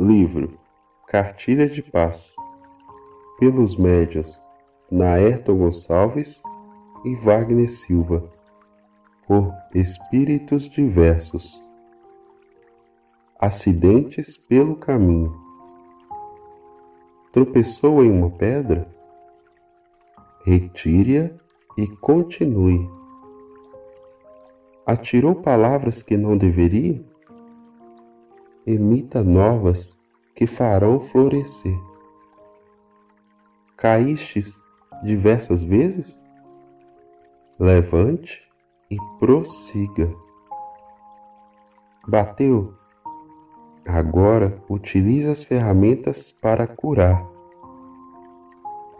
Livro Cartilha de Paz pelos médios Naerton Gonçalves e Wagner Silva por espíritos diversos. Acidentes pelo caminho. Tropeçou em uma pedra? Retire-a e continue. Atirou palavras que não deveria emita novas que farão florescer. Caístes diversas vezes? Levante e prossiga. Bateu? Agora utilize as ferramentas para curar.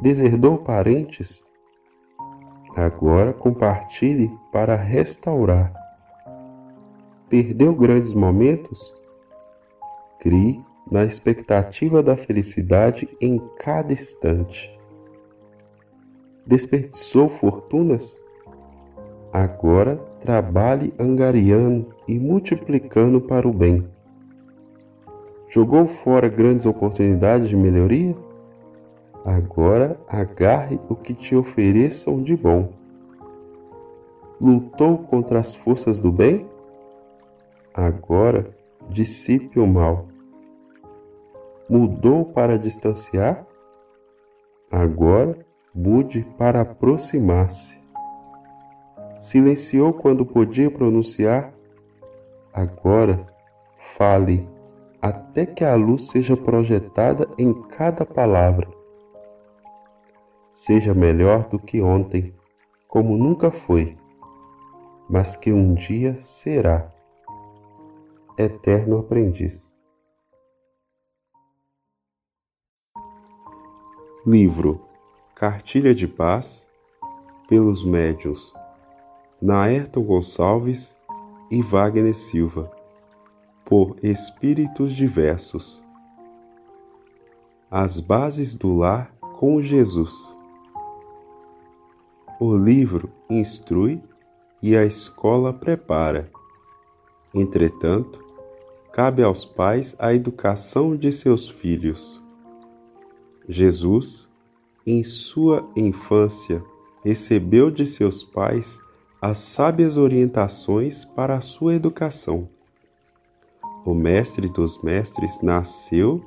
Deserdou parentes? Agora compartilhe para restaurar. Perdeu grandes momentos? Crie na expectativa da felicidade em cada instante. Desperdiçou fortunas? Agora trabalhe angariando e multiplicando para o bem. Jogou fora grandes oportunidades de melhoria? Agora agarre o que te ofereçam de bom. Lutou contra as forças do bem? Agora dissipe o mal. Mudou para distanciar? Agora mude para aproximar-se. Silenciou quando podia pronunciar? Agora fale até que a luz seja projetada em cada palavra. Seja melhor do que ontem, como nunca foi, mas que um dia será eterno aprendiz. Livro Cartilha de Paz pelos médiuns Naerton Gonçalves e Wagner Silva por espíritos diversos. As bases do lar com Jesus. O livro instrui e a escola prepara. Entretanto, cabe aos pais a educação de seus filhos. Jesus, em sua infância, recebeu de seus pais as sábias orientações para a sua educação. O Mestre dos Mestres nasceu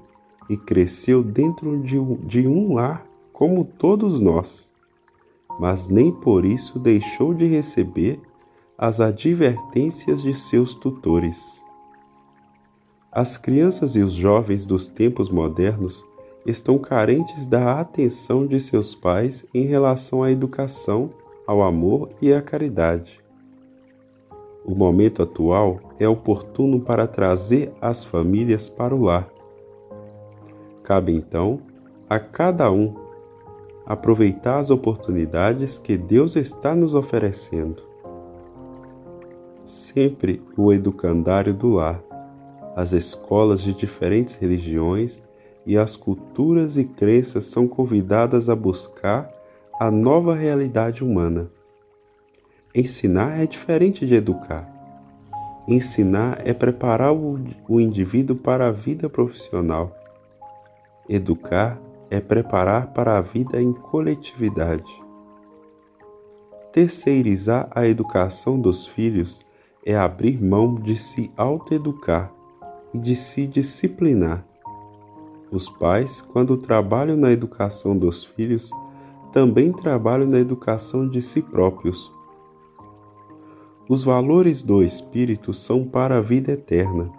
e cresceu dentro de um, lar como todos nós, mas nem por isso deixou de receber as advertências de seus tutores. As crianças e os jovens dos tempos modernos estão carentes da atenção de seus pais em relação à educação, ao amor e à caridade. O momento atual é oportuno para trazer as famílias para o lar. Cabe então a cada um aproveitar as oportunidades que Deus está nos oferecendo. Sempre o educandário do lar as escolas de diferentes religiões e as culturas e crenças são convidadas a buscar a nova realidade humana. Ensinar é diferente de educar. Ensinar é preparar o, indivíduo para a vida profissional. Educar é preparar para a vida em coletividade. Terceirizar a educação dos filhos é abrir mão de se autoeducar e de se disciplinar. Os pais, quando trabalham na educação dos filhos, também trabalham na educação de si próprios. Os valores do espírito são para a vida eterna,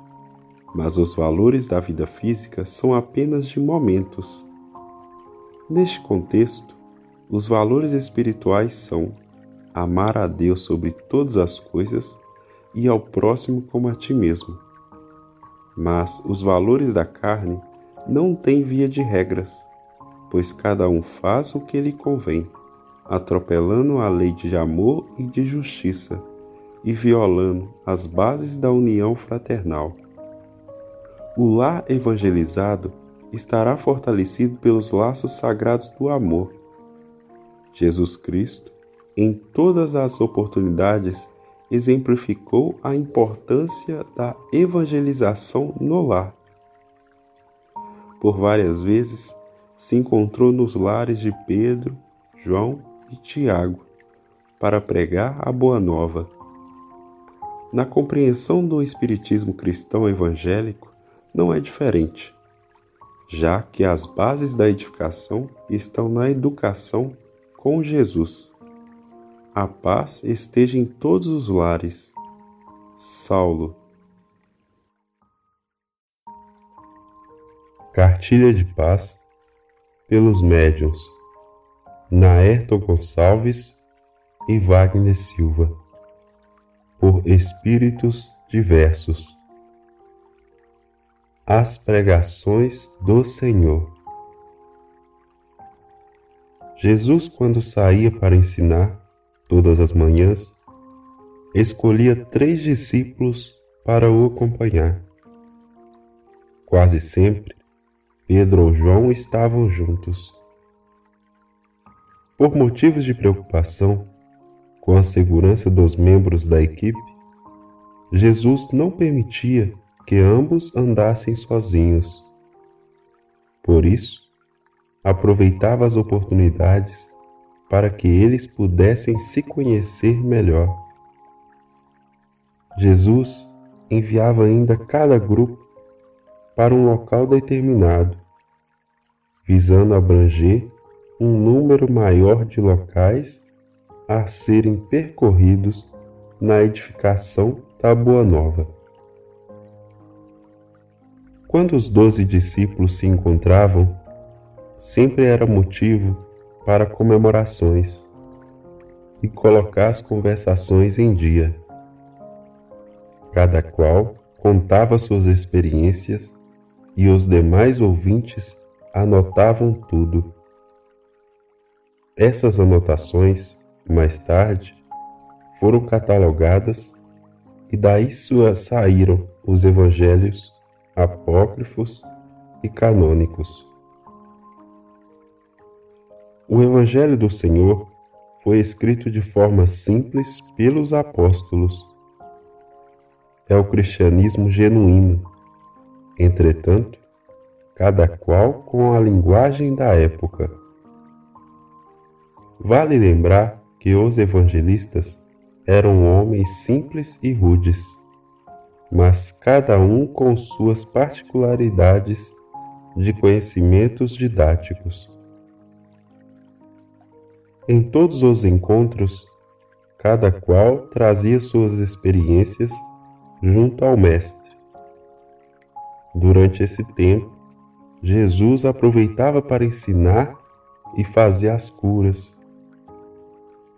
mas os valores da vida física são apenas de momentos. Neste contexto, os valores espirituais são amar a Deus sobre todas as coisas e ao próximo como a ti mesmo. Mas os valores da carne não têm via de regras, pois cada um faz o que lhe convém, atropelando a lei de amor e de justiça e violando as bases da união fraternal. O lar evangelizado estará fortalecido pelos laços sagrados do amor. Jesus Cristo, em todas as oportunidades, exemplificou a importância da evangelização no lar. Por várias vezes, se encontrou nos lares de Pedro, João e Tiago para pregar a Boa Nova. Na compreensão do Espiritismo cristão evangélico, não é diferente, já que as bases da edificação estão na educação com Jesus. A paz esteja em todos os lares. Saulo. Cartilha de Paz pelos médiuns Naerton Gonçalves e Wagner Silva por espíritos diversos As pregações do Senhor Jesus, quando saía para ensinar todas as manhãs, escolhia três discípulos para o acompanhar. Quase sempre, Pedro ou João estavam juntos. Por motivos de preocupação com a segurança dos membros da equipe, Jesus não permitia que ambos andassem sozinhos. Por isso, aproveitava as oportunidades para que eles pudessem se conhecer melhor. Jesus enviava ainda cada grupo para um local determinado, visando abranger um número maior de locais a serem percorridos na edificação da Boa Nova. Quando os doze discípulos se encontravam, sempre era motivo para comemorações e colocar as conversações em dia. Cada qual contava suas experiências e os demais ouvintes anotavam tudo. Essas anotações, mais tarde, foram catalogadas e daí saíram os evangelhos apócrifos e canônicos. O Evangelho do Senhor foi escrito de forma simples pelos apóstolos. É o cristianismo genuíno entretanto, cada qual com a linguagem da época. Vale lembrar que os evangelistas eram homens simples e rudes, mas cada um com suas particularidades de conhecimentos didáticos. Em todos os encontros, cada qual trazia suas experiências junto ao Mestre Durante esse tempo, Jesus aproveitava para ensinar e fazer as curas.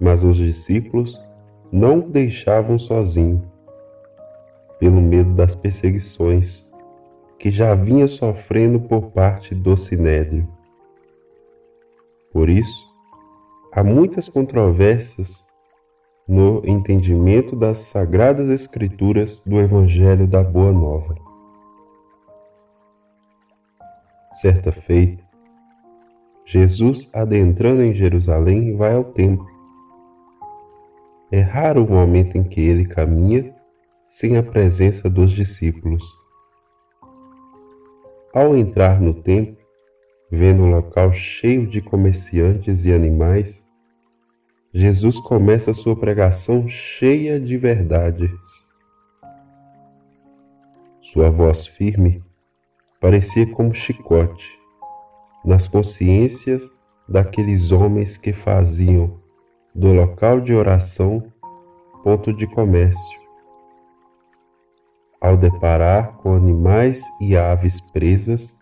Mas os discípulos não o deixavam sozinho, pelo medo das perseguições que já vinha sofrendo por parte do Sinédrio. Por isso, há muitas controvérsias no entendimento das sagradas Escrituras do Evangelho da Boa Nova. Certa feita, Jesus, adentrando em Jerusalém, vai ao templo. É raro o momento em que ele caminha sem a presença dos discípulos. Ao entrar no templo, vendo o local cheio de comerciantes e animais, Jesus começa sua pregação cheia de verdades. Sua voz firme parecia como chicote nas consciências daqueles homens que faziam do local de oração ponto de comércio. Ao deparar com animais e aves presas,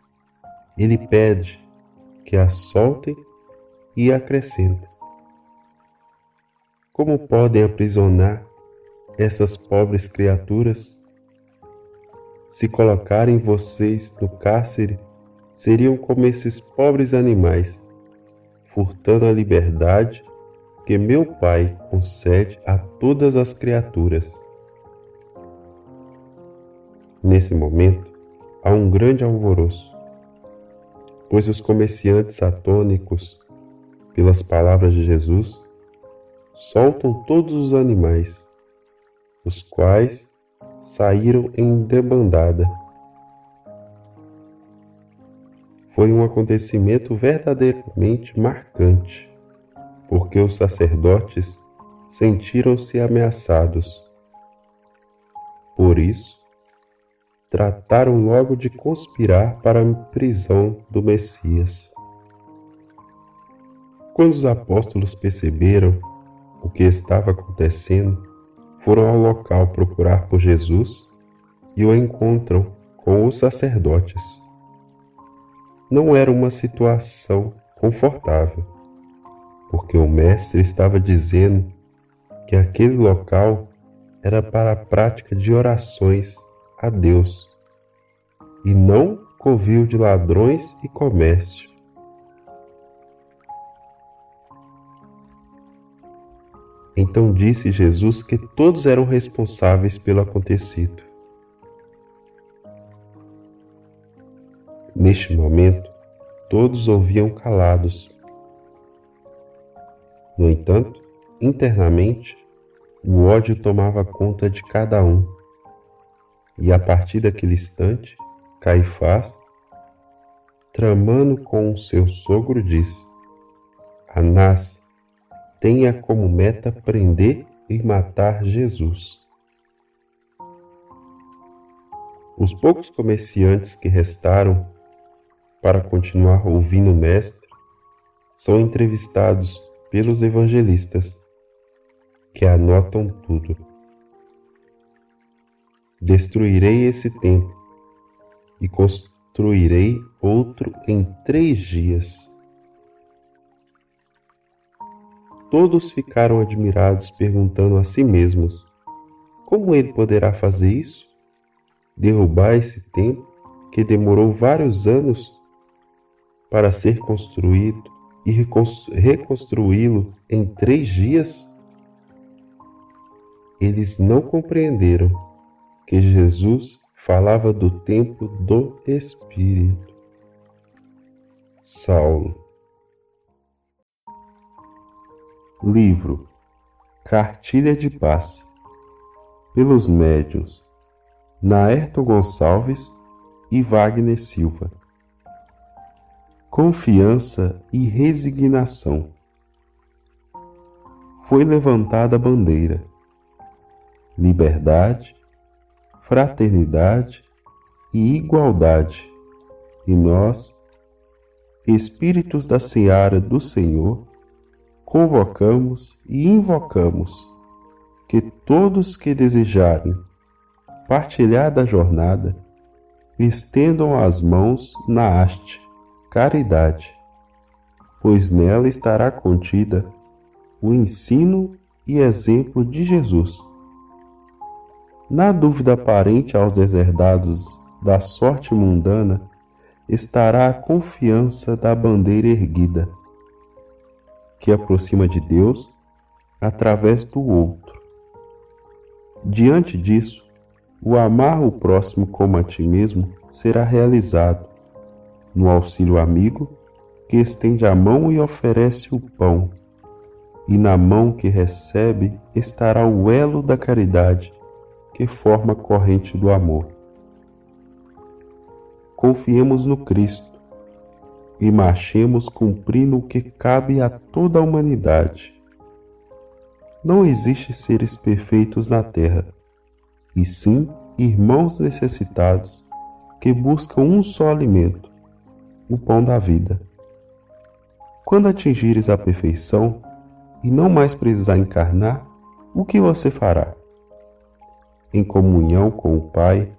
ele pede que as soltem e acrescenta: Como podem aprisionar essas pobres criaturas? Se colocarem vocês no cárcere, seriam como esses pobres animais, furtando a liberdade que meu Pai concede a todas as criaturas. Nesse momento, há um grande alvoroço, pois os comerciantes atônicos, pelas palavras de Jesus, soltam todos os animais, os quais saíram em debandada. foi um acontecimento verdadeiramente marcante, porque os sacerdotes sentiram-se ameaçados. Por isso, trataram logo de conspirar para a prisão do Messias. Quando os apóstolos perceberam o que estava acontecendo, foram ao local procurar por Jesus e o encontram com os sacerdotes. Não era uma situação confortável, porque o Mestre estava dizendo que aquele local era para a prática de orações a Deus e não covil de ladrões e comércio. Então disse Jesus que todos eram responsáveis pelo acontecido. Neste momento, todos ouviam calados. No entanto, internamente, o ódio tomava conta de cada um e a partir daquele instante, Caifás, tramando com seu sogro, disse: Anás, tenha como meta prender e matar Jesus. Os poucos comerciantes que restaram para continuar ouvindo o Mestre são entrevistados pelos evangelistas, que anotam tudo. Destruirei esse templo e construirei outro em três dias. Todos ficaram admirados, perguntando a si mesmos: Como ele poderá fazer isso? Derrubar esse templo que demorou vários anos para ser construído e reconstruí-lo em três dias? Eles não compreenderam que Jesus falava do templo do Espírito. Saulo. Livro Cartilha de Paz pelos médiuns Naerto Gonçalves e Wagner Silva. Confiança e resignação. Foi levantada a bandeira. Liberdade fraternidade e igualdade. E nós, espíritos da seara do Senhor, convocamos e invocamos que todos que desejarem partilhar da jornada estendam as mãos na haste, caridade, pois nela estará contida o ensino e exemplo de Jesus. Na dúvida aparente aos deserdados da sorte mundana, estará a confiança da bandeira erguida, que aproxima de Deus através do outro. Diante disso, o amar o próximo como a ti mesmo será realizado no auxílio amigo que estende a mão e oferece o pão, e na mão que recebe estará o elo da caridade que forma a corrente do amor. Confiemos no Cristo e marchemos cumprindo o que cabe a toda a humanidade. Não existe seres perfeitos na terra, e sim irmãos necessitados que buscam um só alimento, o pão da vida. Quando atingires a perfeição e não mais precisar encarnar, o que você fará? em comunhão com o Pai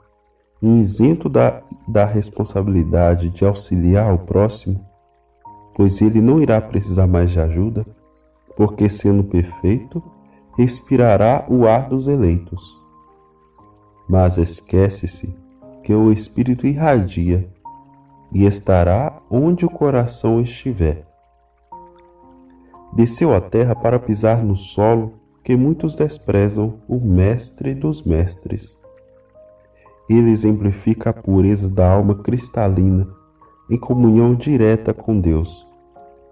e isento da, da responsabilidade de auxiliar ao próximo, pois ele não irá precisar mais de ajuda, porque, sendo perfeito, respirará o ar dos eleitos. Mas esquece-se que o Espírito irradia e estará onde o coração estiver. Desceu à terra para pisar no solo que muitos desprezam o Mestre dos Mestres. Ele exemplifica a pureza da alma cristalina em comunhão direta com Deus,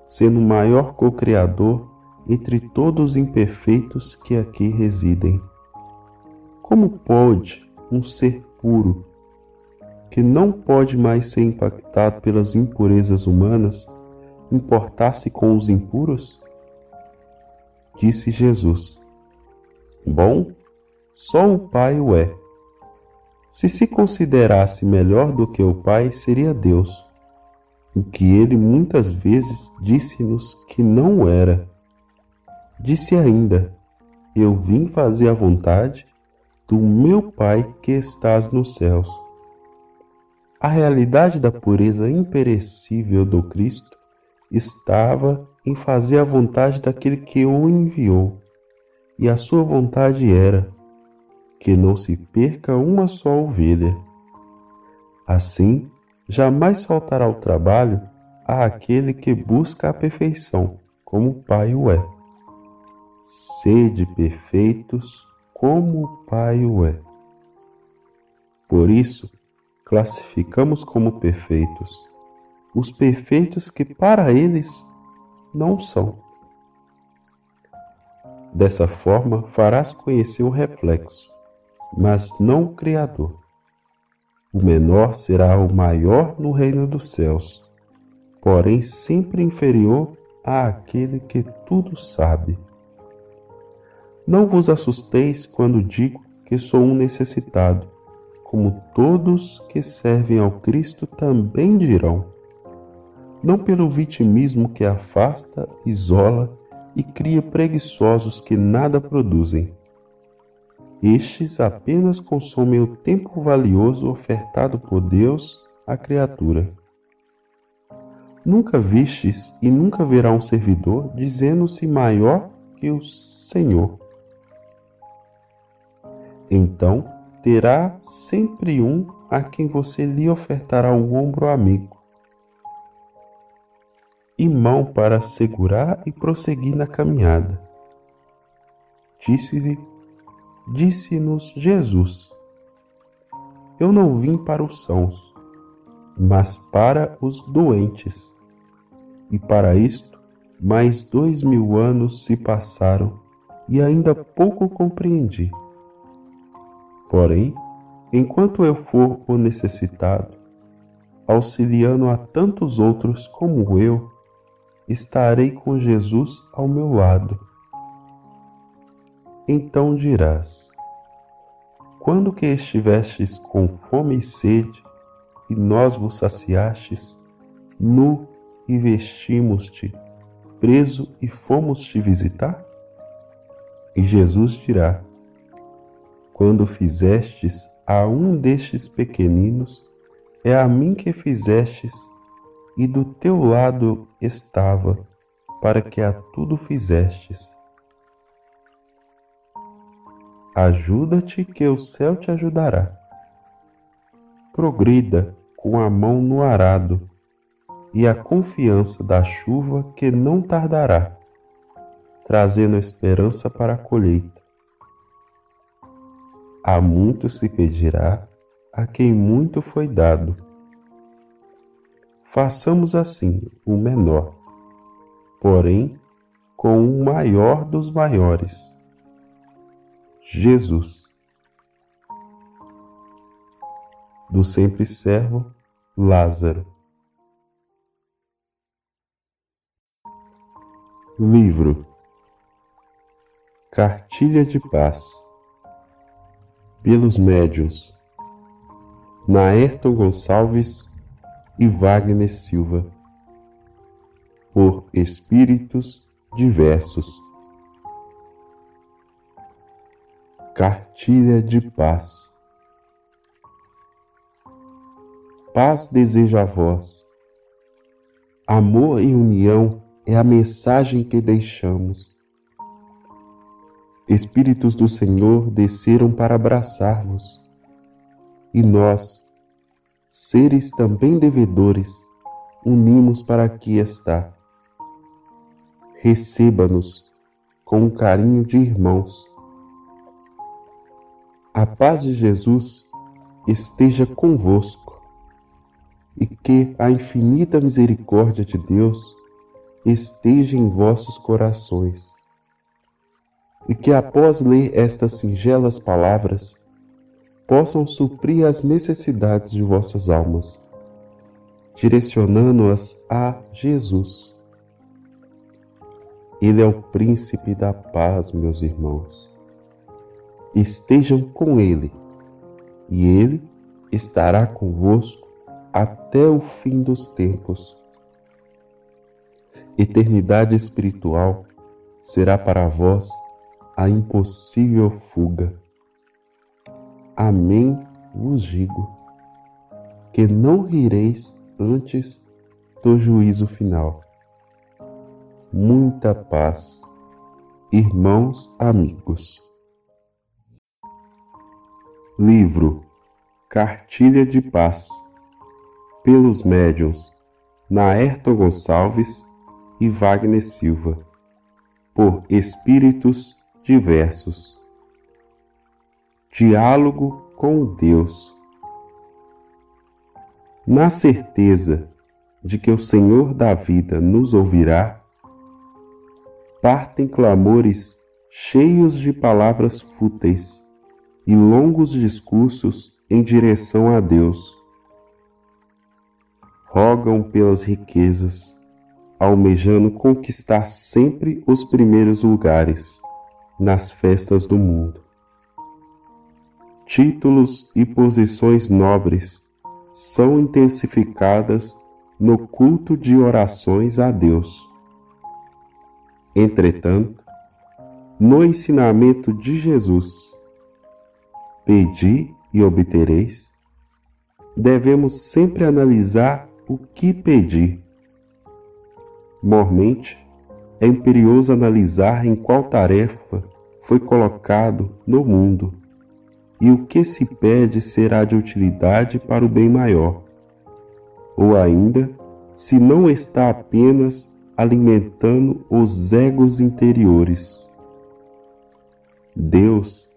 sendo o maior co-criador entre todos os imperfeitos que aqui residem. Como pode um ser puro que não pode mais ser impactado pelas impurezas humanas, importar-se com os impuros? Disse Jesus: Bom, só o Pai o é. Se se considerasse melhor do que o Pai, seria Deus, o que ele muitas vezes disse-nos que não era. Disse ainda: Eu vim fazer a vontade do meu Pai que estás nos céus. A realidade da pureza imperecível do Cristo estava em fazer a vontade daquele que o enviou, e a sua vontade era que não se perca uma só ovelha. Assim, jamais faltará o trabalho àquele que busca a perfeição, como o Pai o é. Sede perfeitos, como o Pai o é. Por isso, classificamos como perfeitos os perfeitos que para eles não são. Dessa forma, farás conhecer o reflexo, mas não o Criador. O menor será o maior no reino dos céus, porém sempre inferior àquele que tudo sabe. Não vos assusteis quando digo que sou um necessitado, como todos que servem ao Cristo também dirão. Não pelo vitimismo que afasta, isola e cria preguiçosos que nada produzem. Estes apenas consomem o tempo valioso ofertado por Deus à criatura. Nunca vistes e nunca verá um servidor dizendo-se maior que o Senhor então terá sempre um a quem você lhe ofertará o ombro amigo e mão para segurar e prosseguir na caminhada. Disse-nos disse Jesus: Eu não vim para os sãos, mas para os doentes. E para isto, mais dois mil anos se passaram e ainda pouco compreendi. Porém, enquanto eu for o necessitado, auxiliando a tantos outros como eu, estarei com Jesus ao meu lado. Então dirás: Quando que estivestes com fome e sede, e nós vos saciastes, nu e vestimos-te, preso e fomos te visitar? E Jesus dirá: quando fizestes a um destes pequeninos, é a mim que fizestes, e do teu lado estava, para que a tudo fizestes. Ajuda-te, que o céu te ajudará. Progrida com a mão no arado, e a confiança da chuva que não tardará, trazendo esperança para a colheita a muito se pedirá a quem muito foi dado. Façamos assim o menor, porém com o maior dos maiores. Jesus. Do sempre servo Lázaro. Livro Cartilha de Paz pelos médiuns Naerton Gonçalves e Wagner Silva, por espíritos diversos. Cartilha de Paz Paz desejo a vós. Amor e união é a mensagem que deixamos Espíritos do Senhor desceram para abraçar-vos, e nós, seres também devedores, unimos para aqui estar. Receba-nos com o carinho de irmãos. A paz de Jesus esteja convosco e que a infinita misericórdia de Deus esteja em vossos corações e que após ler estas singelas palavras, possam suprir as necessidades de vossas almas, direcionando-as a Jesus. Ele é o príncipe da paz, meus irmãos. Estejam com ele, e ele estará convosco até o fim dos tempos. Eternidade espiritual será para vós a impossível fuga. Amém vos digo, que não rireis antes do juízo final. Muita paz, irmãos amigos. Livro Cartilha de Paz, pelos médiuns Naerton Gonçalves e Wagner Silva, por espíritos diversos. Diálogo com Deus. Na certeza de que o Senhor da vida nos ouvirá, partem clamores cheios de palavras fúteis e longos discursos em direção a Deus. Rogam pelas riquezas, almejando conquistar sempre os primeiros lugares nas festas do mundo. Títulos e posições nobres são intensificadas no culto de orações a Deus. Entretanto, no ensinamento de Jesus, pedi e obtereis, devemos sempre analisar o que pedir. Mormente, é imperioso analisar em qual tarefa foi colocado no mundo e o que se pede será de utilidade para o bem maior, ou ainda se não está apenas alimentando os egos interiores. Deus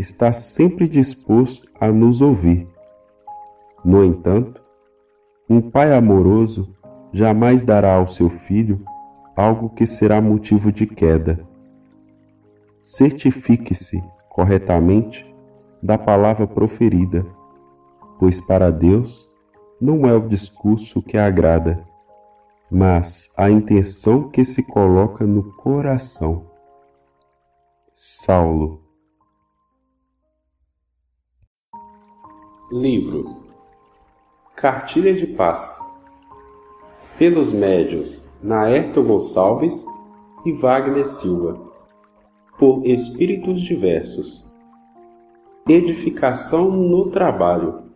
está sempre disposto a nos ouvir. No entanto, um pai amoroso jamais dará ao seu filho algo que será motivo de queda. Certifique-se corretamente da palavra proferida, pois para Deus não é o discurso que agrada, mas a intenção que se coloca no coração. Saulo Livro Cartilha de Paz Pelos médios Naerto Gonçalves e Wagner Silva por espíritos diversos. Edificação no trabalho.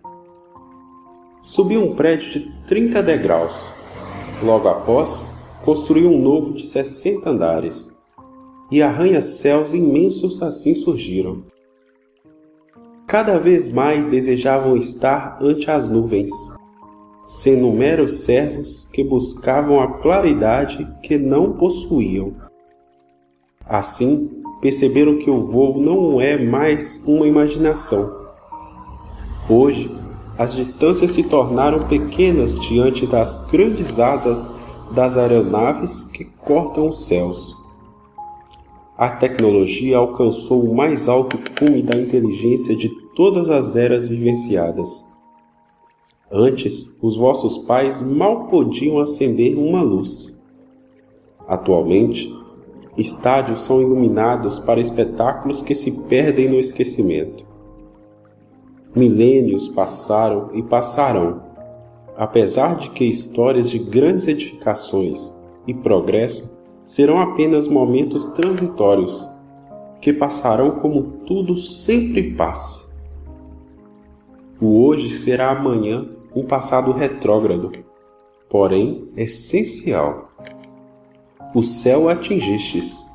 Subiu um prédio de 30 degraus. Logo após, construiu um novo de 60 andares. E arranha-céus imensos assim surgiram. Cada vez mais desejavam estar ante as nuvens, sendo meros servos que buscavam a claridade que não possuíam. Assim, perceberam que o voo não é mais uma imaginação. Hoje, as distâncias se tornaram pequenas diante das grandes asas das aeronaves que cortam os céus. A tecnologia alcançou o mais alto cume da inteligência de todas as eras vivenciadas. Antes, os vossos pais mal podiam acender uma luz. Atualmente, estádios são iluminados para espetáculos que se perdem no esquecimento. Milênios passaram e passarão, apesar de que histórias de grandes edificações e progresso serão apenas momentos transitórios que passarão como tudo sempre passa. O hoje será amanhã um passado retrógrado, porém essencial o céu atingistes.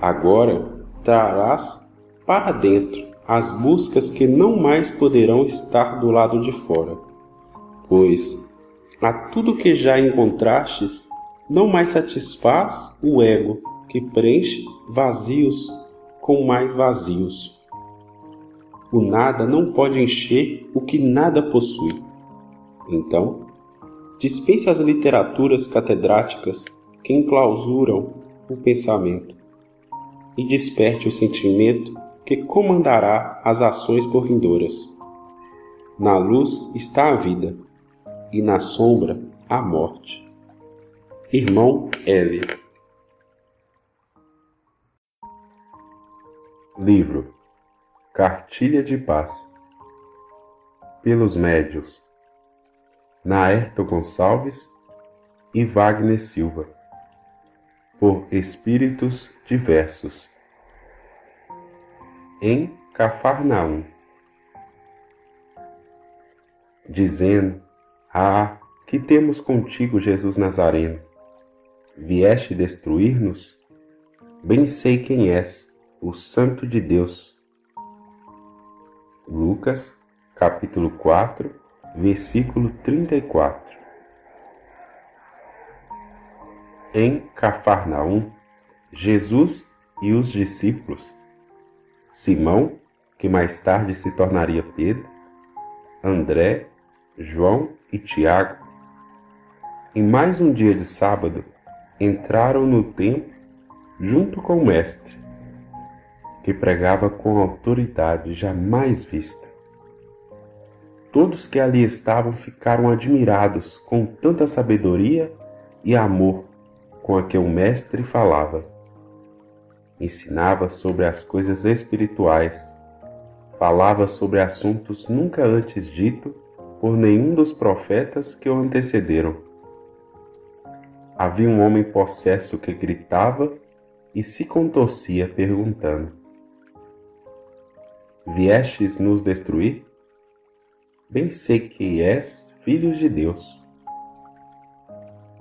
Agora trarás para dentro as buscas que não mais poderão estar do lado de fora, pois a tudo que já encontrastes não mais satisfaz o ego que preenche vazios com mais vazios. O nada não pode encher o que nada possui. Então, dispense as literaturas catedráticas que enclausuram o pensamento e desperte o sentimento que comandará as ações por vindouras. Na luz está a vida, e na sombra a morte. Irmão L. Livro Cartilha de Paz Pelos Médios Naerto Gonçalves e Wagner Silva Por Espíritos Diversos Em Cafarnaum Dizendo Ah, que temos contigo, Jesus Nazareno? Vieste destruir-nos? Bem sei quem és, o Santo de Deus. Lucas, capítulo 4, versículo 34. Em Cafarnaum, Jesus e os discípulos, Simão, que mais tarde se tornaria Pedro, André, João e Tiago, em mais um dia de sábado, entraram no templo junto com o Mestre, que pregava com autoridade jamais vista. Todos que ali estavam ficaram admirados com tanta sabedoria e amor com a que o Mestre falava. Ensinava sobre as coisas espirituais, falava sobre assuntos nunca antes dito por nenhum dos profetas que o antecederam havia um homem possesso que gritava e se contorcia, perguntando: Viestes nos destruir? Bem sei que és filho de Deus.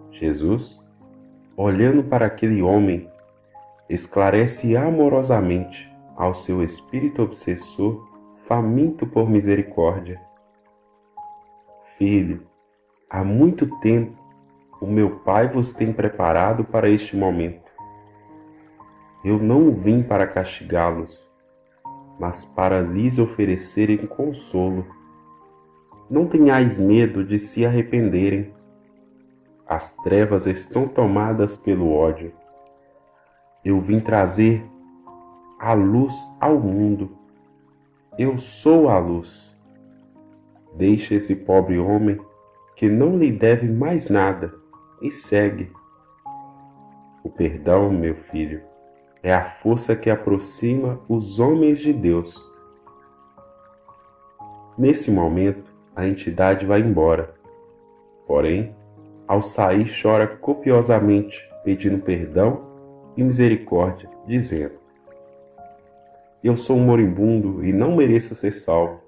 Jesus, olhando para aquele homem, esclarece amorosamente ao seu espírito obsessor, faminto por misericórdia: Filho, há muito tempo o meu Pai vos tem preparado para este momento. Eu não vim para castigá-los, mas para lhes oferecerem consolo. Não tenhais medo de se arrependerem. As trevas estão tomadas pelo ódio. Eu vim trazer a luz ao mundo. Eu sou a luz. Deixa esse pobre homem que não lhe deve mais nada e segue. O perdão, meu filho, é a força que aproxima os homens de Deus. Nesse momento, a entidade vai embora. Porém, ao sair, chora copiosamente, pedindo perdão e misericórdia, dizendo: Eu sou um moribundo e não mereço ser salvo,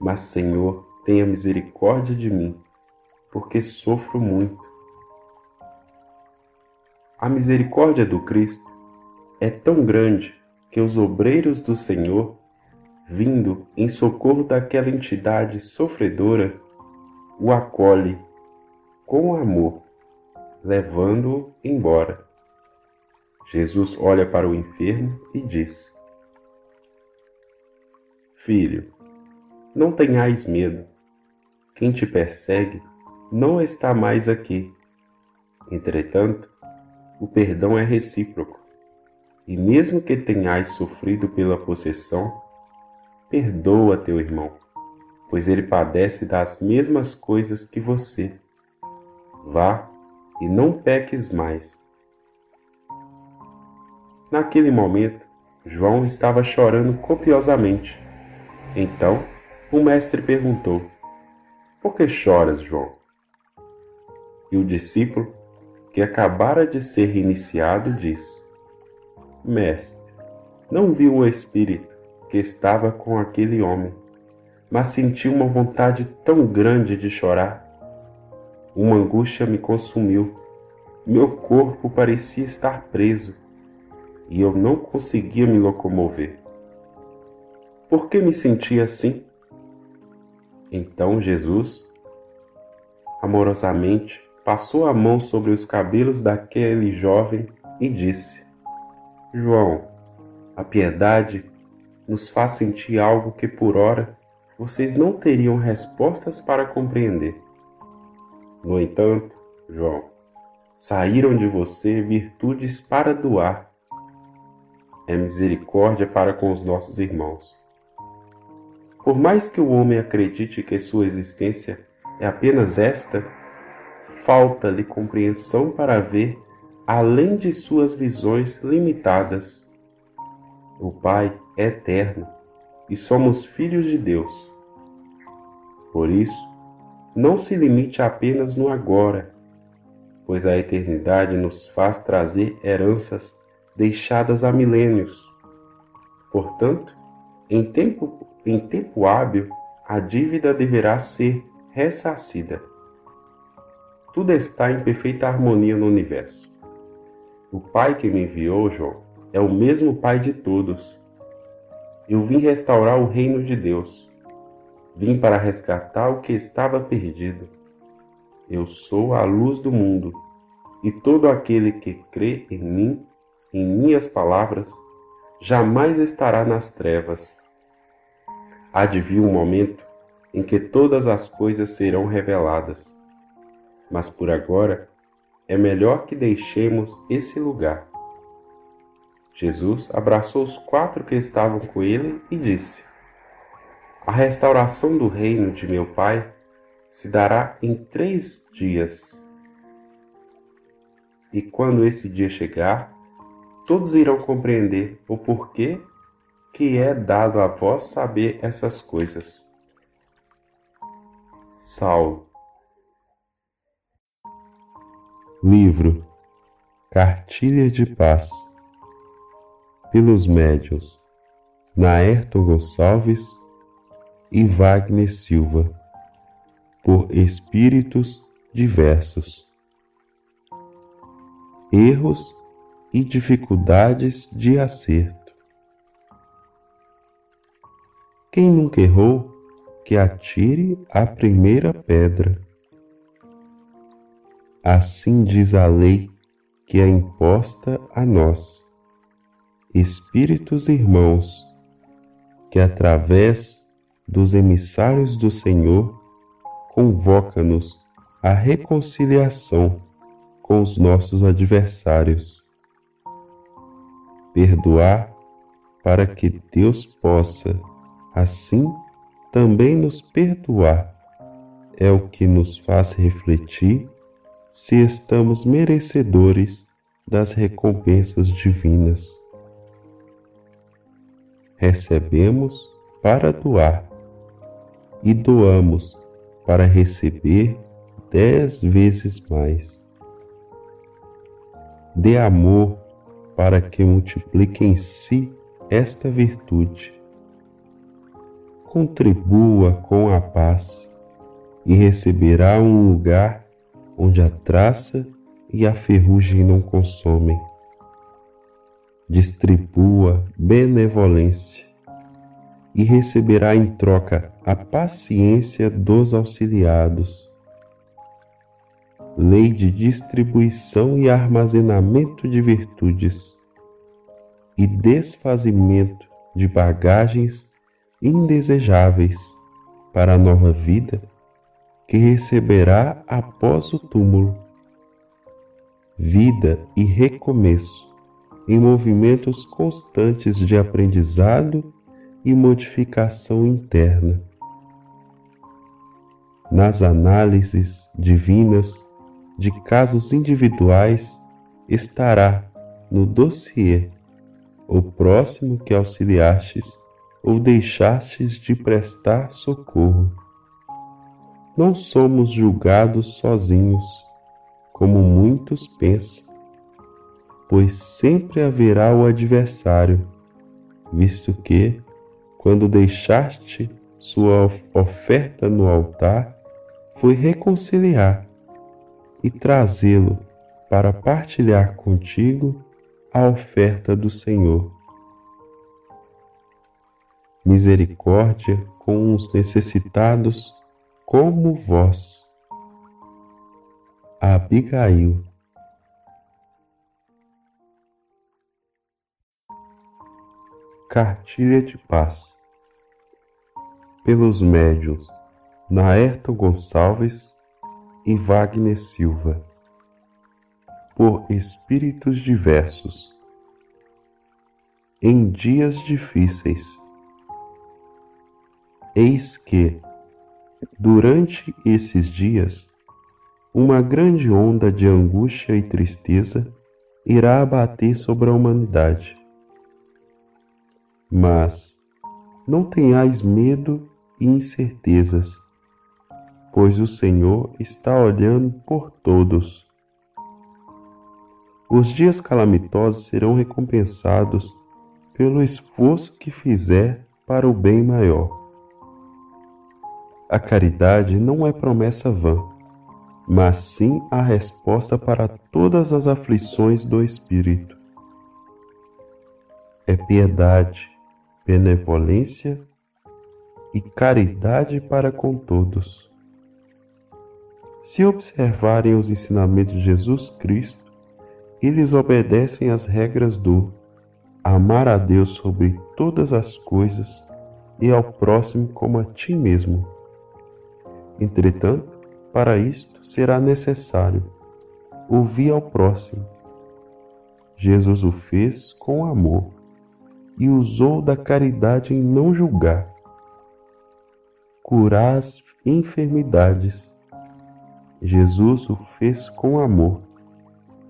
mas, Senhor, tenha misericórdia de mim, porque sofro muito. A misericórdia do Cristo é tão grande que os obreiros do Senhor, vindo em socorro daquela entidade sofredora, o acolhe com amor, levando-o embora. Jesus olha para o enfermo e diz: Filho, não tenhais medo. Quem te persegue não está mais aqui. Entretanto, o perdão é recíproco. E mesmo que tenhais sofrido pela possessão, perdoa teu irmão, pois ele padece das mesmas coisas que você. Vá e não peques mais. Naquele momento, João estava chorando copiosamente. Então, o mestre perguntou: Por que choras, João? E o discípulo, que acabara de ser iniciado, diz: Mestre, não vi o espírito que estava com aquele homem, mas senti uma vontade tão grande de chorar. Uma angústia me consumiu. Meu corpo parecia estar preso e eu não conseguia me locomover. Por que me sentia assim? Então Jesus, amorosamente, passou a mão sobre os cabelos daquele jovem e disse: João, a piedade nos faz sentir algo que por ora vocês não teriam respostas para compreender. No entanto, João, saíram de você virtudes para doar. é misericórdia para com os nossos irmãos. Por mais que o homem acredite que sua existência é apenas esta, falta-lhe compreensão para ver além de suas visões limitadas. O Pai é eterno e somos filhos de Deus. Por isso, não se limite apenas no agora, pois a eternidade nos faz trazer heranças deixadas há milênios. Portanto, em tempo, em tempo hábil, a dívida deverá ser ressarcida. Tudo está em perfeita harmonia no universo. O Pai que me enviou, João, é o mesmo Pai de todos. Eu vim restaurar o reino de Deus. Vim para resgatar o que estava perdido. Eu sou a luz do mundo, e todo aquele que crê em mim, em minhas palavras, jamais estará nas trevas. Há de vir um momento em que todas as coisas serão reveladas mas por agora é melhor que deixemos esse lugar. Jesus abraçou os quatro que estavam com ele e disse: A restauração do reino de meu Pai se dará em três dias. E quando esse dia chegar, todos irão compreender o porquê que é dado a vós saber essas coisas. Saulo Livro Cartilha de Paz pelos médios Naerton Gonçalves e Wagner Silva por espíritos diversos. Erros e dificuldades de acerto. Quem nunca errou que atire a primeira pedra Assim diz a lei que é imposta a nós, espíritos irmãos, que através dos emissários do Senhor convoca-nos à reconciliação com os nossos adversários. Perdoar para que Deus possa, assim, também nos perdoar, é o que nos faz refletir se estamos merecedores das recompensas divinas. Recebemos para doar e doamos para receber dez vezes mais. Dê amor para que multiplique em si esta virtude. Contribua com a paz e receberá um lugar onde a traça e a ferrugem não consomem. Distribua benevolência e receberá em troca a paciência dos auxiliados. Lei de distribuição e armazenamento de virtudes e desfazimento de bagagens indesejáveis para a nova vida que receberá após o túmulo. Vida e recomeço em movimentos constantes de aprendizado e modificação interna. Nas análises divinas de casos individuais estará no dossiê o próximo que auxiliastes ou deixastes de prestar socorro não somos julgados sozinhos, como muitos pensam, pois sempre haverá o adversário, visto que, quando deixaste sua oferta no altar, foi reconciliar e trazê-lo para partilhar contigo a oferta do Senhor. Misericórdia com os necessitados como vós. Abigail Cartilha de Paz pelos médios Naerton Gonçalves e Wagner Silva por espíritos diversos em dias difíceis. Eis que, durante esses dias, uma grande onda de angústia e tristeza irá abater sobre a humanidade. Mas não tenhais medo e incertezas, pois o Senhor está olhando por todos. Os dias calamitosos serão recompensados pelo esforço que fizer para o bem maior. A caridade não é promessa vã, mas sim a resposta para todas as aflições do espírito. É piedade, benevolência e caridade para com todos. Se observarem os ensinamentos de Jesus Cristo, eles obedecem às regras do amar a Deus sobre todas as coisas e ao próximo como a ti mesmo. Entretanto, para isto será necessário ouvir ao próximo. Jesus o fez com amor e usou da caridade em não julgar, curar as enfermidades. Jesus o fez com amor,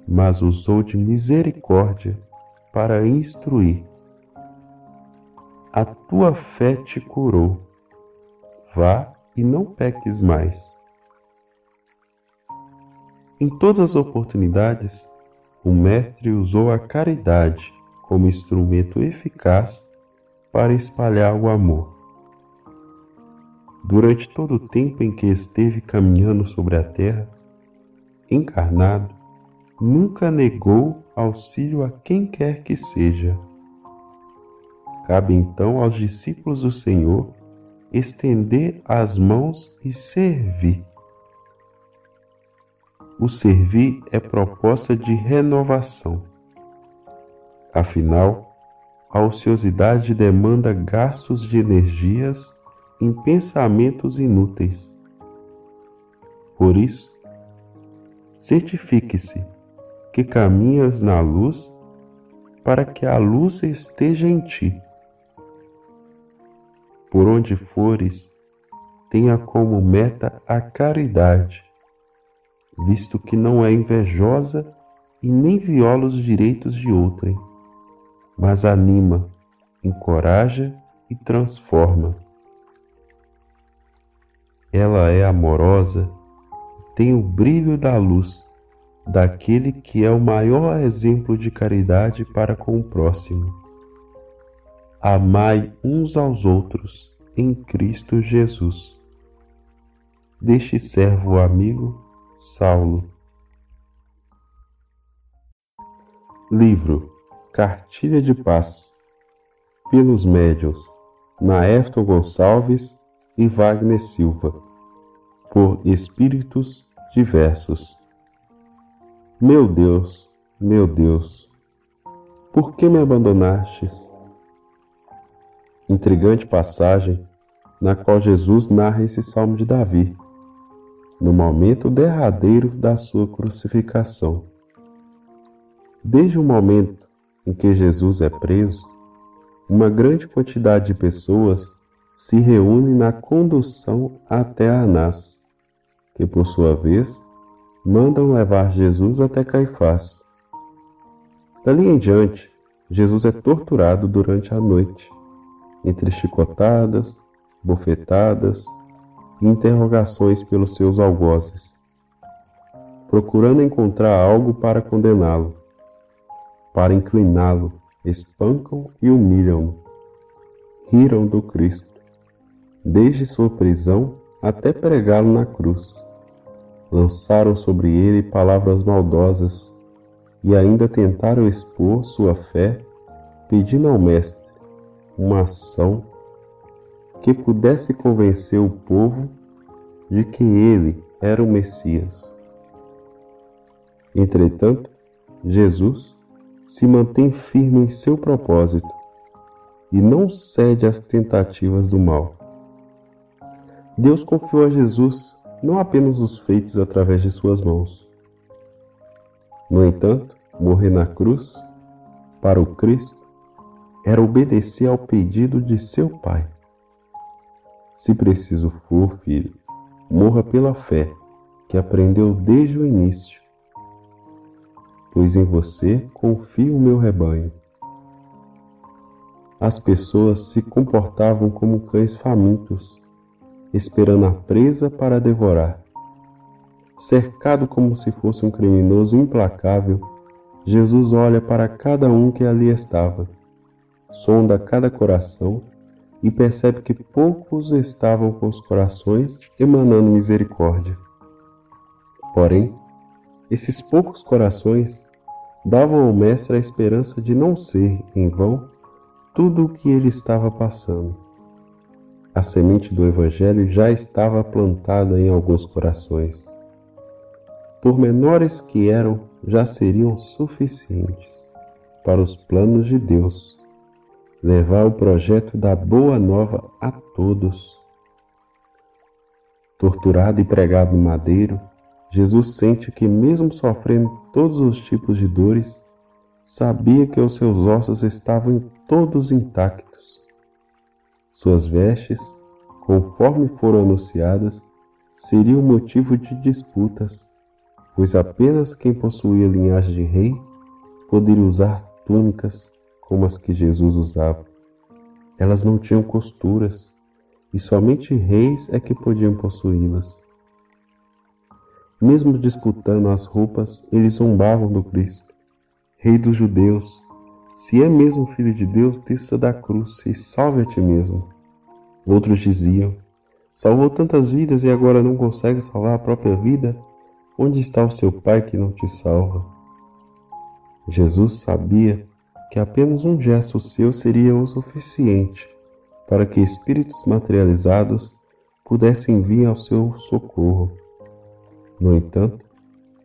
mas usou de misericórdia para instruir. A tua fé te curou. Vá e não peques mais. Em todas as oportunidades, o Mestre usou a caridade como instrumento eficaz para espalhar o amor. Durante todo o tempo em que esteve caminhando sobre a terra, encarnado, nunca negou auxílio a quem quer que seja. Cabe então aos discípulos do Senhor estender as mãos e servir. O servir é proposta de renovação Afinal, a ociosidade demanda gastos de energias em pensamentos inúteis. Por isso, certifique-se que caminhas na luz para que a luz esteja em ti. Por onde fores, tenha como meta a caridade, visto que não é invejosa e nem viola os direitos de outrem mas anima, encoraja e transforma. Ela é amorosa e tem o brilho da luz daquele que é o maior exemplo de caridade para com o próximo. Amai uns aos outros em Cristo Jesus. Deste servo amigo, Saulo. Livro Cartilha de Paz, pelos médiuns Naefton Gonçalves e Wagner Silva, por espíritos diversos. Meu Deus, meu Deus, por que me abandonastes? Intrigante passagem na qual Jesus narra esse salmo de Davi, no momento derradeiro da sua crucificação. Desde o momento em que Jesus é preso, uma grande quantidade de pessoas se reúne na condução até Anás, que por sua vez mandam levar Jesus até Caifás. Dali em diante, Jesus é torturado durante a noite, entre chicotadas, bofetadas e interrogações pelos seus algozes, procurando encontrar algo para condená-lo para incliná-lo, espancam e humilham-no. Riram do Cristo, desde sua prisão até pregá-lo na cruz. Lançaram sobre ele palavras maldosas e ainda tentaram expor sua fé, pedindo ao Mestre uma ação que pudesse convencer o povo de que ele era o Messias. Entretanto, Jesus se mantém firme em seu propósito e não cede às tentativas do mal. Deus confiou a Jesus não apenas os feitos através de suas mãos. No entanto, morrer na cruz, para o Cristo, era obedecer ao pedido de seu pai. Se preciso for, filho, morra pela fé que aprendeu desde o início, pois em você confio o meu rebanho. As pessoas se comportavam como cães famintos, esperando a presa para devorar. Cercado como se fosse um criminoso implacável, Jesus olha para cada um que ali estava, sonda cada coração e percebe que poucos estavam com os corações emanando misericórdia. Porém, esses poucos corações davam ao Mestre a esperança de não ser, em vão, tudo o que ele estava passando. A semente do Evangelho já estava plantada em alguns corações. Por menores que eram, já seriam suficientes para os planos de Deus levar o projeto da Boa Nova a todos. Torturado e pregado no madeiro, Jesus sente que, mesmo sofrendo todos os tipos de dores, sabia que os seus ossos estavam todos intactos. Suas vestes, conforme foram anunciadas, seriam motivo de disputas, pois apenas quem possuía linhagem de rei poderia usar túnicas como as que Jesus usava. Elas não tinham costuras e somente reis é que podiam possuí-las. Mesmo disputando as roupas, eles zombavam do Cristo. Rei dos judeus, se é mesmo filho de Deus, desça da cruz e salve a ti mesmo. Outros diziam: Salvou tantas vidas e agora não consegue salvar a própria vida? Onde está o seu Pai que não te salva? Jesus sabia que apenas um gesto seu seria o suficiente para que espíritos materializados pudessem vir ao seu socorro. No entanto,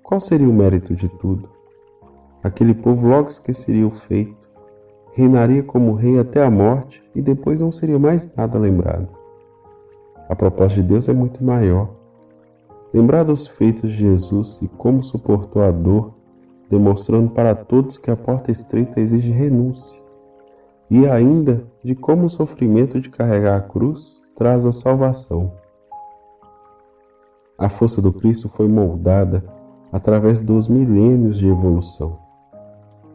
qual seria o mérito de tudo? Aquele povo logo esqueceria o feito, reinaria como rei até a morte e depois não seria mais nada lembrado. A proposta de Deus é muito maior. Lembrar dos feitos de Jesus e como suportou a dor demonstrando para todos que a porta estreita exige renúncia, e ainda de como o sofrimento de carregar a cruz traz a salvação. A força do Cristo foi moldada através dos milênios de evolução.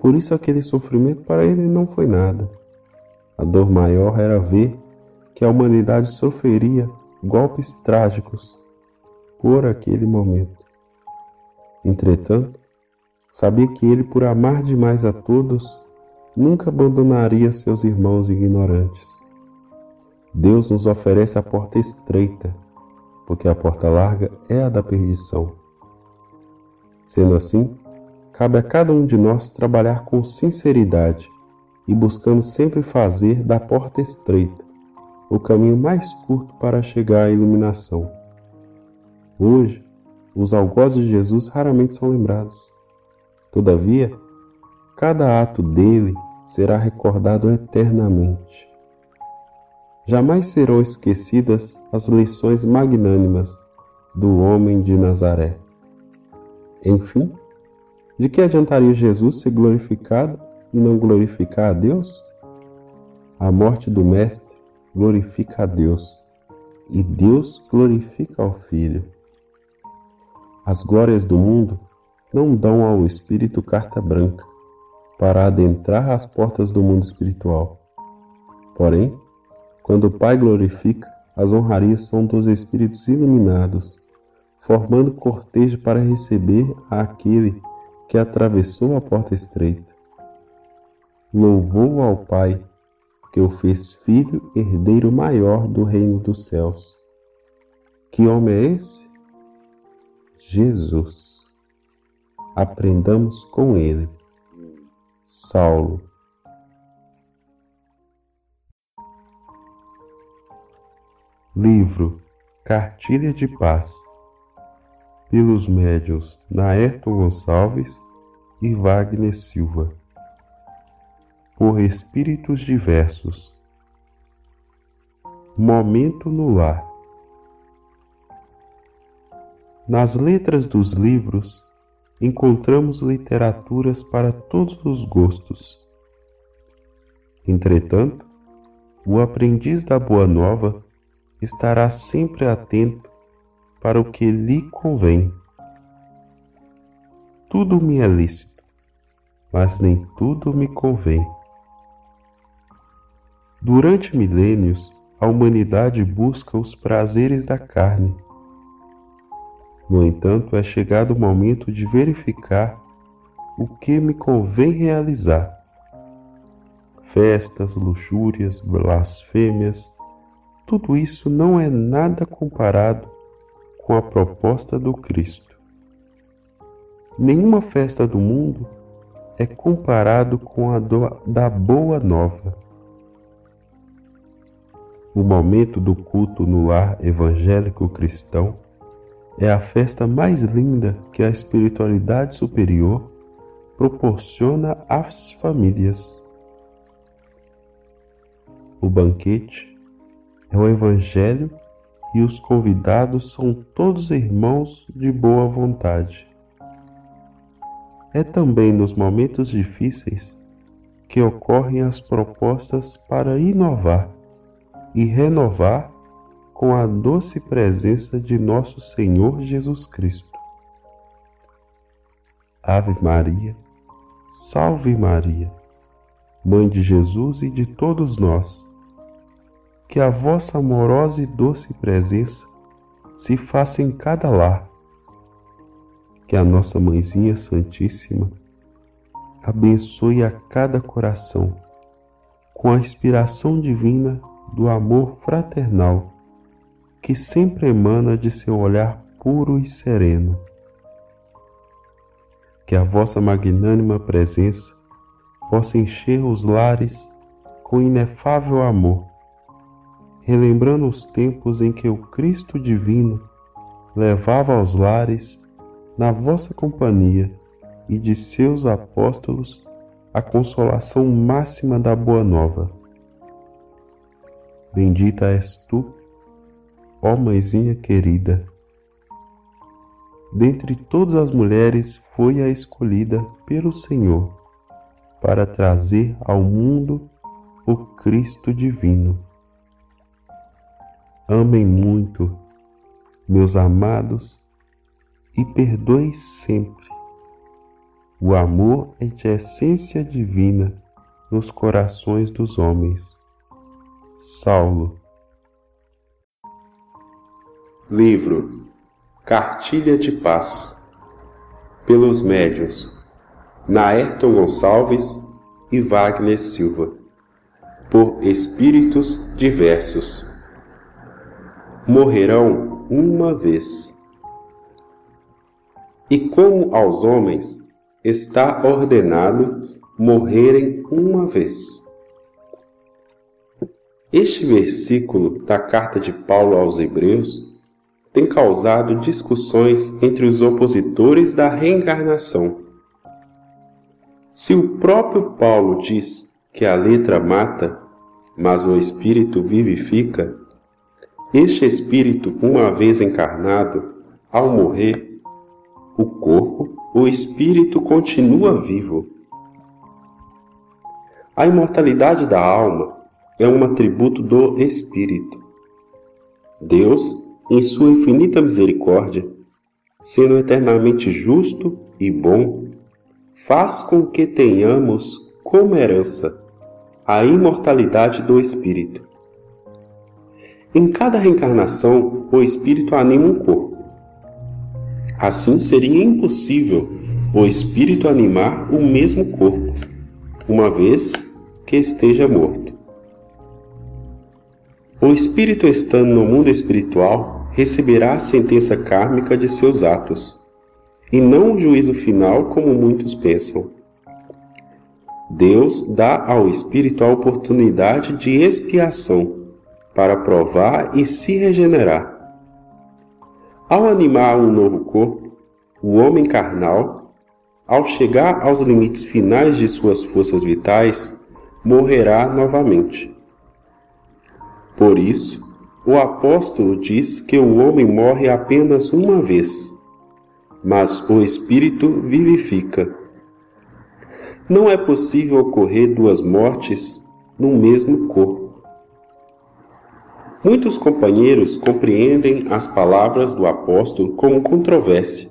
Por isso, aquele sofrimento para ele não foi nada. A dor maior era ver que a humanidade sofreria golpes trágicos por aquele momento. Entretanto, Sabia que ele, por amar demais a todos, nunca abandonaria seus irmãos ignorantes. Deus nos oferece a porta estreita, porque a porta larga é a da perdição. Sendo assim, cabe a cada um de nós trabalhar com sinceridade e buscando sempre fazer da porta estreita o caminho mais curto para chegar à iluminação. Hoje, os algozes de Jesus raramente são lembrados. Todavia, cada ato dele será recordado eternamente. Jamais serão esquecidas as lições magnânimas do homem de Nazaré. Enfim, de que adiantaria Jesus ser glorificado e não glorificar a Deus? A morte do Mestre glorifica a Deus e Deus glorifica ao Filho. As glórias do mundo não dão ao espírito carta branca para adentrar as portas do mundo espiritual. Porém, quando o Pai glorifica, as honrarias são dos espíritos iluminados, formando cortejo para receber aquele que atravessou a porta estreita. Louvou ao Pai, que o fez filho herdeiro maior do reino dos céus. Que homem é esse? Jesus aprendamos com ele. Saulo. Livro Cartilha de Paz, pelos médios Naerton Gonçalves e Wagner Silva, por espíritos diversos. Momento no lar. Nas letras dos livros encontramos literaturas para todos os gostos. Entretanto, o aprendiz da Boa Nova estará sempre atento para o que lhe convém. Tudo me é lícito, mas nem tudo me convém. Durante milênios, a humanidade busca os prazeres da carne. No entanto, é chegado o momento de verificar o que me convém realizar. Festas, luxúrias, blasfêmias, tudo isso não é nada comparado com a proposta do Cristo. Nenhuma festa do mundo é comparado com a do, da Boa Nova. O momento do culto no lar evangélico cristão é a festa mais linda que a espiritualidade superior proporciona às famílias. O banquete é o Evangelho e os convidados são todos irmãos de boa vontade. É também nos momentos difíceis que ocorrem as propostas para inovar e renovar com a doce presença de nosso Senhor Jesus Cristo. Ave Maria, Salve Maria, Mãe de Jesus e de todos nós que a vossa amorosa e doce presença se faça em cada lar. Que a nossa Mãezinha Santíssima abençoe a cada coração com a inspiração divina do amor fraternal que sempre emana de seu olhar puro e sereno. Que a vossa magnânima presença possa encher os lares com inefável amor relembrando os tempos em que o Cristo Divino levava aos lares, na vossa companhia e de seus apóstolos, a consolação máxima da Boa Nova. Bendita és tu, ó Mãezinha querida. Dentre todas as mulheres foi a escolhida pelo Senhor para trazer ao mundo o Cristo Divino. Amem muito, meus amados, e perdoe sempre. O amor é de essência divina nos corações dos homens. Saulo. Livro Cartilha de Paz pelos médios Naerton Gonçalves e Wagner Silva por espíritos diversos morrerão uma vez. E como aos homens está ordenado morrerem uma vez. Este versículo da carta de Paulo aos Hebreus tem causado discussões entre os opositores da reencarnação. Se o próprio Paulo diz que a letra mata, mas o espírito vivifica, este espírito, uma vez encarnado, ao morrer, o corpo, o espírito continua vivo. A imortalidade da alma é um atributo do espírito. Deus, em sua infinita misericórdia, sendo eternamente justo e bom, faz com que tenhamos como herança a imortalidade do espírito em cada reencarnação, o espírito anima um corpo. Assim, seria impossível o espírito animar o mesmo corpo, uma vez que esteja morto. O espírito estando no mundo espiritual receberá a sentença kármica de seus atos, e não o juízo final como muitos pensam. Deus dá ao espírito a oportunidade de expiação para provar e se regenerar. Ao animar um novo corpo, o homem carnal, ao chegar aos limites finais de suas forças vitais, morrerá novamente. Por isso, o apóstolo diz que o homem morre apenas uma vez, mas o espírito vivifica. Não é possível ocorrer duas mortes no mesmo corpo. Muitos companheiros compreendem as palavras do apóstolo como controvérsia,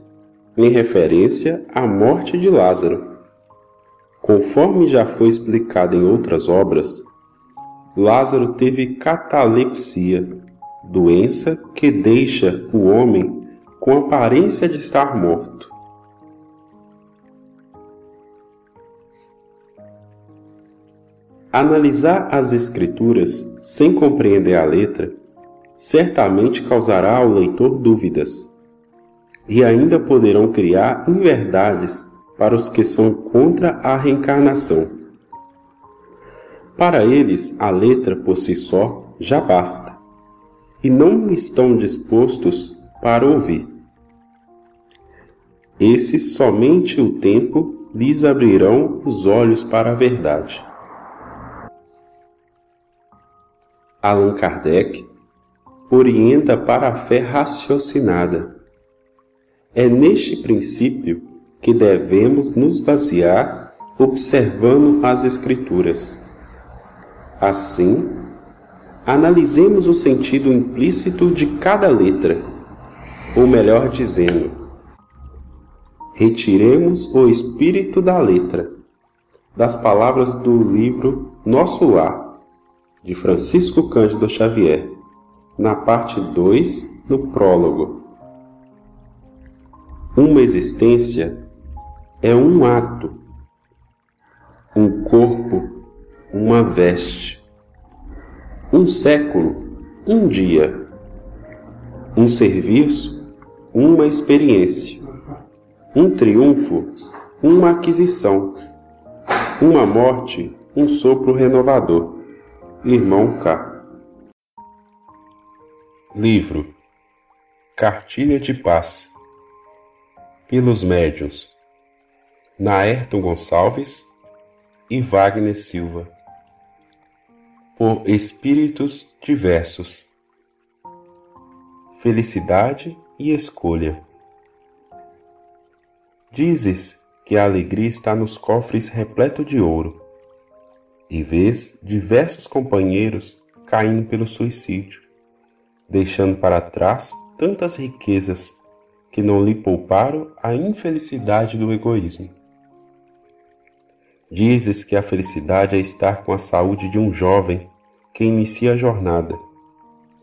em referência à morte de Lázaro. Conforme já foi explicado em outras obras, Lázaro teve catalepsia, doença que deixa o homem com aparência de estar morto. Analisar as Escrituras sem compreender a letra certamente causará ao leitor dúvidas, e ainda poderão criar inverdades para os que são contra a reencarnação. Para eles, a letra por si só já basta, e não estão dispostos para ouvir. Esses somente o tempo lhes abrirão os olhos para a verdade. Allan Kardec orienta para a fé raciocinada. É neste princípio que devemos nos basear observando as Escrituras. Assim, analisemos o sentido implícito de cada letra, ou melhor dizendo, retiremos o espírito da letra, das palavras do livro Nosso Lar de Francisco Cândido Xavier, na parte 2, no prólogo. Uma existência é um ato, um corpo, uma veste, um século, um dia, um serviço, uma experiência, um triunfo, uma aquisição, uma morte, um sopro renovador. Irmão K. Livro. Cartilha de Paz. Pelos médiuns Naerton Gonçalves e Wagner Silva por espíritos diversos Felicidade e escolha Dizes que a alegria está nos cofres repleto de ouro e vês diversos companheiros caindo pelo suicídio, deixando para trás tantas riquezas que não lhe pouparam a infelicidade do egoísmo. Dizes que a felicidade é estar com a saúde de um jovem que inicia a jornada.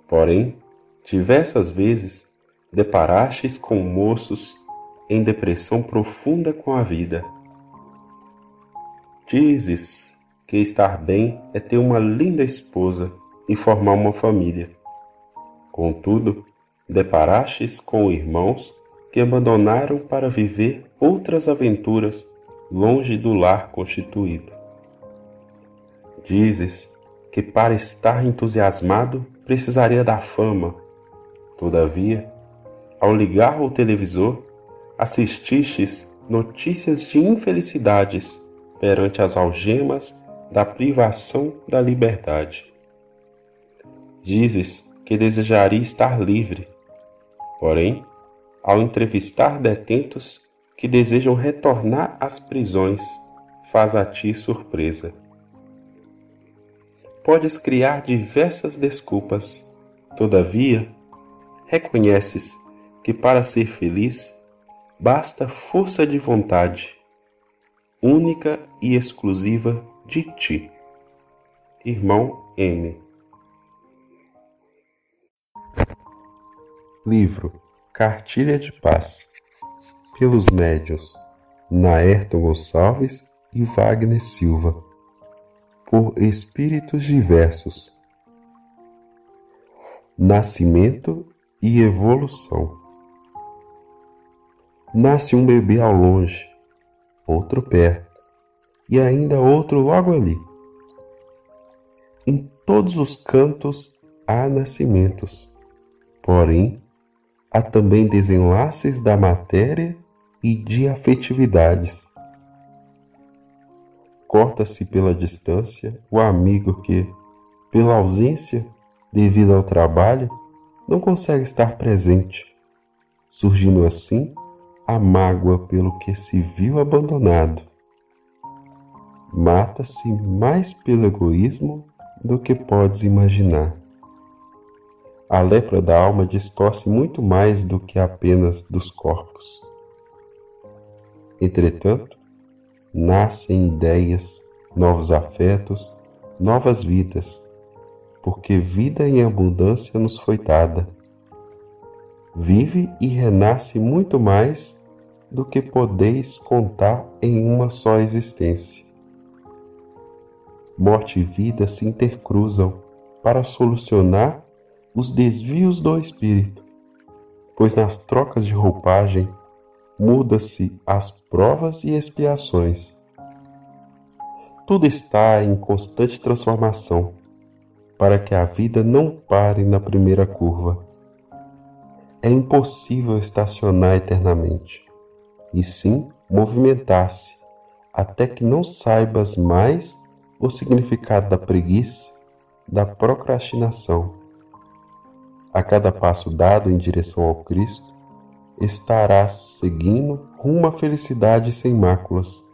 Porém, diversas vezes deparastes com moços em depressão profunda com a vida. Dizes que estar bem é ter uma linda esposa e formar uma família. Contudo, deparastes com irmãos que abandonaram para viver outras aventuras longe do lar constituído. Dizes que para estar entusiasmado precisaria da fama. Todavia, ao ligar o televisor, assististes notícias de infelicidades perante as algemas da privação da liberdade. Dizes que desejaria estar livre, porém, ao entrevistar detentos que desejam retornar às prisões, faz a ti surpresa. Podes criar diversas desculpas, todavia, reconheces que para ser feliz basta força de vontade, única e exclusiva de ti. Irmão M. Livro Cartilha de Paz pelos médios Naerton Gonçalves e Wagner Silva por espíritos diversos Nascimento e evolução Nasce um bebê ao longe, outro perto e ainda outro logo ali. Em todos os cantos há nascimentos, porém há também desenlaces da matéria e de afetividades. Corta-se pela distância o amigo que, pela ausência devido ao trabalho, não consegue estar presente, surgindo assim a mágoa pelo que se viu abandonado mata-se mais pelo egoísmo do que podes imaginar. A lepra da alma distorce muito mais do que apenas dos corpos. Entretanto, nascem ideias, novos afetos, novas vidas, porque vida em abundância nos foi dada. Vive e renasce muito mais do que podeis contar em uma só existência. Morte e vida se intercruzam para solucionar os desvios do espírito, pois nas trocas de roupagem muda-se as provas e expiações. Tudo está em constante transformação para que a vida não pare na primeira curva. É impossível estacionar eternamente, e sim movimentar-se até que não saibas mais o significado da preguiça, da procrastinação. A cada passo dado em direção ao Cristo, estarás seguindo rumo à felicidade sem máculas,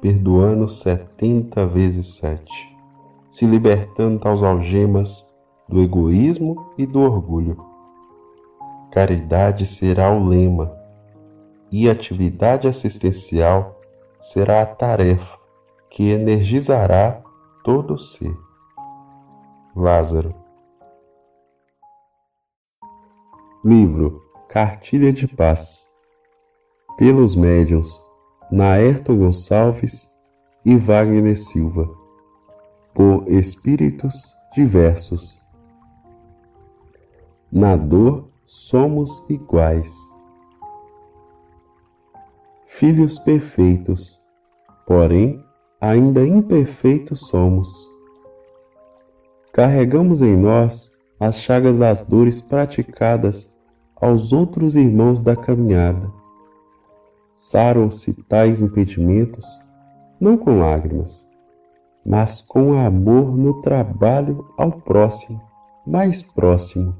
perdoando setenta vezes sete se libertando das algemas do egoísmo e do orgulho. Caridade será o lema e atividade assistencial será a tarefa que energizará todo o ser. Lázaro. Livro Cartilha de Paz pelos médiuns Naerto Gonçalves e Wagner Silva por espíritos diversos. Na dor somos iguais. Filhos perfeitos, porém ainda imperfeitos somos. Carregamos em nós as chagas das dores praticadas aos outros irmãos da caminhada. Saram-se tais impedimentos, não com lágrimas, mas com amor no trabalho ao próximo, mais próximo.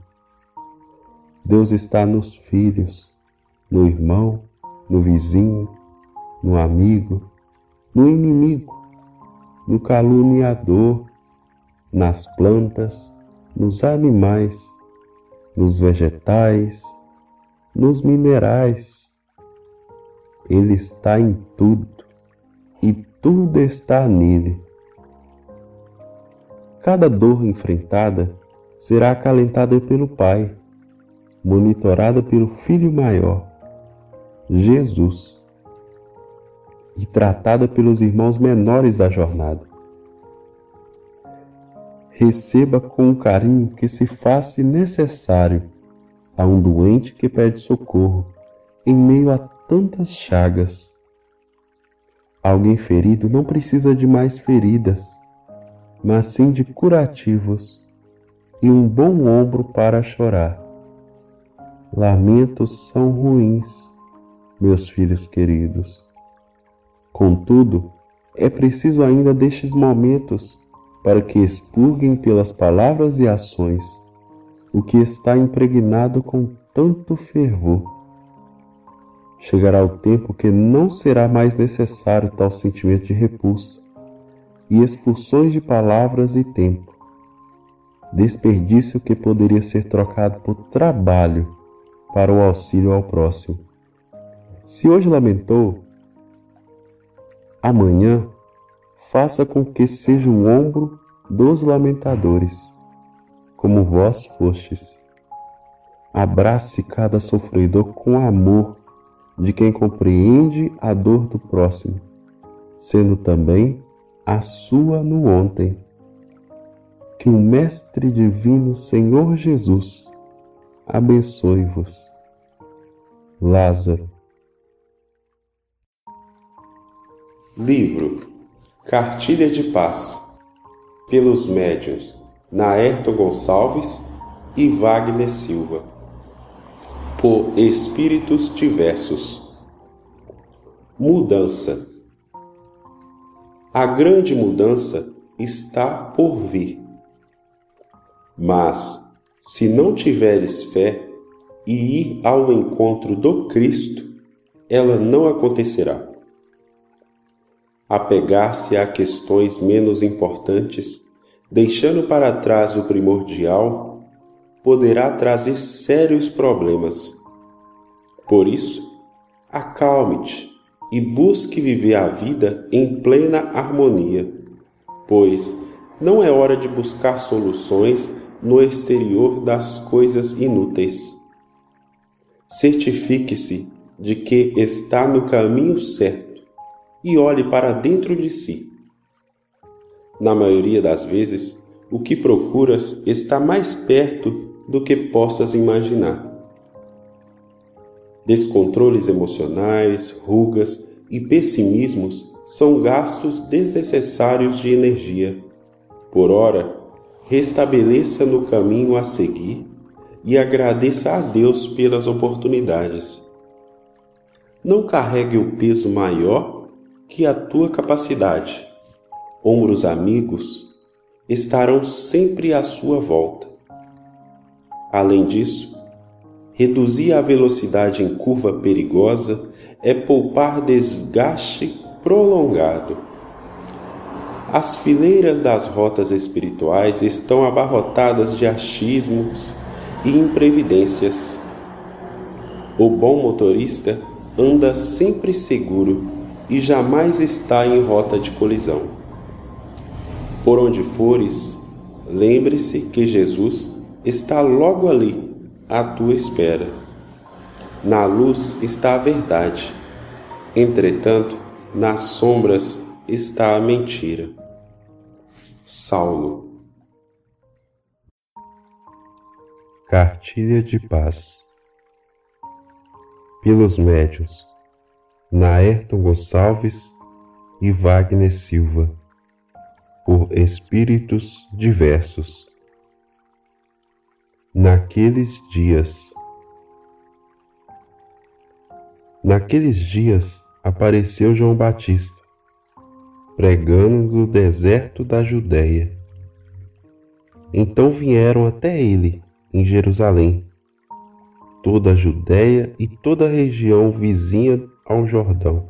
Deus está nos filhos, no irmão, no vizinho, no amigo, no inimigo, no caluniador, nas plantas, nos animais, nos vegetais, nos minerais. Ele está em tudo e tudo está nele. Cada dor enfrentada será acalentada pelo Pai, monitorada pelo Filho maior, Jesus, e tratada pelos irmãos menores da jornada. Receba com o carinho que se faça necessário a um doente que pede socorro em meio a tantas chagas. Alguém ferido não precisa de mais feridas mas sim de curativos e um bom ombro para chorar. Lamentos são ruins, meus filhos queridos. Contudo, é preciso ainda destes momentos para que expurguem pelas palavras e ações o que está impregnado com tanto fervor. Chegará o tempo que não será mais necessário tal sentimento de repulsa, e expulsões de palavras e tempo. Desperdício que poderia ser trocado por trabalho para o auxílio ao próximo. Se hoje lamentou, amanhã faça com que seja o ombro dos lamentadores, como vós fostes. Abrace cada sofredor com amor de quem compreende a dor do próximo, sendo também a sua no ontem. Que o Mestre Divino Senhor Jesus abençoe-vos. Lázaro. Livro Cartilha de Paz pelos médiuns Naerto Gonçalves e Wagner Silva por espíritos diversos. Mudança a grande mudança está por vir. Mas, se não tiveres fé e ir ao encontro do Cristo, ela não acontecerá. Apegar-se a questões menos importantes, deixando para trás o primordial, poderá trazer sérios problemas. Por isso, acalme-te e busque viver a vida em plena harmonia, pois não é hora de buscar soluções no exterior das coisas inúteis. Certifique-se de que está no caminho certo e olhe para dentro de si. Na maioria das vezes, o que procuras está mais perto do que possas imaginar. Descontroles emocionais, rugas e pessimismos são gastos desnecessários de energia. Por ora, restabeleça no caminho a seguir e agradeça a Deus pelas oportunidades. Não carregue o peso maior que a tua capacidade. Ombros amigos estarão sempre à sua volta. Além disso, reduzir a velocidade em curva perigosa é poupar desgaste prolongado. As fileiras das rotas espirituais estão abarrotadas de achismos e imprevidências. O bom motorista anda sempre seguro e jamais está em rota de colisão. Por onde fores, lembre-se que Jesus está logo ali, à tua espera. Na luz está a verdade, entretanto, nas sombras está a mentira. Saulo Cartilha de Paz Pelos Médios Naerton Gonçalves e Wagner Silva, por espíritos diversos. Naqueles dias. Naqueles dias apareceu João Batista, pregando no deserto da Judéia. Então vieram até ele, em Jerusalém, toda a Judéia e toda a região vizinha ao Jordão.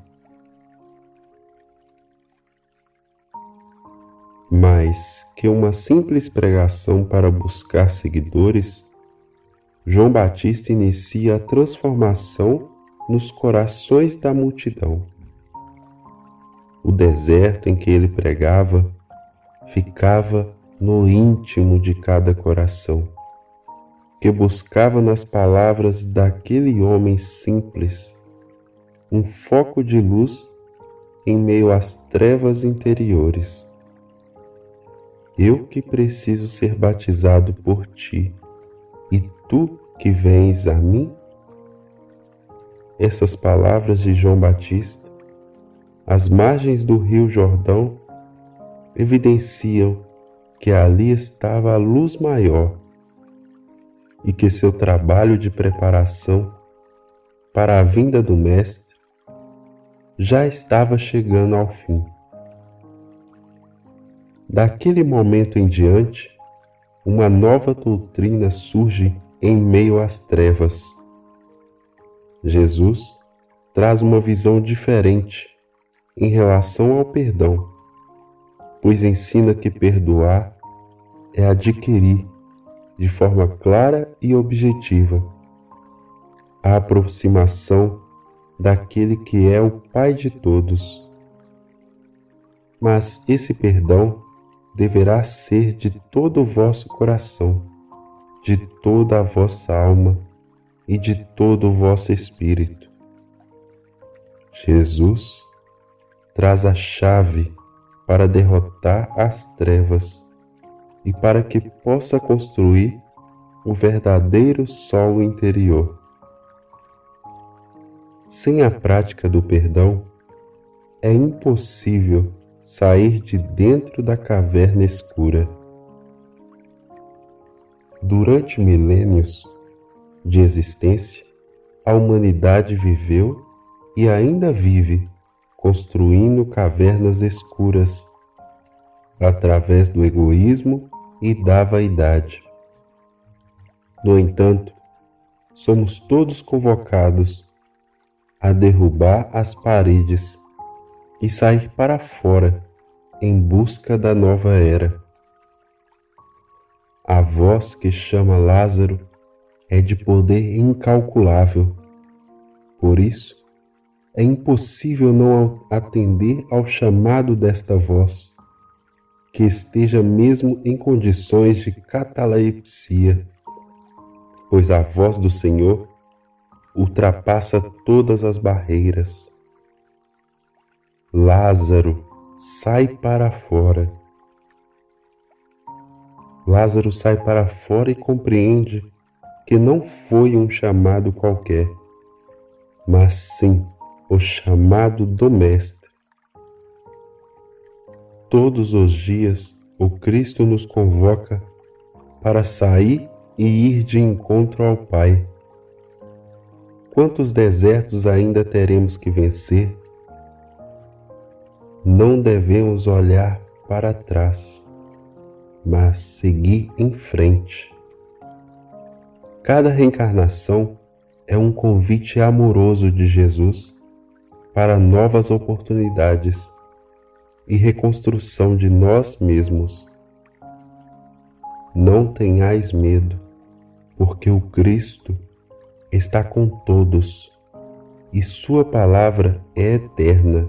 Mais que uma simples pregação para buscar seguidores, João Batista inicia a transformação nos corações da multidão. O deserto em que ele pregava ficava no íntimo de cada coração, que buscava nas palavras daquele homem simples um foco de luz em meio às trevas interiores. Eu que preciso ser batizado por ti, e tu que vens a mim? Essas palavras de João Batista, às margens do rio Jordão, evidenciam que ali estava a luz maior e que seu trabalho de preparação para a vinda do Mestre já estava chegando ao fim. Daquele momento em diante, uma nova doutrina surge em meio às trevas. Jesus traz uma visão diferente em relação ao perdão, pois ensina que perdoar é adquirir de forma clara e objetiva a aproximação daquele que é o Pai de todos. Mas esse perdão deverá ser de todo o vosso coração, de toda a vossa alma e de todo o vosso espírito. Jesus traz a chave para derrotar as trevas e para que possa construir o verdadeiro sol interior. Sem a prática do perdão, é impossível sair de dentro da caverna escura. Durante milênios de existência, a humanidade viveu e ainda vive construindo cavernas escuras através do egoísmo e da vaidade. No entanto, somos todos convocados a derrubar as paredes e sair para fora em busca da nova era. A voz que chama Lázaro é de poder incalculável. Por isso, é impossível não atender ao chamado desta voz, que esteja mesmo em condições de catalepsia, pois a voz do Senhor ultrapassa todas as barreiras. Lázaro, sai para fora. Lázaro sai para fora e compreende que não foi um chamado qualquer, mas sim o chamado do Mestre. Todos os dias o Cristo nos convoca para sair e ir de encontro ao Pai. Quantos desertos ainda teremos que vencer? Não devemos olhar para trás, mas seguir em frente. Cada reencarnação é um convite amoroso de Jesus para novas oportunidades e reconstrução de nós mesmos. Não tenhais medo, porque o Cristo está com todos e Sua palavra é eterna.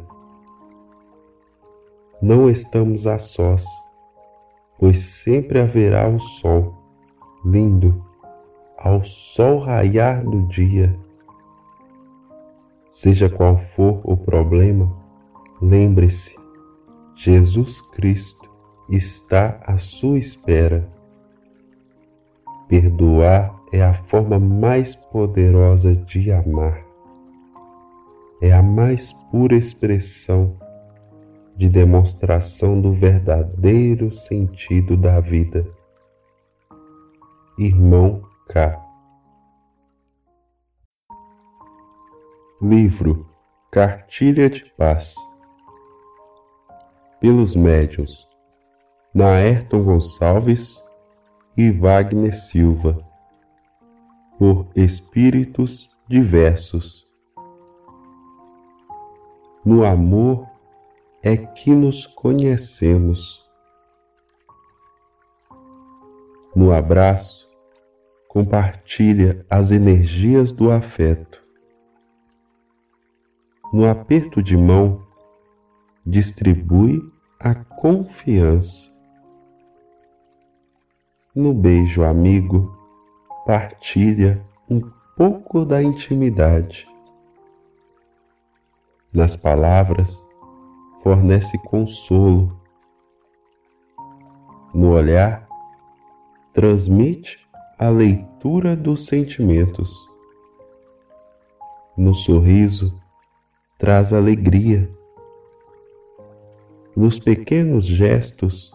Não estamos a sós, pois sempre haverá o sol, lindo, ao sol raiar do dia. Seja qual for o problema, lembre-se, Jesus Cristo está à sua espera. Perdoar é a forma mais poderosa de amar. É a mais pura expressão de demonstração do verdadeiro sentido da vida. Irmão K. Livro Cartilha de Paz Pelos médiuns Naerton Gonçalves e Wagner Silva por espíritos diversos. No amor é que nos conhecemos. No abraço, compartilha as energias do afeto. No aperto de mão, distribui a confiança. No beijo amigo, partilha um pouco da intimidade. Nas palavras, fornece consolo. No olhar, transmite a leitura dos sentimentos. No sorriso, traz alegria. Nos pequenos gestos,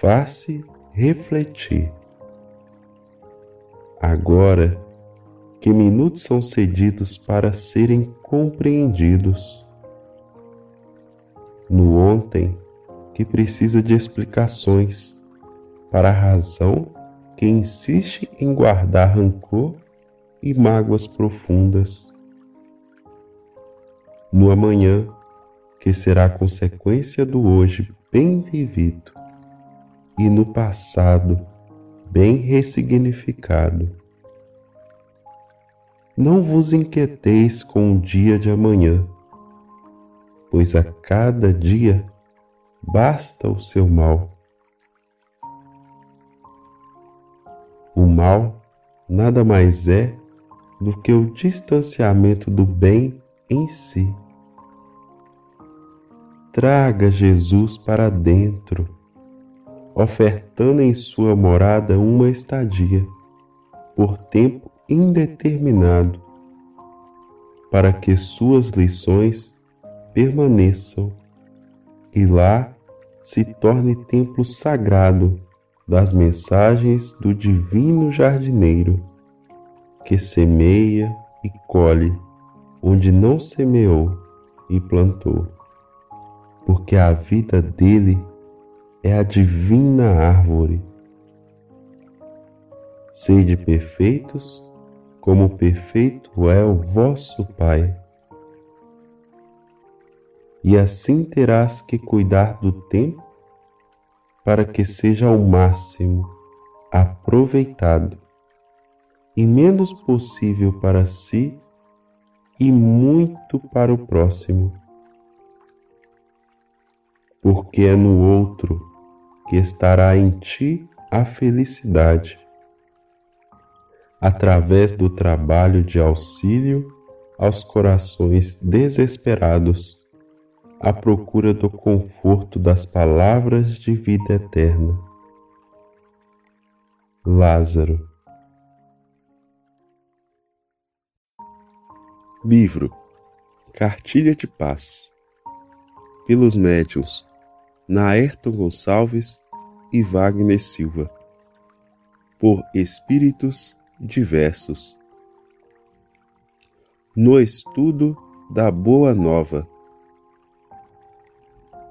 faz-se refletir. Agora que minutos são cedidos para serem compreendidos. No ontem, que precisa de explicações para a razão que insiste em guardar rancor e mágoas profundas. No amanhã, que será consequência do hoje bem vivido, e no passado, bem ressignificado. Não vos inquieteis com o dia de amanhã, pois a cada dia basta o seu mal. O mal nada mais é do que o distanciamento do bem em si. Traga Jesus para dentro ofertando em sua morada uma estadia, por tempo indeterminado, para que suas lições permaneçam e lá se torne templo sagrado das mensagens do Divino Jardineiro, que semeia e colhe onde não semeou e plantou, porque a vida dele é a divina árvore. Sede perfeitos, como perfeito é o vosso Pai. e assim terás que cuidar do tempo para que seja ao máximo aproveitado e menos possível para si e muito para o próximo. Porque é no outro que estará em ti a felicidade, através do trabalho de auxílio aos corações desesperados, à procura do conforto das palavras de vida eterna. Lázaro. Livro. Cartilha de Paz. Pelos médiuns Naerton Gonçalves e Wagner Silva por espíritos diversos no estudo da Boa Nova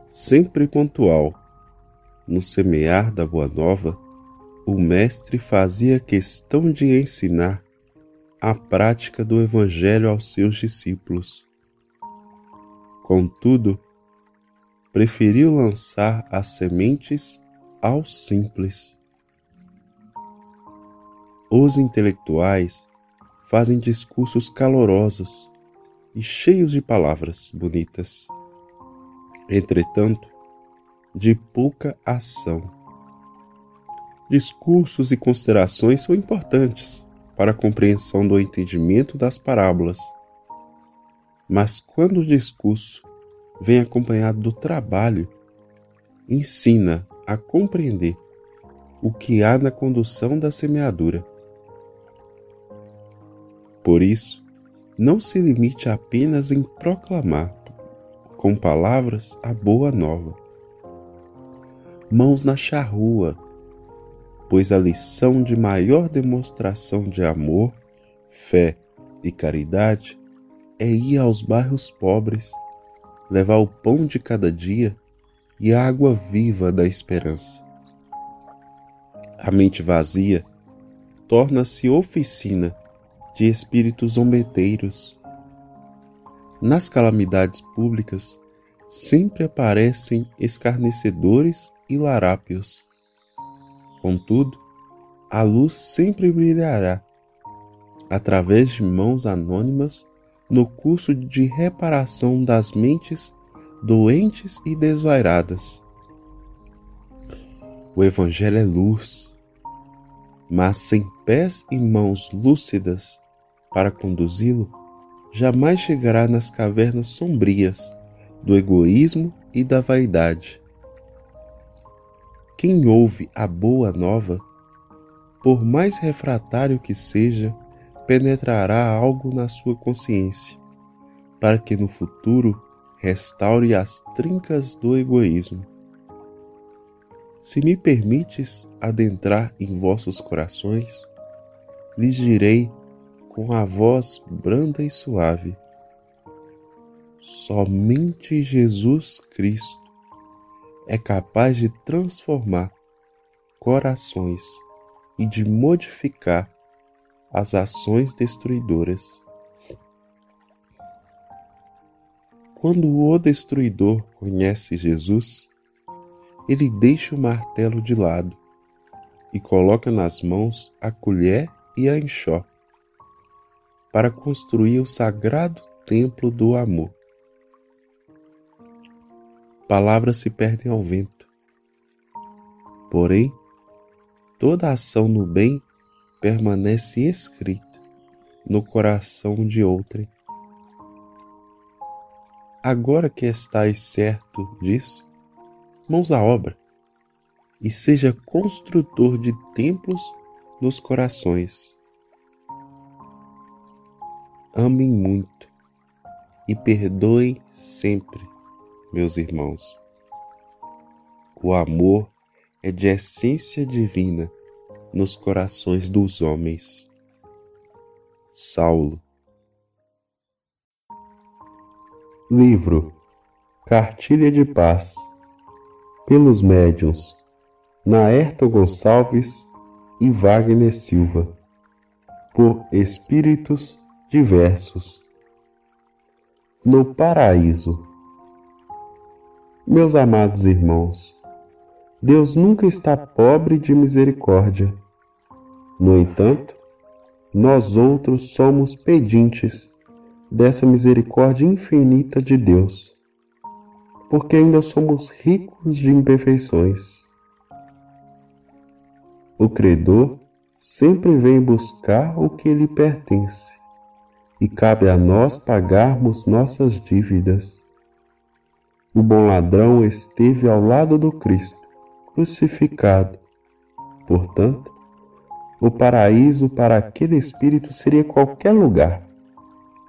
sempre pontual no semear da Boa Nova o mestre fazia questão de ensinar a prática do Evangelho aos seus discípulos. Contudo, preferiu lançar as sementes aos simples. Os intelectuais fazem discursos calorosos e cheios de palavras bonitas. Entretanto, de pouca ação. Discursos e considerações são importantes, para a compreensão do entendimento das parábolas. Mas quando o discurso vem acompanhado do trabalho, ensina a compreender o que há na condução da semeadura. Por isso, não se limite apenas em proclamar com palavras a boa nova. Mãos na charrua, pois a lição de maior demonstração de amor, fé e caridade é ir aos bairros pobres, levar o pão de cada dia e a água viva da esperança. A mente vazia torna-se oficina de espíritos zombeteiros. Nas calamidades públicas sempre aparecem escarnecedores e larápios Contudo, a luz sempre brilhará através de mãos anônimas no curso de reparação das mentes doentes e desvairadas. O Evangelho é luz, mas sem pés e mãos lúcidas para conduzi-lo, jamais chegará nas cavernas sombrias do egoísmo e da vaidade. Quem ouve a boa nova, por mais refratário que seja, penetrará algo na sua consciência, para que no futuro restaure as trincas do egoísmo. Se me permites adentrar em vossos corações, lhes direi com a voz branda e suave: Somente Jesus Cristo é capaz de transformar corações e de modificar as ações destruidoras. Quando o destruidor conhece Jesus, ele deixa o martelo de lado e coloca nas mãos a colher e a enxó para construir o sagrado templo do amor palavras se perdem ao vento. Porém, toda ação no bem permanece escrita no coração de outrem. Agora que estáis certo disso, mãos à obra, e seja construtor de templos nos corações. Amem muito e perdoem sempre meus irmãos. O amor é de essência divina nos corações dos homens. Saulo. Livro Cartilha de Paz pelos médiuns Naerto Gonçalves e Wagner Silva por espíritos diversos. No paraíso Meus amados irmãos, Deus nunca está pobre de misericórdia. No entanto, nós outros somos pedintes dessa misericórdia infinita de Deus, porque ainda somos ricos de imperfeições. O credor sempre vem buscar o que lhe pertence, e cabe a nós pagarmos nossas dívidas. O bom ladrão esteve ao lado do Cristo, crucificado. Portanto, o paraíso para aquele espírito seria qualquer lugar,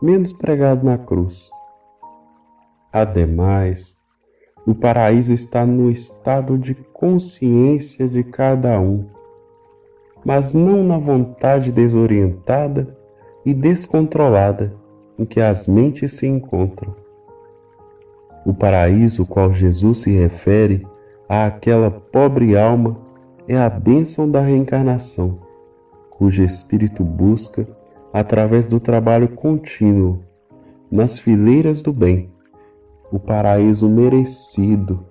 menos pregado na cruz. Ademais, o paraíso está no estado de consciência de cada um, mas não na vontade desorientada e descontrolada em que as mentes se encontram. O paraíso ao qual Jesus se refere àquela pobre alma é a bênção da reencarnação cujo espírito busca, através do trabalho contínuo, nas fileiras do bem, o paraíso merecido.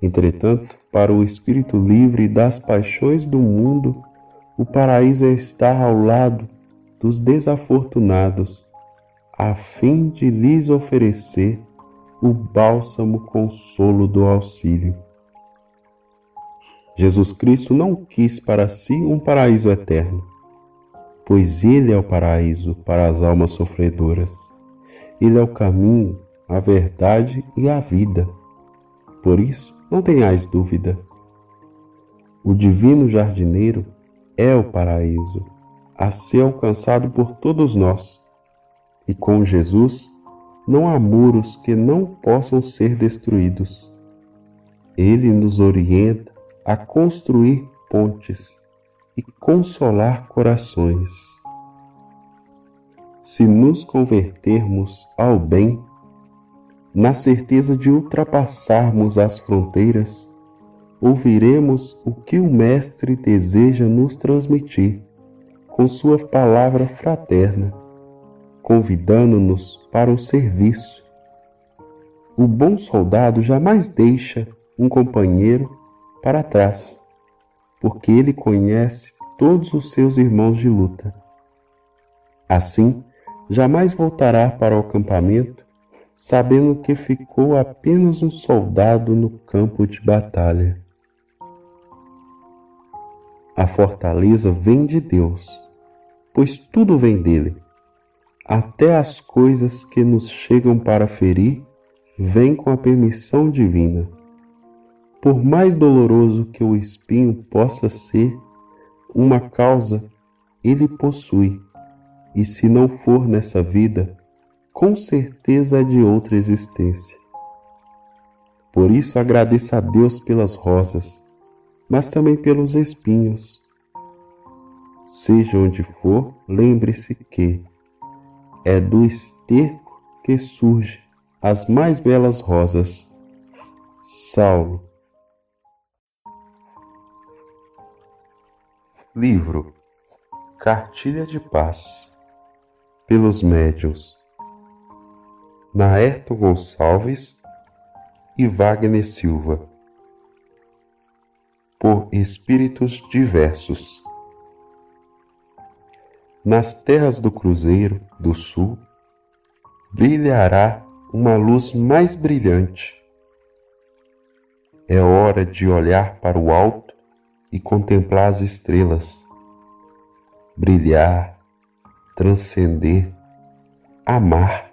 Entretanto, para o espírito livre das paixões do mundo, o paraíso é estar ao lado dos desafortunados, a fim de lhes oferecer o bálsamo consolo do auxílio. Jesus Cristo não quis para si um paraíso eterno, pois Ele é o paraíso para as almas sofredoras. Ele é o caminho, a verdade e a vida. Por isso, não tenhais dúvida. O divino jardineiro é o paraíso, a ser alcançado por todos nós. E com Jesus não há muros que não possam ser destruídos. Ele nos orienta a construir pontes e consolar corações. Se nos convertermos ao bem, na certeza de ultrapassarmos as fronteiras, ouviremos o que o Mestre deseja nos transmitir com Sua palavra fraterna, convidando-nos para o serviço. O bom soldado jamais deixa um companheiro para trás, porque ele conhece todos os seus irmãos de luta. Assim, jamais voltará para o acampamento, sabendo que ficou apenas um soldado no campo de batalha. A fortaleza vem de Deus, pois tudo vem dele. Até as coisas que nos chegam para ferir vêm com a permissão divina. Por mais doloroso que o espinho possa ser, uma causa ele possui, e se não for nessa vida, com certeza é de outra existência. Por isso agradeça a Deus pelas rosas, mas também pelos espinhos. Seja onde for, lembre-se que é do esterco que surge as mais belas rosas. Saulo Livro Cartilha de Paz pelos Médiuns Naerto Gonçalves e Wagner Silva por espíritos diversos. Nas terras do Cruzeiro do Sul brilhará uma luz mais brilhante. É hora de olhar para o alto e contemplar as estrelas, brilhar, transcender, amar.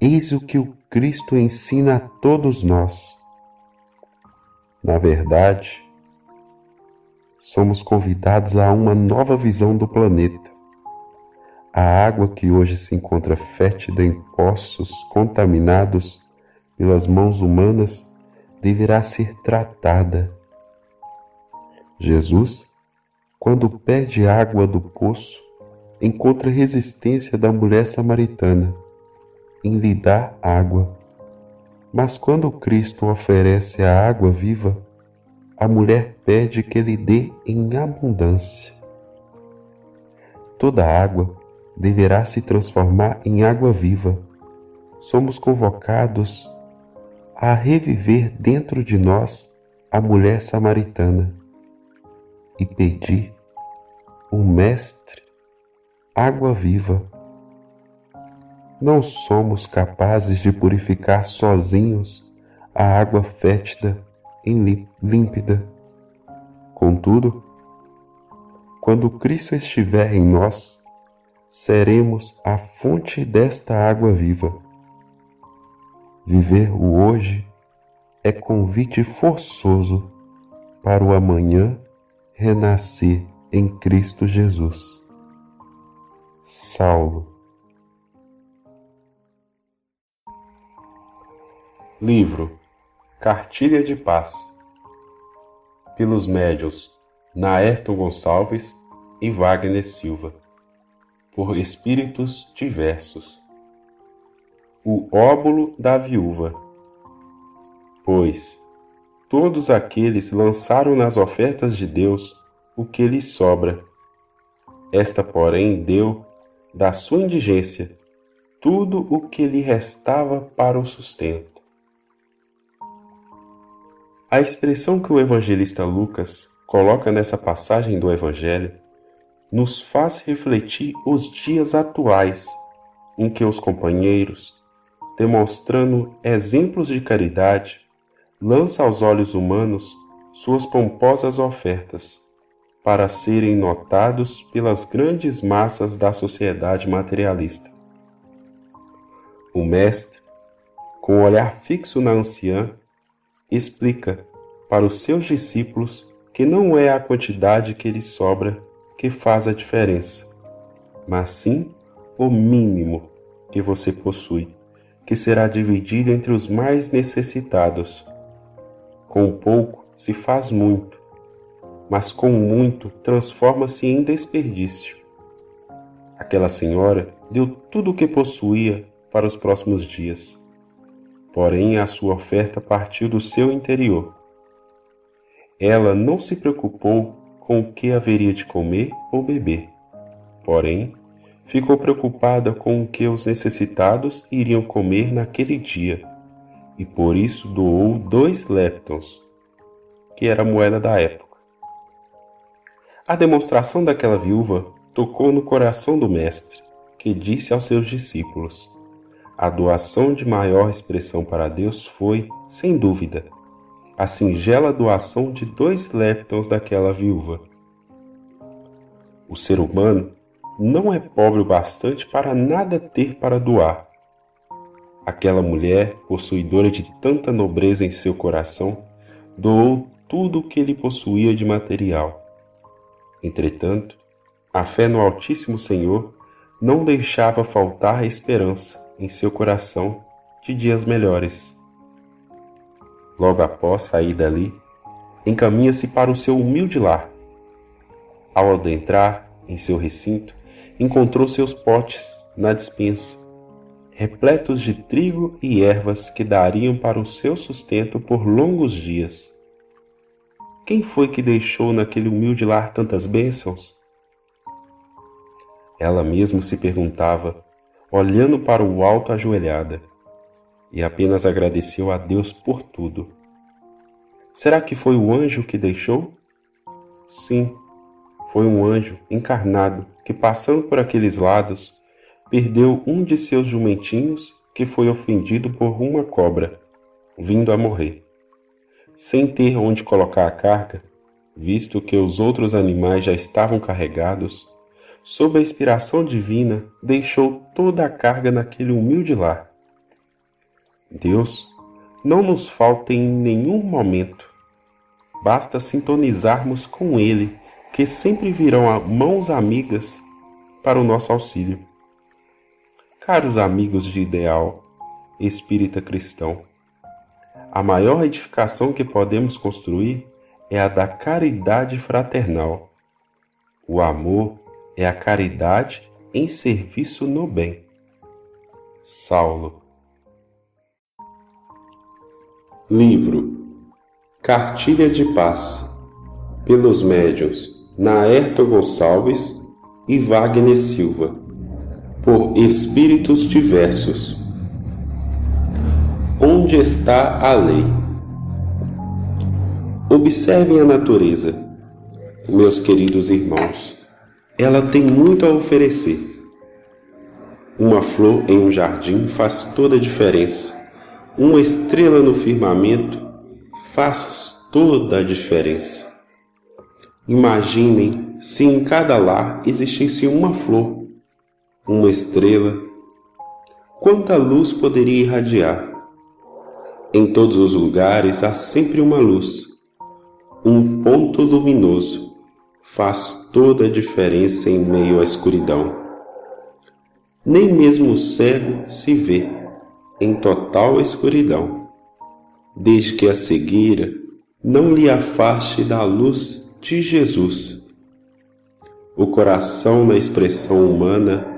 Eis o que o Cristo ensina a todos nós. Na verdade, somos convidados a uma nova visão do planeta. A água que hoje se encontra fétida em poços contaminados pelas mãos humanas deverá ser tratada Jesus, quando pede água do poço, encontra resistência da mulher samaritana em lhe dar água. Mas quando Cristo oferece a água viva, a mulher pede que lhe dê em abundância. Toda água deverá se transformar em água viva. Somos convocados a reviver dentro de nós a mulher samaritana e pedir o Mestre água viva. Não somos capazes de purificar sozinhos a água fétida e límpida. Contudo, quando Cristo estiver em nós, seremos a fonte desta água viva. Viver o hoje é convite forçoso para o amanhã renascer em Cristo Jesus. Saulo. Livro Cartilha de Paz. Pelos médios Naerton Gonçalves e Wagner Silva. Por espíritos diversos. O óbulo da viúva. Pois todos aqueles lançaram nas ofertas de Deus o que lhe sobra. Esta, porém, deu, da sua indigência, tudo o que lhe restava para o sustento. A expressão que o evangelista Lucas coloca nessa passagem do Evangelho nos faz refletir os dias atuais em que os companheiros, demonstrando exemplos de caridade, lançam aos olhos humanos suas pomposas ofertas para serem notados pelas grandes massas da sociedade materialista. O mestre, com o olhar fixo na anciã, explica para os seus discípulos que não é a quantidade que lhes sobra que faz a diferença, mas sim o mínimo que você possui, que será dividido entre os mais necessitados. Com pouco se faz muito, mas com muito transforma-se em desperdício. Aquela senhora deu tudo o que possuía para os próximos dias. Porém, a sua oferta partiu do seu interior. Ela não se preocupou com o que haveria de comer ou beber. Porém, ficou preocupada com o que os necessitados iriam comer naquele dia, e por isso doou dois leptons, que era a moeda da época. A demonstração daquela viúva tocou no coração do Mestre, que disse aos seus discípulos: A doação de maior expressão para Deus foi, sem dúvida, a singela doação de dois leptons daquela viúva. O ser humano não é pobre o bastante para nada ter para doar. Aquela mulher, possuidora de tanta nobreza em seu coração, doou tudo o que lhe possuía de material Entretanto, a fé no Altíssimo Senhor não deixava faltar a esperança em seu coração de dias melhores. Logo após sair dali, encaminha-se para o seu humilde lar. Ao adentrar em seu recinto, encontrou seus potes na despensa, repletos de trigo e ervas que dariam para o seu sustento por longos dias. Quem foi que deixou naquele humilde lar tantas bênçãos? Ela mesmo se perguntava, olhando para o alto ajoelhada, e apenas agradeceu a Deus por tudo. Será que foi o anjo que deixou? Sim, foi um anjo encarnado que, passando por aqueles lados, perdeu um de seus jumentinhos que foi ofendido por uma cobra, vindo a morrer sem ter onde colocar a carga, visto que os outros animais já estavam carregados, sob a inspiração divina, deixou toda a carga naquele humilde lar. Deus não nos falta em nenhum momento. Basta sintonizarmos com Ele, que sempre virão mãos amigas para o nosso auxílio. Caros amigos de ideal, espírita cristão, a maior edificação que podemos construir é a da caridade fraternal. O amor é a caridade em serviço no bem. Saulo. Livro Cartilha de Paz pelos médiuns Naerto Gonçalves e Wagner Silva por espíritos diversos onde está a lei. Observem a natureza, meus queridos irmãos. Ela tem muito a oferecer. Uma flor em um jardim faz toda a diferença. Uma estrela no firmamento faz toda a diferença. Imaginem se em cada lar existisse uma flor, uma estrela. Quanta luz poderia irradiar! Em todos os lugares há sempre uma luz. Um ponto luminoso faz toda a diferença em meio à escuridão. Nem mesmo o cego se vê em total escuridão, desde que a cegueira não lhe afaste da luz de Jesus. O coração, na expressão humana,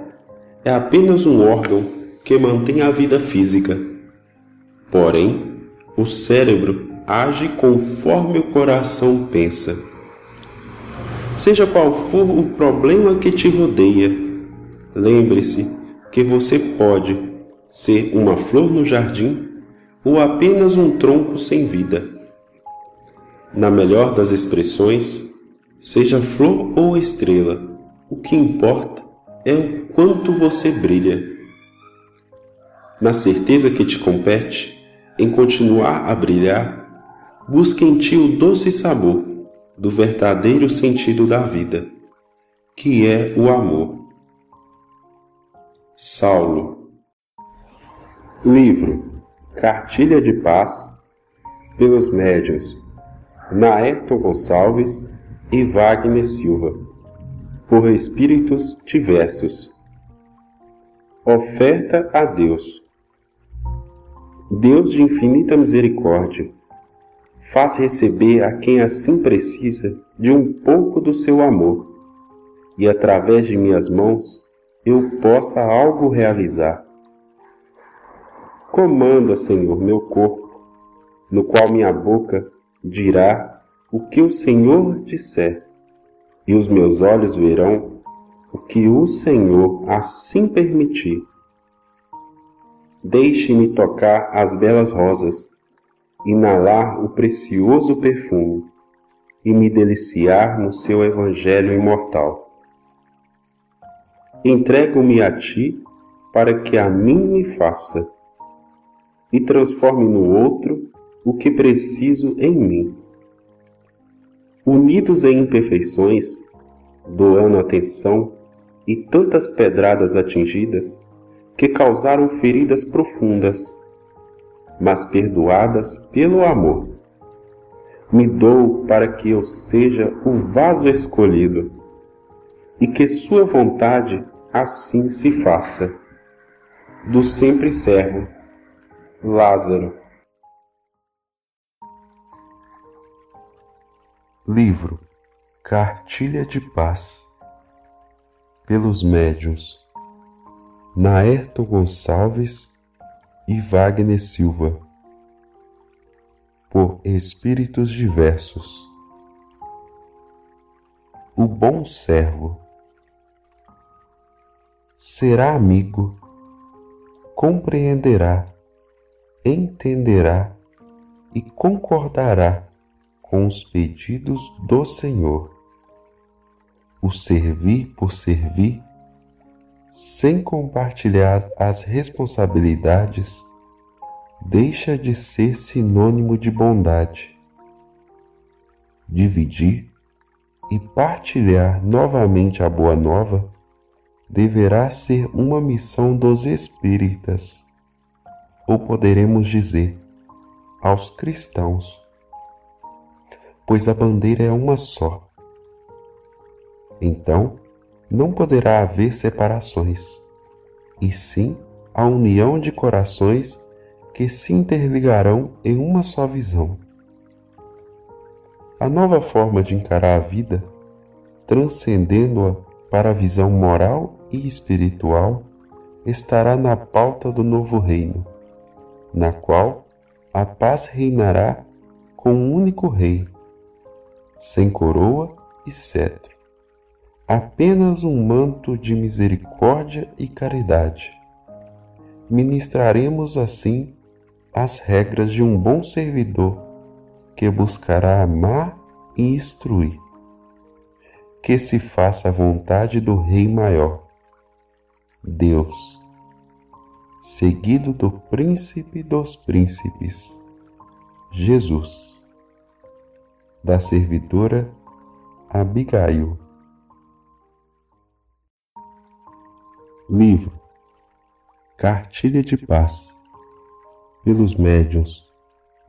é apenas um órgão que mantém a vida física. Porém, o cérebro age conforme o coração pensa. Seja qual for o problema que te rodeia, lembre-se que você pode ser uma flor no jardim ou apenas um tronco sem vida. Na melhor das expressões, seja flor ou estrela, o que importa é o quanto você brilha. Na certeza que te compete, em continuar a brilhar, busque em ti o doce sabor do verdadeiro sentido da vida, que é o amor. Saulo Livro Cartilha de Paz pelos médios Naerton Gonçalves e Wagner Silva, por espíritos diversos. Oferta a Deus. Deus de infinita misericórdia, faz receber a quem assim precisa de um pouco do seu amor, e através de minhas mãos eu possa algo realizar. Comanda, Senhor, meu corpo, no qual minha boca dirá o que o Senhor disser, e os meus olhos verão o que o Senhor assim permitir. Deixe-me tocar as belas rosas, inalar o precioso perfume e me deliciar no seu Evangelho imortal. Entrego-me a ti para que a mim me faça e transforme no outro o que preciso em mim. Unidos em imperfeições, doando atenção e tantas pedradas atingidas que causaram feridas profundas, mas perdoadas pelo amor. Me dou para que eu seja o vaso escolhido e que Sua vontade assim se faça. Do sempre servo, Lázaro. Livro Cartilha de Paz pelos médiuns Naerto Gonçalves e Wagner Silva por espíritos diversos O bom servo será amigo compreenderá entenderá e concordará com os pedidos do Senhor. O servir por servir, sem compartilhar as responsabilidades, deixa de ser sinônimo de bondade. Dividir e partilhar novamente a Boa Nova deverá ser uma missão dos espíritas, ou poderemos dizer, aos cristãos pois a bandeira é uma só. Então, não poderá haver separações, e sim a união de corações que se interligarão em uma só visão. A nova forma de encarar a vida, transcendendo-a para a visão moral e espiritual, estará na pauta do novo reino, na qual a paz reinará com um único rei, sem coroa e cetro, apenas um manto de misericórdia e caridade. Ministraremos assim as regras de um bom servidor que buscará amar e instruir. Que se faça a vontade do Rei Maior, Deus, seguido do Príncipe dos Príncipes, Jesus, da servidora Abigail. Livro. Cartilha de Paz. Pelos médiuns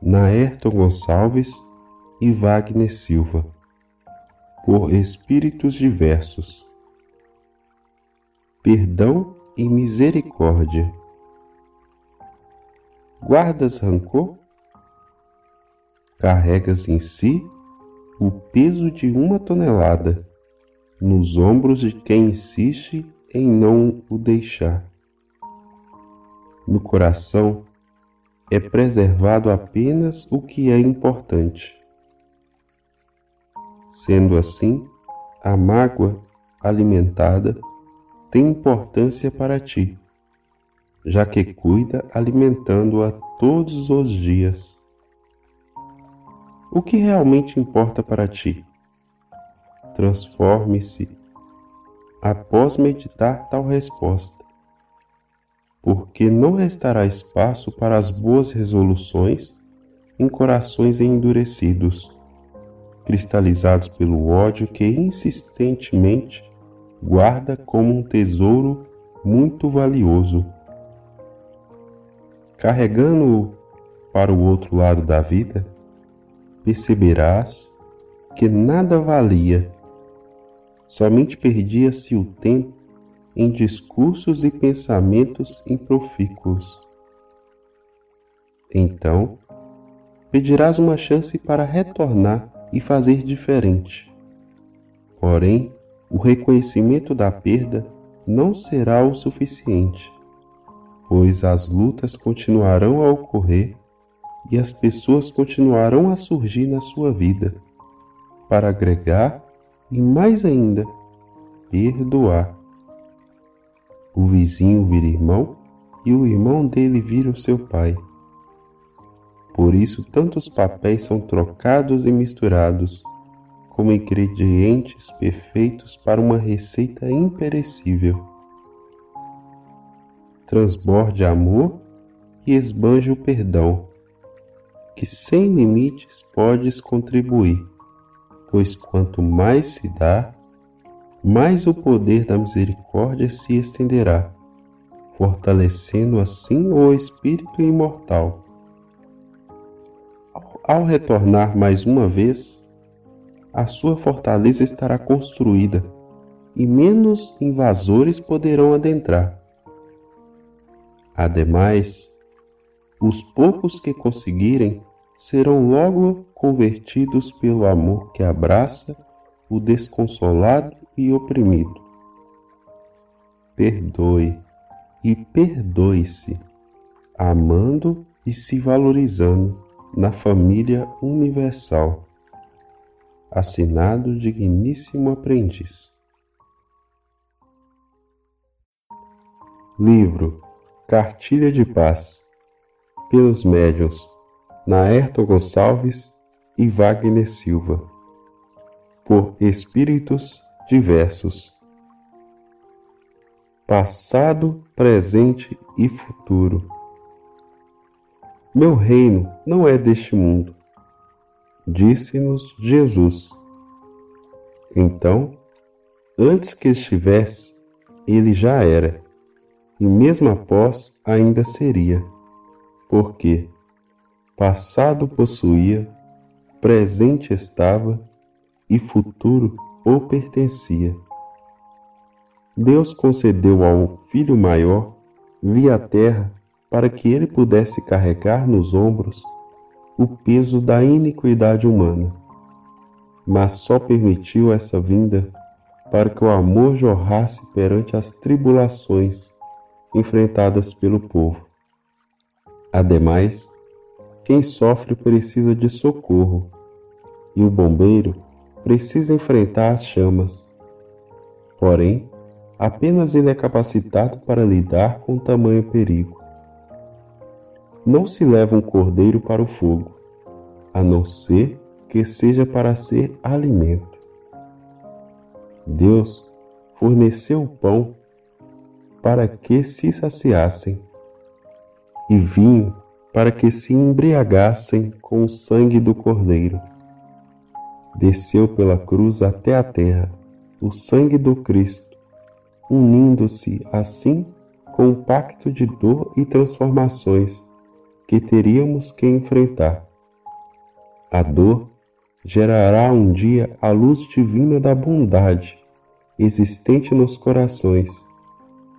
Naerton Gonçalves e Wagner Silva. Por espíritos diversos. Perdão e misericórdia. Guardas rancor? Carregas em si o peso de uma tonelada nos ombros de quem insiste em não o deixar. No coração é preservado apenas o que é importante. Sendo assim, a mágoa alimentada tem importância para ti, já que cuida alimentando-a todos os dias. O que realmente importa para ti? Transforme-se após meditar tal resposta, porque não restará espaço para as boas resoluções em corações endurecidos, cristalizados pelo ódio que insistentemente guarda como um tesouro muito valioso. Carregando-o para o outro lado da vida, perceberás que nada valia, somente perdia-se o tempo em discursos e pensamentos improfícuos. Então, pedirás uma chance para retornar e fazer diferente. Porém, o reconhecimento da perda não será o suficiente, pois as lutas continuarão a ocorrer e as pessoas continuarão a surgir na sua vida para agregar e mais ainda perdoar. O vizinho vira irmão e o irmão dele vira o seu pai. Por isso, tantos papéis são trocados e misturados como ingredientes perfeitos para uma receita imperecível. Transborde amor e esbanje o perdão que sem limites podes contribuir, pois quanto mais se dá, mais o poder da misericórdia se estenderá, fortalecendo assim o espírito imortal. Ao retornar mais uma vez, a sua fortaleza estará construída e menos invasores poderão adentrar. Ademais, os poucos que conseguirem serão logo convertidos pelo amor que abraça o desconsolado e oprimido. Perdoe e perdoe-se, amando e se valorizando na família universal. Assinado Digníssimo Aprendiz. Livro Cartilha de Paz pelos médiuns Naerto Gonçalves e Wagner Silva, por espíritos diversos. Passado, presente e futuro. Meu reino não é deste mundo, disse-nos Jesus. Então, antes que estivesse, ele já era, e mesmo após ainda seria porque passado possuía, presente estava e futuro o pertencia. Deus concedeu ao filho maior via terra para que ele pudesse carregar nos ombros o peso da iniquidade humana, mas só permitiu essa vinda para que o amor jorrasse perante as tribulações enfrentadas pelo povo. Ademais, quem sofre precisa de socorro e o bombeiro precisa enfrentar as chamas. Porém, apenas ele é capacitado para lidar com tamanho perigo. não se leva um cordeiro para o fogo, a não ser que seja para ser alimento. Deus forneceu o pão para que se saciassem, e vinho para que se embriagassem com o sangue do Cordeiro. Desceu pela cruz até a terra o sangue do Cristo, unindo-se assim com o pacto de dor e transformações que teríamos que enfrentar. A dor gerará um dia a luz divina da bondade existente nos corações,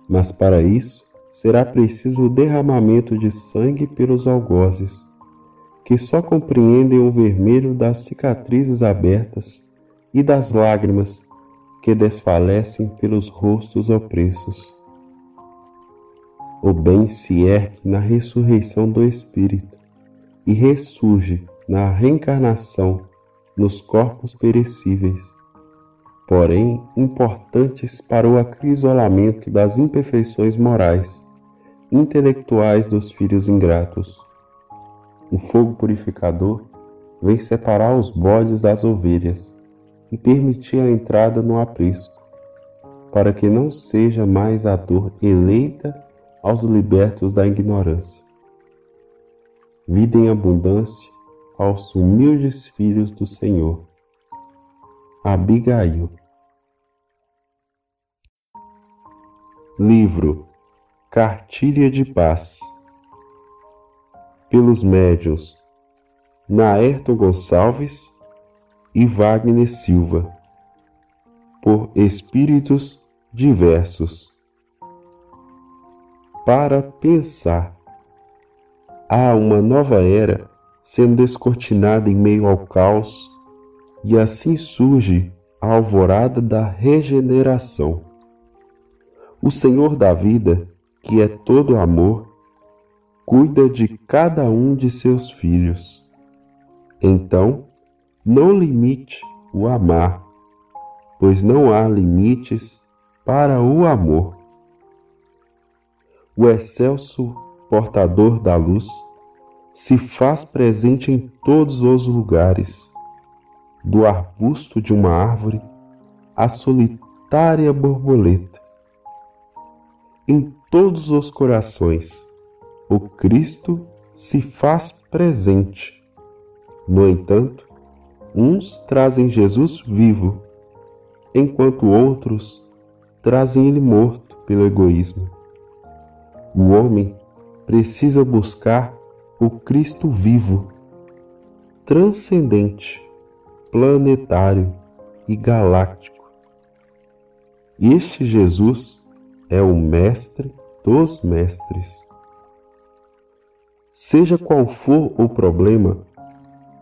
mas para isso será preciso o derramamento de sangue pelos algozes, que só compreendem o vermelho das cicatrizes abertas e das lágrimas que desfalecem pelos rostos opressos. O bem se ergue na ressurreição do Espírito e ressurge na reencarnação nos corpos perecíveis, porém importantes para o acrisolamento das imperfeições morais, intelectuais dos filhos ingratos. O fogo purificador vem separar os bodes das ovelhas e permitir a entrada no aprisco, para que não seja mais a dor eleita aos libertos da ignorância. Vida em abundância aos humildes filhos do Senhor. Abigail. Livro Cartilha de Paz pelos médiuns Naerto Gonçalves e Wagner Silva por espíritos diversos para pensar. Há uma nova era sendo descortinada em meio ao caos, e assim surge a alvorada da regeneração. O Senhor da vida, que é todo amor, cuida de cada um de seus filhos. Então, não limite o amar, pois não há limites para o amor o excelso portador da luz, se faz presente em todos os lugares, do arbusto de uma árvore à solitária borboleta. Em todos os corações, o Cristo se faz presente. No entanto, uns trazem Jesus vivo, enquanto outros trazem ele morto pelo egoísmo. O homem precisa buscar o Cristo vivo, transcendente, planetário e galáctico. Este Jesus é o Mestre dos Mestres. Seja qual for o problema,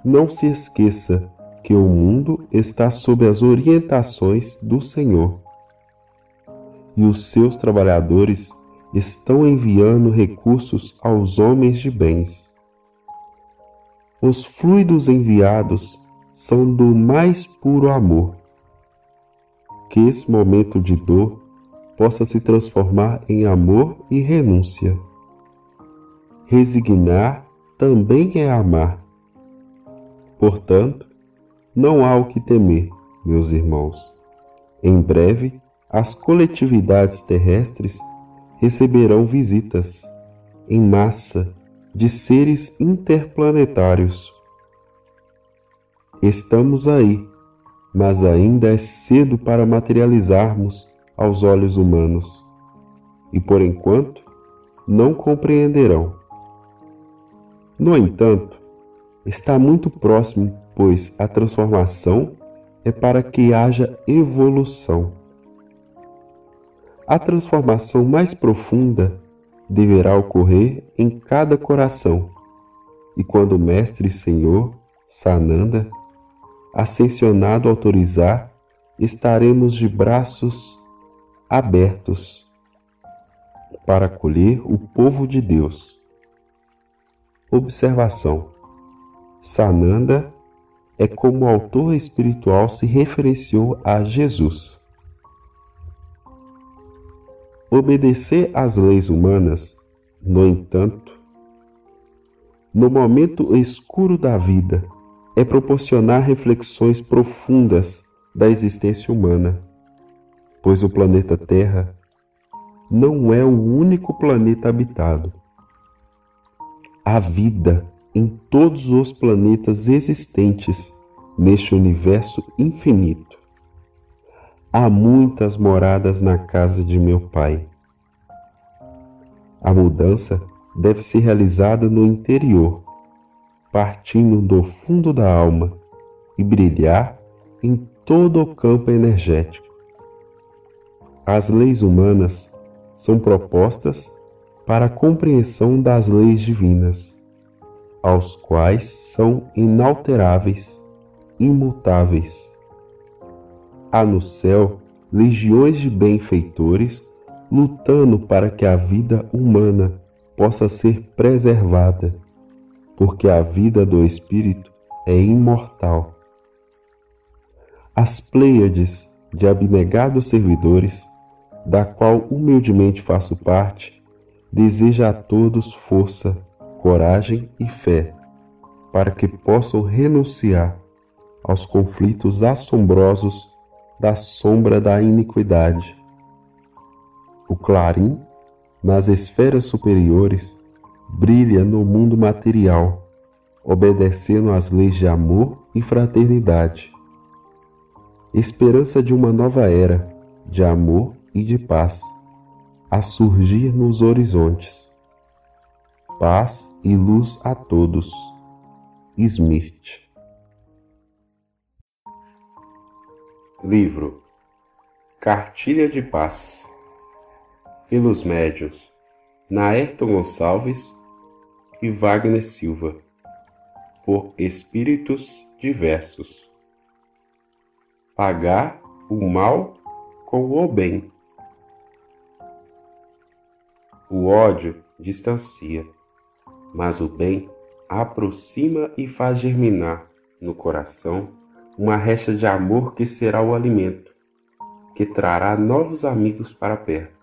não se esqueça que o mundo está sob as orientações do Senhor e os seus trabalhadores estão enviando recursos aos homens de bens. Os fluidos enviados são do mais puro amor. Que esse momento de dor possa se transformar em amor e renúncia. Resignar também é amar. Portanto, não há o que temer, meus irmãos. Em breve, as coletividades terrestres receberão visitas em massa de seres interplanetários. Estamos aí, mas ainda é cedo para materializarmos aos olhos humanos, e por enquanto não compreenderão. No entanto, está muito próximo, pois a transformação é para que haja evolução. A transformação mais profunda deverá ocorrer em cada coração. E quando o Mestre Senhor, Sananda, ascensionado autorizar, estaremos de braços abertos para acolher o povo de Deus. Observação: Sananda é como o autor espiritual se referenciou a Jesus. Obedecer às leis humanas, no entanto, no momento escuro da vida, é proporcionar reflexões profundas da existência humana, pois o planeta Terra não é o único planeta habitado. Há vida em todos os planetas existentes neste universo infinito. Há muitas moradas na casa de meu Pai. A mudança deve ser realizada no interior, partindo do fundo da alma e brilhar em todo o campo energético. As leis humanas são propostas para a compreensão das leis divinas, aos quais são inalteráveis, imutáveis. Há no céu legiões de benfeitores lutando para que a vida humana possa ser preservada, porque a vida do espírito é imortal. As Pleiades de abnegados servidores, da qual humildemente faço parte, deseja a todos força, coragem e fé, para que possam renunciar aos conflitos assombrosos da sombra da iniquidade. O clarim nas esferas superiores, brilha no mundo material, obedecendo às leis de amor e fraternidade. Esperança de uma nova era de amor e de paz a surgir nos horizontes. Paz e luz a todos. Smith. Livro Cartilha de Paz pelos médios Naerton Gonçalves e Wagner Silva, por espíritos diversos. Pagar o mal com o bem. O ódio distancia, mas o bem aproxima e faz germinar no coração uma recha de amor que será o alimento, que trará novos amigos para perto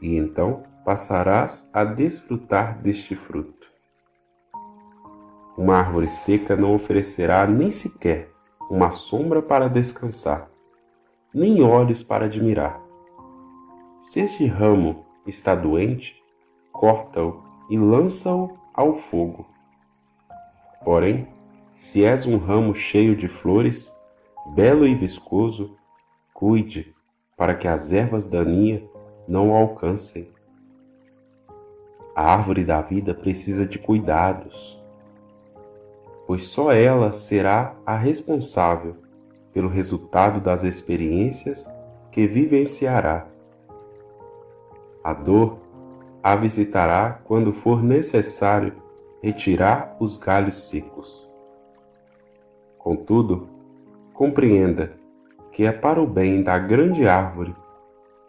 e então passarás a desfrutar deste fruto. Uma árvore seca não oferecerá nem sequer uma sombra para descansar, nem olhos para admirar. Se este ramo está doente, corta-o e lança-o ao fogo. Porém, se és um ramo cheio de flores, belo e viscoso, cuide para que as ervas daninhas não o alcancem. A árvore da vida precisa de cuidados, pois só ela será a responsável pelo resultado das experiências que vivenciará. A dor a visitará quando for necessário retirar os galhos secos. Contudo, compreenda que é para o bem da grande árvore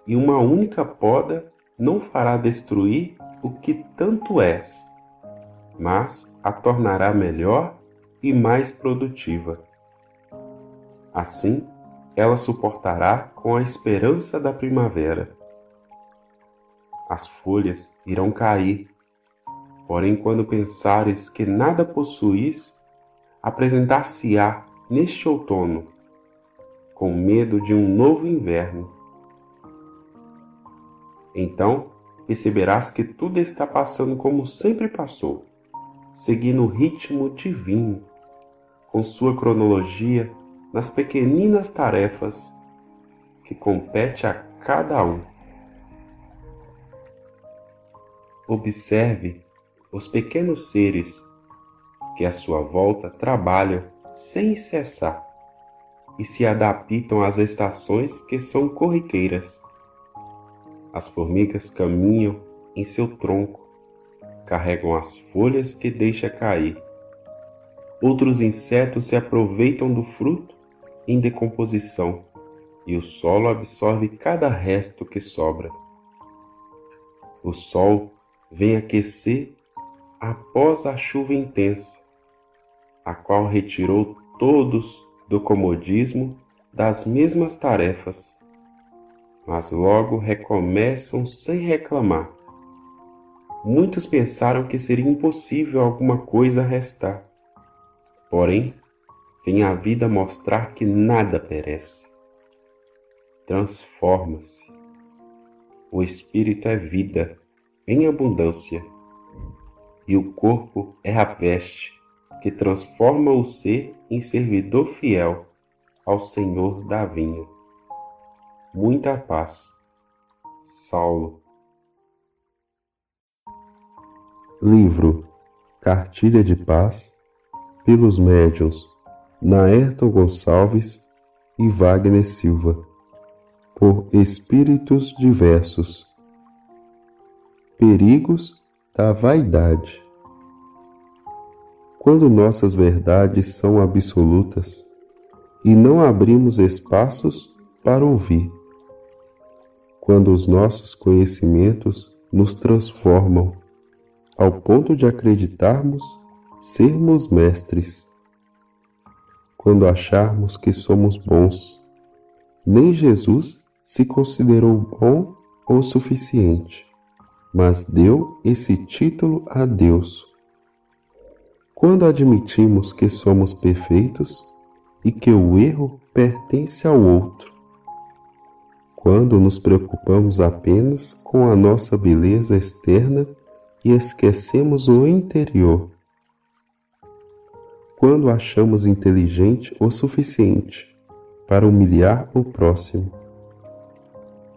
e uma única poda não fará destruir o que tanto és, mas a tornará melhor e mais produtiva. Assim, ela suportará com a esperança da primavera. As folhas irão cair, porém, quando pensares que nada possuís, apresentar-se-á neste outono, com medo de um novo inverno então perceberás que tudo está passando como sempre passou, seguindo o ritmo divino, com sua cronologia nas pequeninas tarefas que compete a cada um. Observe os pequenos seres que à sua volta trabalham sem cessar e se adaptam às estações que são corriqueiras as formigas caminham em seu tronco, carregam as folhas que deixa cair. Outros insetos se aproveitam do fruto em decomposição e o solo absorve cada resto que sobra. O sol vem aquecer após a chuva intensa, a qual retirou todos do comodismo das mesmas tarefas mas logo recomeçam sem reclamar. muitos pensaram que seria impossível alguma coisa restar. Porém, vem a vida mostrar que nada perece. Transforma-se. O espírito é vida em abundância, e o corpo é a veste que transforma o ser em servidor fiel ao Senhor da vinha. Muita paz. Saulo. Livro Cartilha de Paz pelos médiuns Naerton Gonçalves e Wagner Silva por espíritos diversos Perigos da vaidade. Quando nossas verdades são absolutas e não abrimos espaços para ouvir, quando os nossos conhecimentos nos transformam ao ponto de acreditarmos sermos mestres, quando acharmos que somos bons, nem Jesus se considerou bom ou suficiente mas deu esse título a Deus. Quando admitimos que somos perfeitos e que o erro pertence ao outro, quando nos preocupamos apenas com a nossa beleza externa e esquecemos o interior, quando achamos inteligente o suficiente para humilhar o próximo,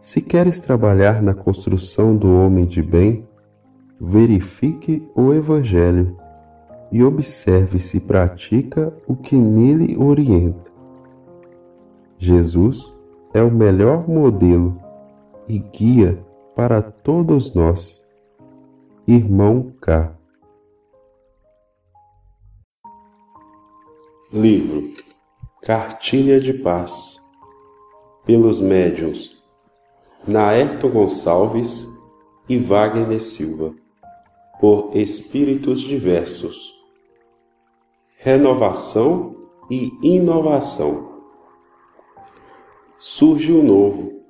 se queres trabalhar na construção do homem de bem, verifique o Evangelho e observe se pratica o que nele orienta. Jesus é o melhor modelo e guia para todos nós. Irmão K. Livro Cartilha de Paz pelos Médiuns Naerto Gonçalves e Wagner Silva, por espíritos diversos. Renovação e inovação. Surge o novo,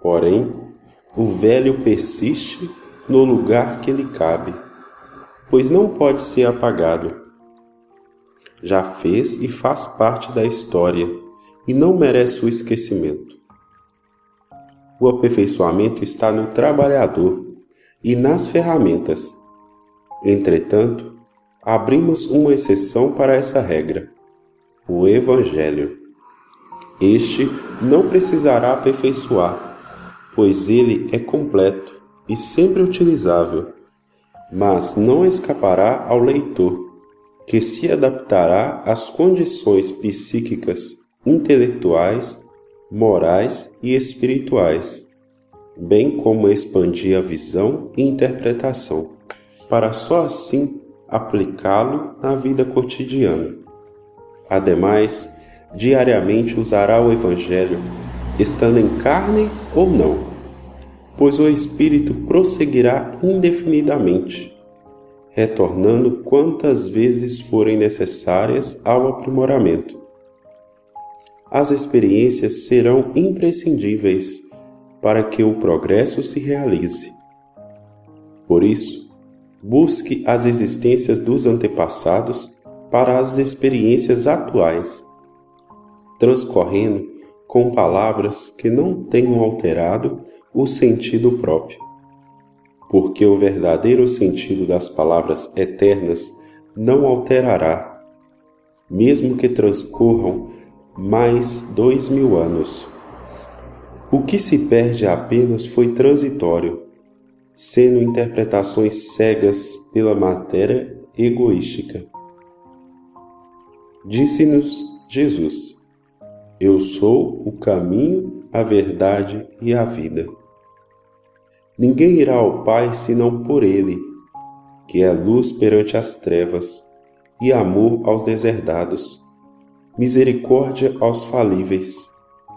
porém, o velho persiste no lugar que lhe cabe, pois não pode ser apagado. Já fez e faz parte da história e não merece o esquecimento. O aperfeiçoamento está no trabalhador e nas ferramentas. Entretanto, abrimos uma exceção para essa regra: o Evangelho. Este não precisará aperfeiçoar, pois ele é completo e sempre utilizável, mas não escapará ao leitor, que se adaptará às condições psíquicas, intelectuais morais e espirituais, bem como expandir a visão e interpretação, para só assim aplicá-lo na vida cotidiana. Ademais, diariamente usará o Evangelho, estando em carne ou não, pois o Espírito prosseguirá indefinidamente, retornando quantas vezes forem necessárias ao aprimoramento as experiências serão imprescindíveis para que o progresso se realize. Por isso, busque as existências dos antepassados para as experiências atuais, transcorrendo com palavras que não tenham alterado o sentido próprio. Porque o verdadeiro sentido das palavras eternas não alterará, mesmo que transcorram mais dois mil anos. O que se perde apenas foi transitório, sendo interpretações cegas pela matéria egoística. Disse-nos Jesus: Eu sou o caminho, a verdade e a vida. Ninguém irá ao Pai senão por Ele, que é luz perante as trevas e amor aos deserdados misericórdia aos falíveis,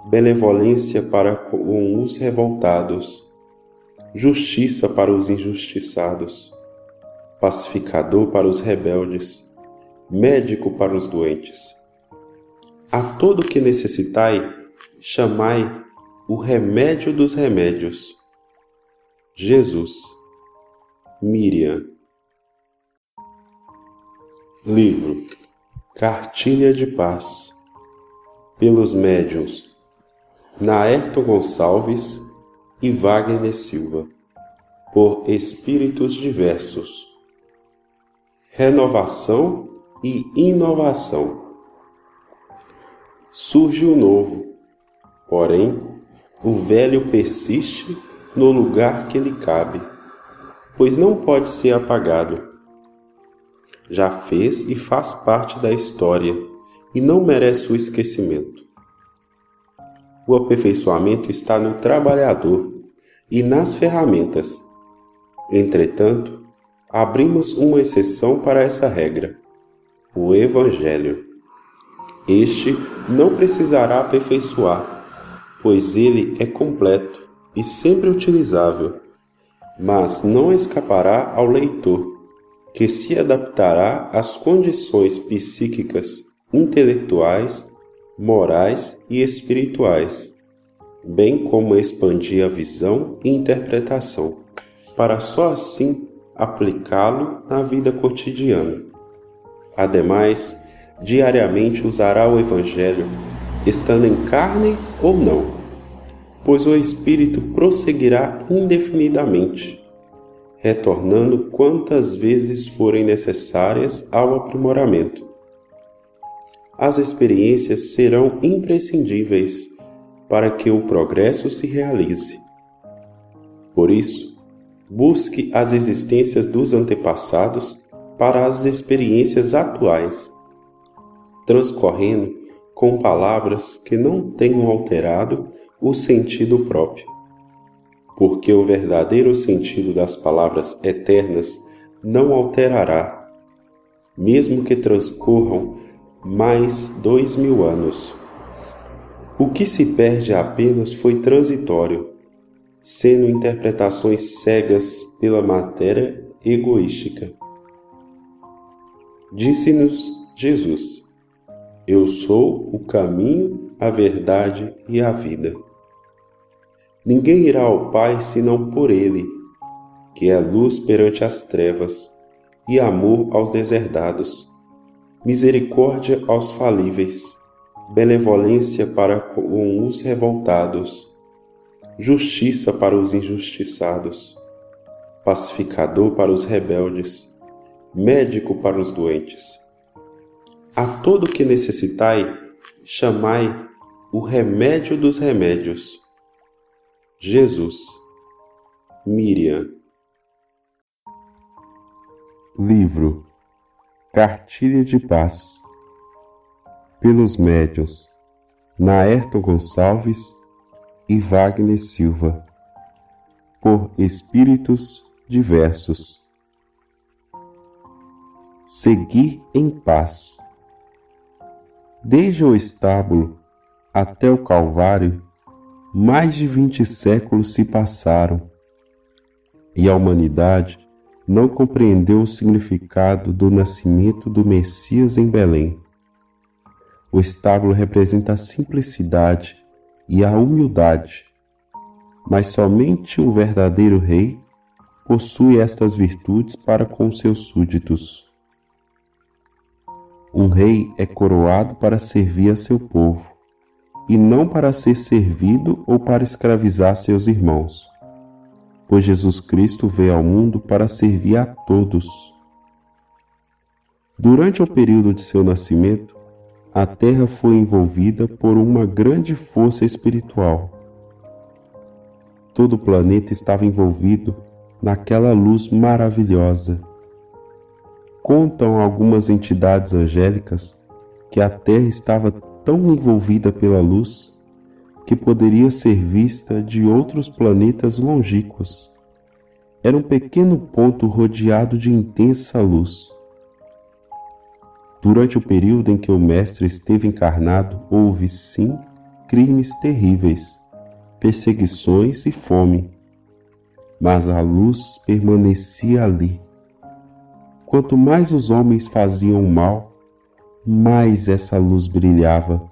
benevolência para com os revoltados, justiça para os injustiçados, pacificador para os rebeldes, médico para os doentes. A todo que necessitai, chamai o remédio dos remédios. Jesus. Miriam. Livro Cartilha de Paz pelos médiuns Naerto Gonçalves e Wagner Silva por espíritos diversos. Renovação e inovação. Surge o novo, porém o velho persiste no lugar que lhe cabe, pois não pode ser apagado já fez e faz parte da história e não merece o esquecimento. O aperfeiçoamento está no trabalhador e nas ferramentas. Entretanto, abrimos uma exceção para essa regra: o Evangelho. Este não precisará aperfeiçoar, pois ele é completo e sempre utilizável, mas não escapará ao leitor que se adaptará às condições psíquicas, intelectuais, morais e espirituais, bem como expandir a visão e interpretação, para só assim aplicá-lo na vida cotidiana. Ademais, diariamente usará o Evangelho, estando em carne ou não, pois o Espírito prosseguirá indefinidamente retornando quantas vezes forem necessárias ao aprimoramento. As experiências serão imprescindíveis para que o progresso se realize. Por isso, busque as existências dos antepassados para as experiências atuais, transcorrendo com palavras que não tenham alterado o sentido próprio porque o verdadeiro sentido das palavras eternas não alterará, mesmo que transcorram mais dois mil anos. O que se perde apenas foi transitório, sendo interpretações cegas pela matéria egoística. Disse-nos Jesus: Eu sou o caminho, a verdade e a vida. Ninguém irá ao Pai senão por Ele, que é luz perante as trevas e amor aos deserdados, misericórdia aos falíveis, benevolência para com os revoltados, justiça para os injustiçados, pacificador para os rebeldes, médico para os doentes. A todo que necessitai, chamai o remédio dos remédios Jesus, Miriam. Livro Cartilha de Paz pelos médiuns Naerton Gonçalves e Wagner Silva por espíritos diversos. Seguir em paz. Desde o estábulo até o Calvário, mais de vinte séculos se passaram e a humanidade não compreendeu o significado do nascimento do Messias em Belém. O estábulo representa a simplicidade e a humildade, mas somente um verdadeiro rei possui estas virtudes para com seus súditos. Um rei é coroado para servir a seu povo e não para ser servido ou para escravizar seus irmãos. Pois Jesus Cristo veio ao mundo para servir a todos. Durante o período de seu nascimento, a terra foi envolvida por uma grande força espiritual. Todo o planeta estava envolvido naquela luz maravilhosa. Contam algumas entidades angélicas que a terra estava tão envolvida pela luz que poderia ser vista de outros planetas longínquos. Era um pequeno ponto rodeado de intensa luz. Durante o período em que o Mestre esteve encarnado, houve sim crimes terríveis, perseguições e fome, mas a luz permanecia ali. Quanto mais os homens faziam mal, mais essa luz brilhava.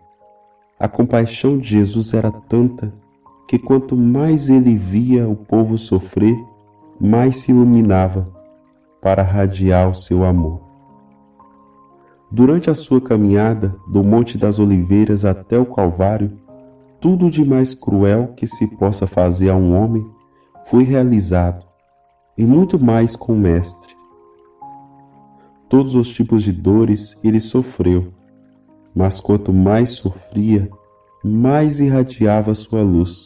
A compaixão de Jesus era tanta que quanto mais ele via o povo sofrer, mais se iluminava. para radiar o seu amor. Durante a sua caminhada do Monte das Oliveiras até o Calvário, tudo de mais cruel que se possa fazer a um homem foi realizado, e muito mais com o Mestre. Todos os tipos de dores ele sofreu, mas quanto mais sofria, mais irradiava sua luz.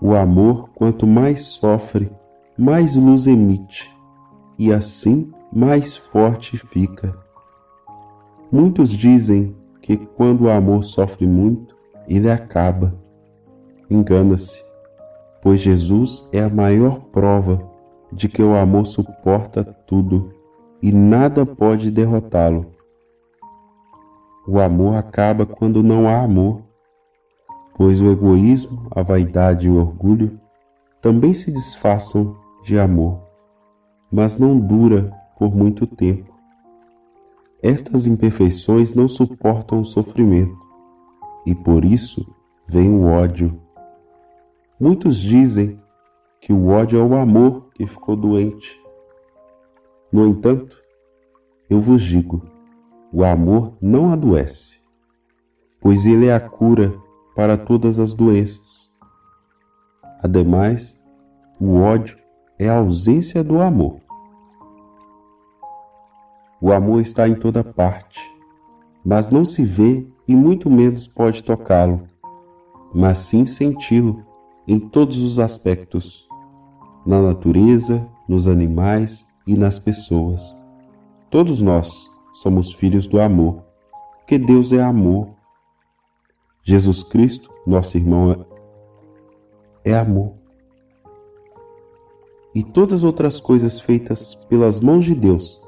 O amor, quanto mais sofre, mais luz emite, e assim mais forte fica. Muitos dizem que quando o amor sofre muito, ele acaba. Engana-se, pois Jesus é a maior prova de que o amor suporta tudo e nada pode derrotá-lo. O amor acaba quando não há amor, pois o egoísmo, a vaidade e o orgulho também se disfarçam de amor, mas não dura por muito tempo. Estas imperfeições não suportam o sofrimento e por isso vem o ódio. Muitos dizem que o ódio é o amor que ficou doente. No entanto, eu vos digo: o amor não adoece, pois ele é a cura para todas as doenças. Ademais, o ódio é a ausência do amor. O amor está em toda parte, mas não se vê e muito menos pode tocá-lo, mas sim senti-lo em todos os aspectos, na natureza, nos animais e nas pessoas. Todos nós somos filhos do amor, porque Deus é amor. Jesus Cristo, nosso irmão, é amor e todas as outras coisas feitas pelas mãos de Deus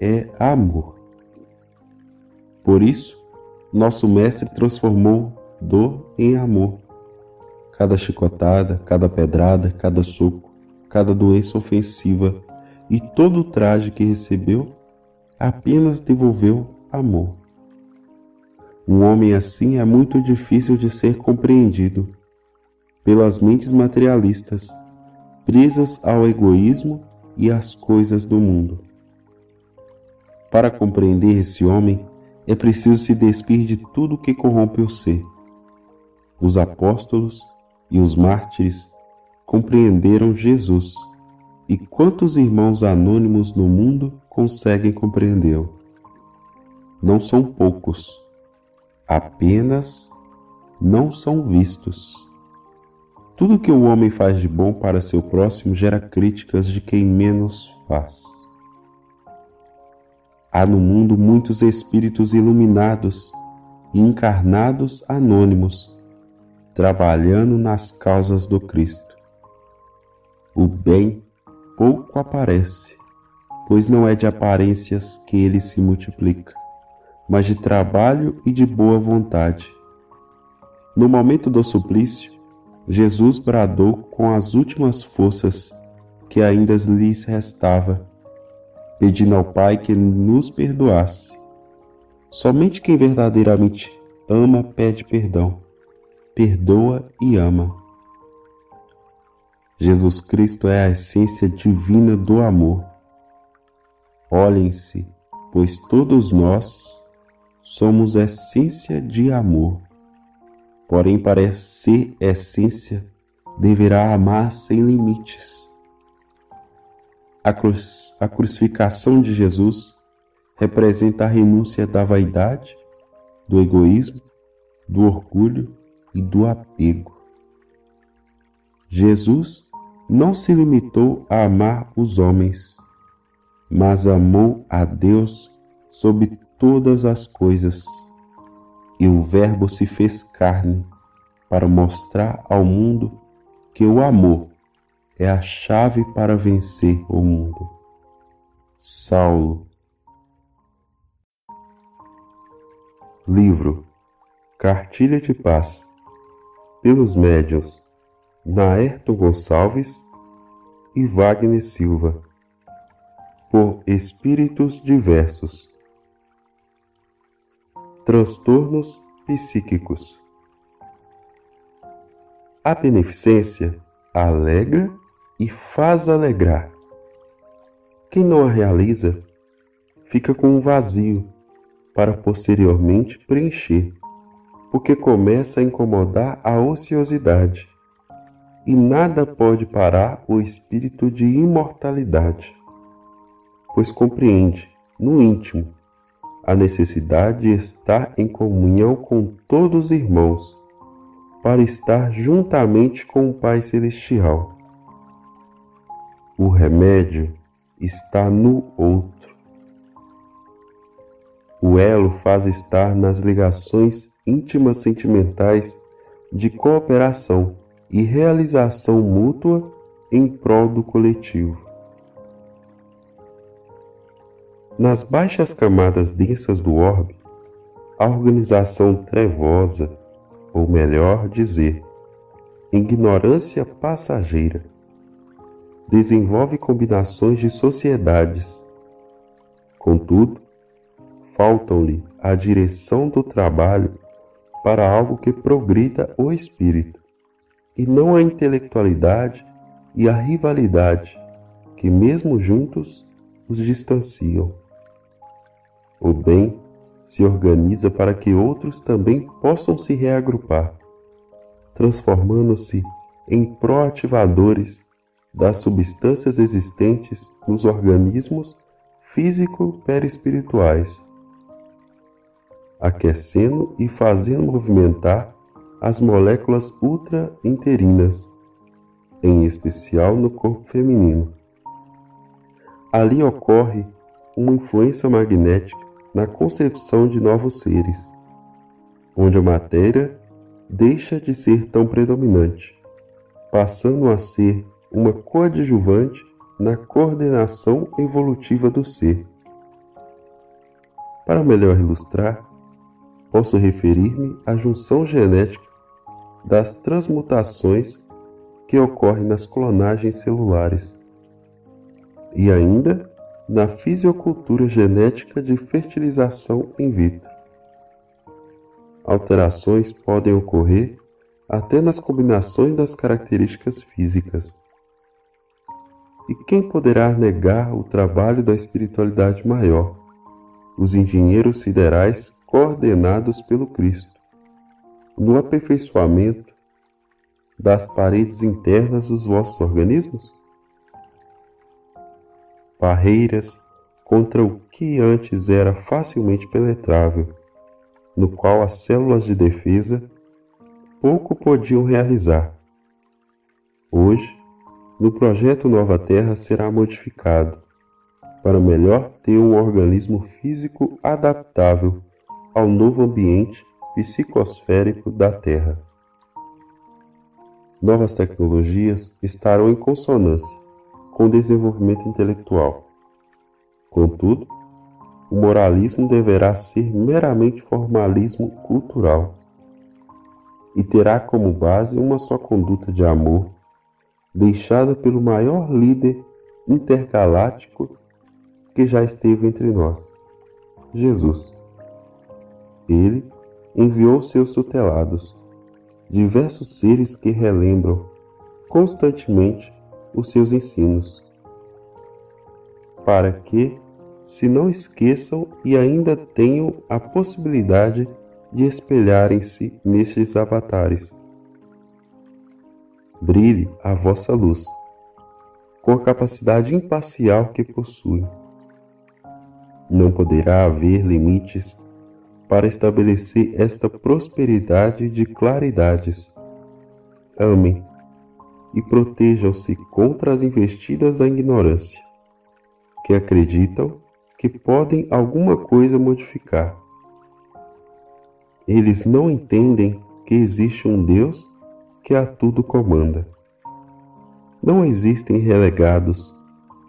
é amor. Por isso, nosso Mestre transformou dor em amor. Cada chicotada, cada pedrada, cada soco, cada doença ofensiva e todo o traje que recebeu apenas devolveu amor. Um homem assim é muito difícil de ser compreendido pelas mentes materialistas presas ao egoísmo e às coisas do mundo. Para compreender esse homem, é preciso se despir de tudo que corrompe o ser. Os apóstolos e os mártires compreenderam Jesus, e quantos irmãos anônimos no mundo conseguem compreendê-lo? Não são poucos, apenas não são vistos. Tudo que o homem faz de bom para seu próximo gera críticas de quem menos faz. Há no mundo muitos espíritos iluminados e encarnados anônimos, trabalhando nas causas do Cristo. O bem pouco aparece, pois não é de aparências que ele se multiplica, mas de trabalho e de boa vontade. No momento do suplício, Jesus bradou com as últimas forças que ainda lhes restava, pedindo ao Pai que nos perdoasse. Somente quem verdadeiramente ama pede perdão, perdoa e ama. Jesus Cristo é a essência divina do amor. Olhem-se, pois todos nós somos essência de amor. Porém, para ser essência, deverá amar sem limites. A, a crucificação de Jesus representa a renúncia da vaidade, do egoísmo, do orgulho e do apego. Jesus não se limitou a amar os homens, mas amou a Deus sobre todas as coisas. E o Verbo se fez carne para mostrar ao mundo que o amor é a chave para vencer o mundo. Saulo. Livro. Cartilha de Paz. Pelos médiuns Naerto Gonçalves e Wagner Silva por espíritos diversos transtornos psíquicos. A beneficência alegra e faz alegrar, Quem não a realiza fica com um vazio para posteriormente preencher, porque começa a incomodar a ociosidade. E nada pode parar o espírito de imortalidade, pois compreende, no íntimo, a necessidade de estar em comunhão com todos os irmãos, para estar juntamente com o Pai Celestial. O remédio está no outro o elo faz estar nas ligações íntimas sentimentais de cooperação e realização mútua em prol do coletivo. Nas baixas camadas densas do orbe, a organização trevosa, ou melhor dizer, ignorância passageira, desenvolve combinações de sociedades. Contudo, faltam-lhe a direção do trabalho para algo que progrida o espírito, e não a intelectualidade e a rivalidade que, mesmo juntos, os distanciam. O bem se organiza para que outros também possam se reagrupar, transformando-se em proativadores das substâncias existentes nos organismos físico-perispirituais aquecendo e fazendo movimentar as moléculas ultra-interinas, em especial no corpo feminino. Ali ocorre uma influência magnética na concepção de novos seres, onde a matéria deixa de ser tão predominante, passando a ser uma coadjuvante na coordenação evolutiva do ser. Para melhor ilustrar, posso referir-me à junção genética das transmutações que ocorrem nas clonagens celulares e ainda na fisiocultura genética de fertilização in vitro. Alterações podem ocorrer até nas combinações das características físicas. E quem poderá negar o trabalho da espiritualidade maior? os engenheiros siderais coordenados pelo Cristo, no aperfeiçoamento das paredes internas dos vossos organismos? Barreiras contra o que antes era facilmente penetrável, no qual as células de defesa pouco podiam realizar. Hoje, no projeto Nova Terra será modificado para melhor ter um organismo físico adaptável ao novo ambiente psicosférico da Terra. Novas tecnologias estarão em consonância com o desenvolvimento intelectual. Contudo, o moralismo deverá ser meramente formalismo cultural e terá como base uma só conduta de amor, deixada pelo maior líder intergaláctico que já esteve entre nós, Jesus. Ele enviou seus tutelados, diversos seres que relembram constantemente os seus ensinos, para que se não esqueçam e ainda tenham a possibilidade de espelharem-se nestes avatares. Brilhe a vossa luz, com a capacidade imparcial que possui não poderá haver limites para estabelecer esta prosperidade de claridades. Amem e protejam-se contra as investidas da ignorância, que acreditam que podem alguma coisa modificar. Eles não entendem que existe um Deus que a tudo comanda. Não existem relegados,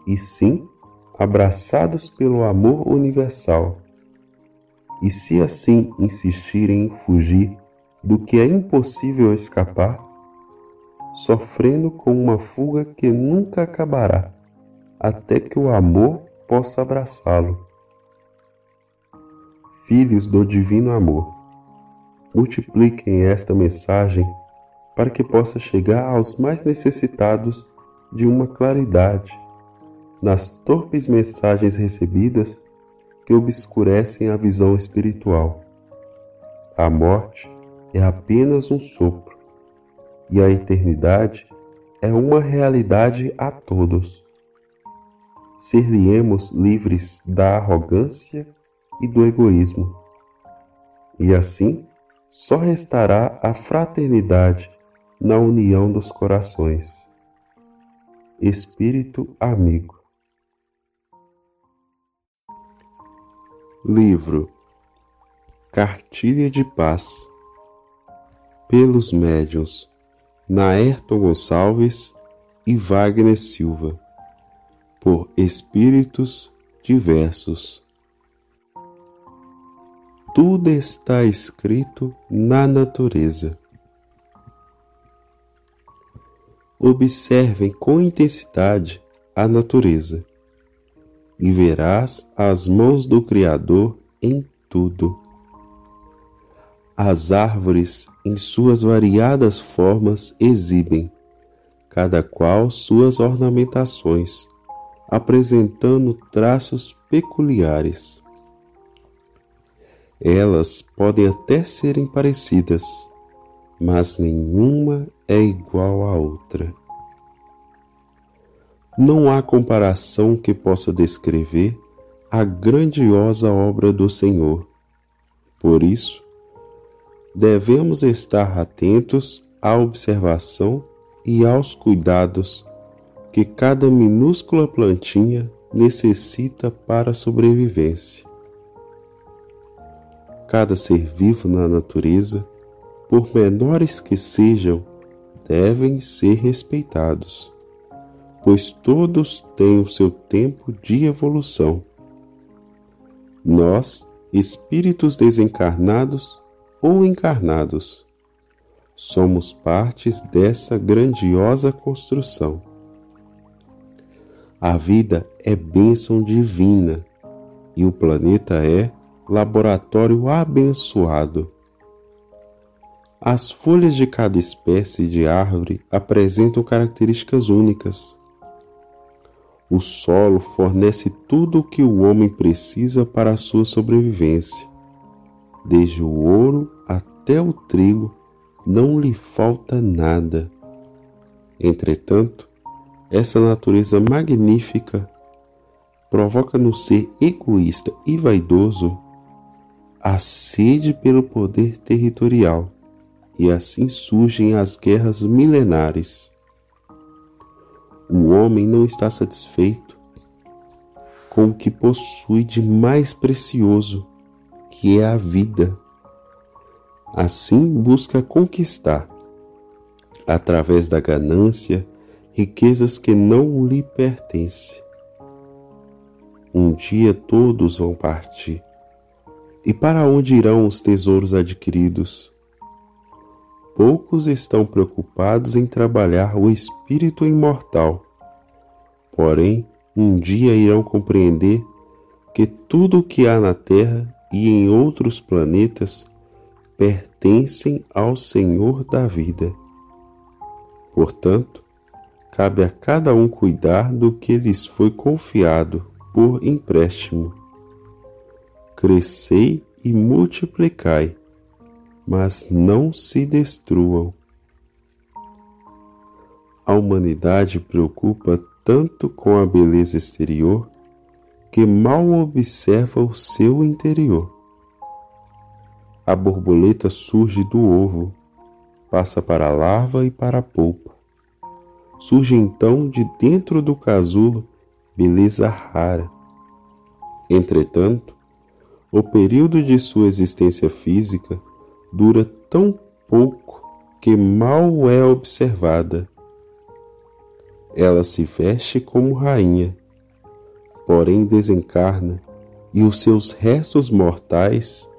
e sim abraçados pelo amor universal. E se assim insistirem em fugir do que é impossível escapar, sofrendo com uma fuga que nunca acabará, até que o amor possa abraçá-lo. Filhos do Divino Amor, multipliquem esta mensagem para que possa chegar aos mais necessitados de uma claridade nas torpes mensagens recebidas que obscurecem a visão espiritual. A morte é apenas um sopro e a eternidade é uma realidade a todos. Ser-lhe-emos livres da arrogância e do egoísmo. E assim só restará a fraternidade na união dos corações. Espírito amigo. Livro Cartilha de Paz pelos médiuns Naerton Gonçalves e Wagner Silva por espíritos diversos. Tudo está escrito na natureza. Observem com intensidade a natureza e verás as mãos do Criador em tudo. As árvores, em suas variadas formas, exibem, cada qual suas ornamentações, apresentando traços peculiares. Elas podem até serem parecidas, mas nenhuma é igual à outra. Não há comparação que possa descrever a grandiosa obra do Senhor. Por isso, devemos estar atentos à observação e aos cuidados que cada minúscula plantinha necessita para a sobrevivência. Cada ser vivo na natureza, por menores que sejam, devem ser respeitados pois todos têm o seu tempo de evolução. Nós, espíritos desencarnados ou encarnados, somos partes dessa grandiosa construção. A vida é bênção divina e o planeta é laboratório abençoado. As folhas de cada espécie de árvore apresentam características únicas. O solo fornece tudo o que o homem precisa para a sua sobrevivência. Desde o ouro até o trigo, não lhe falta nada. Entretanto, essa natureza magnífica provoca no ser egoísta e vaidoso a sede pelo poder territorial, e assim surgem as guerras milenares. O homem não está satisfeito com o que possui de mais precioso, que é a vida. Assim busca conquistar, através da ganância, riquezas que não lhe pertencem. Um dia todos vão partir. E para onde irão os tesouros adquiridos? Poucos estão preocupados em trabalhar o espírito imortal. Porém, um dia irão compreender que tudo o que há na Terra e em outros planetas pertencem ao Senhor da vida. Portanto, cabe a cada um cuidar do que lhes foi confiado por empréstimo. Crescei e multiplicai mas não se destruam. A humanidade preocupa tanto com a beleza exterior que mal observa o seu interior. A borboleta surge do ovo, passa para a larva e para a polpa. Surge então de dentro do casulo beleza rara. Entretanto, o período de sua existência física dura tão pouco que mal é observada. Ela se veste como rainha, porém desencarna e os seus restos mortais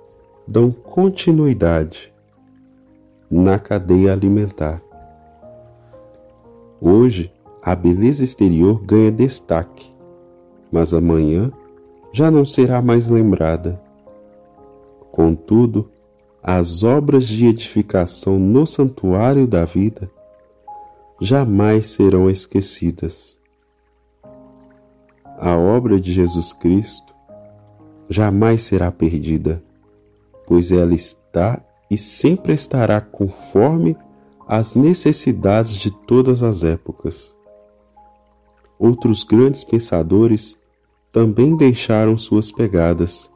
dão continuidade na cadeia alimentar. Hoje, a beleza exterior ganha destaque, mas amanhã já não será mais lembrada. Contudo, as obras de edificação no santuário da vida jamais serão esquecidas. A obra de Jesus Cristo jamais será perdida, pois ela está e sempre estará conforme as necessidades de todas as épocas. Outros grandes pensadores também deixaram suas pegadas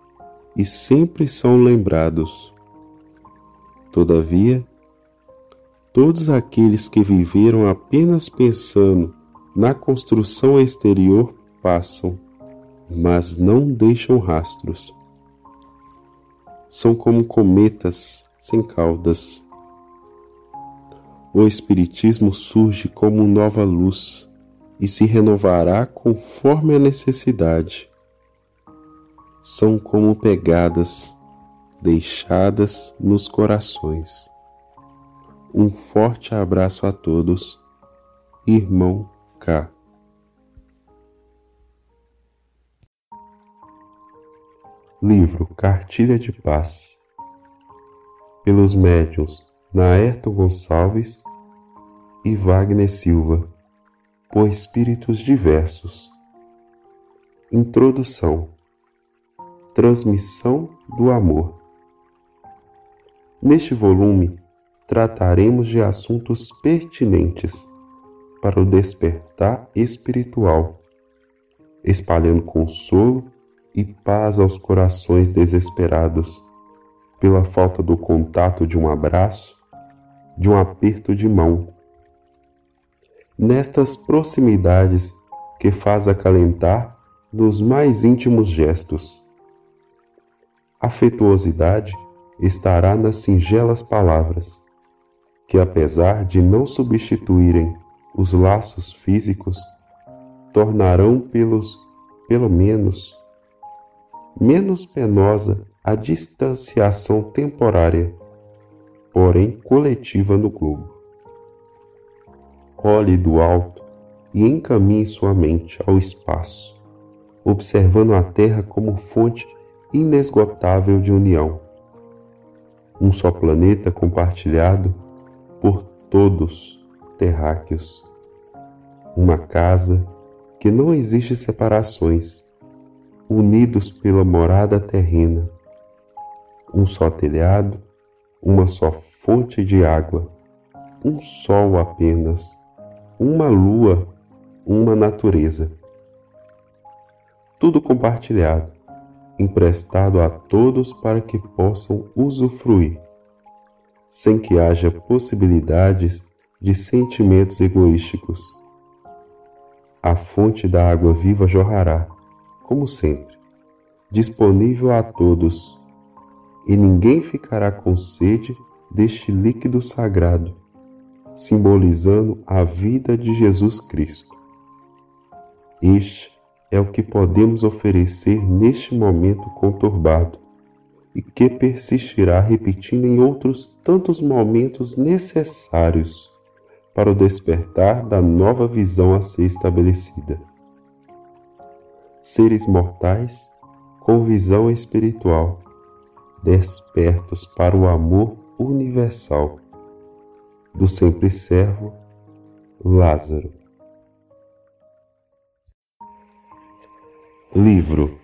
e sempre são lembrados. Todavia, todos aqueles que viveram apenas pensando na construção exterior passam, mas não deixam rastros. São como cometas sem caudas. O Espiritismo surge como nova luz e se renovará conforme a necessidade. São como pegadas deixadas nos corações. Um forte abraço a todos, irmão K. Livro Cartilha de Paz pelos médiuns Naerton Gonçalves e Wagner Silva, por espíritos diversos. Introdução Transmissão do Amor Neste volume, trataremos de assuntos pertinentes para o despertar espiritual, espalhando consolo e paz aos corações desesperados pela falta do contato de um abraço, de um aperto de mão. Nestas proximidades que faz acalentar nos mais íntimos gestos. Afetuosidade estará nas singelas palavras, que apesar de não substituírem os laços físicos, tornarão pelos, pelo menos, menos penosa a distanciação temporária, porém coletiva no globo. Olhe do alto e encaminhe sua mente ao espaço, observando a Terra como fonte inesgotável de união. Um só planeta compartilhado por todos terráqueos. Uma casa que não existe separações, unidos pela morada terrena. Um só telhado, uma só fonte de água, um sol apenas, uma lua, uma natureza. Tudo compartilhado, emprestado a todos para que possam usufruir, sem que haja possibilidades de sentimentos egoísticos. A fonte da água viva jorrará como sempre, disponível a todos, e ninguém ficará com sede deste líquido sagrado, simbolizando a vida de Jesus Cristo. Este é o que podemos oferecer neste momento conturbado e que persistirá repetindo em outros tantos momentos necessários para o despertar da nova visão a ser estabelecida seres mortais com visão espiritual, despertos para o amor universal. Do sempre servo Lázaro. Livro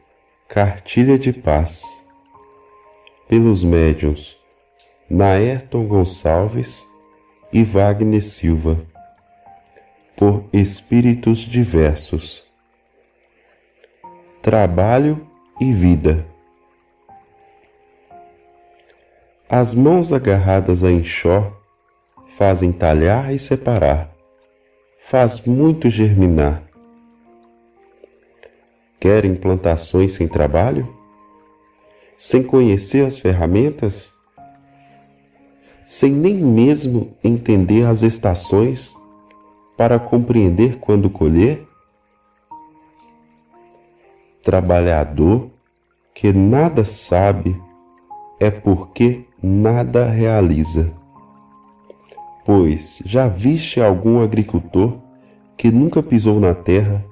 Cartilha de Paz pelos médiuns Naerton Gonçalves e Wagner Silva por espíritos diversos trabalho e vida. As mãos agarradas a enxó fazem talhar e separar, faz muito germinar. Querem plantações sem trabalho? Sem conhecer as ferramentas? Sem nem mesmo entender as estações para compreender quando colher? trabalhador que nada sabe é porque nada realiza. Pois já viste algum agricultor que nunca pisou na terra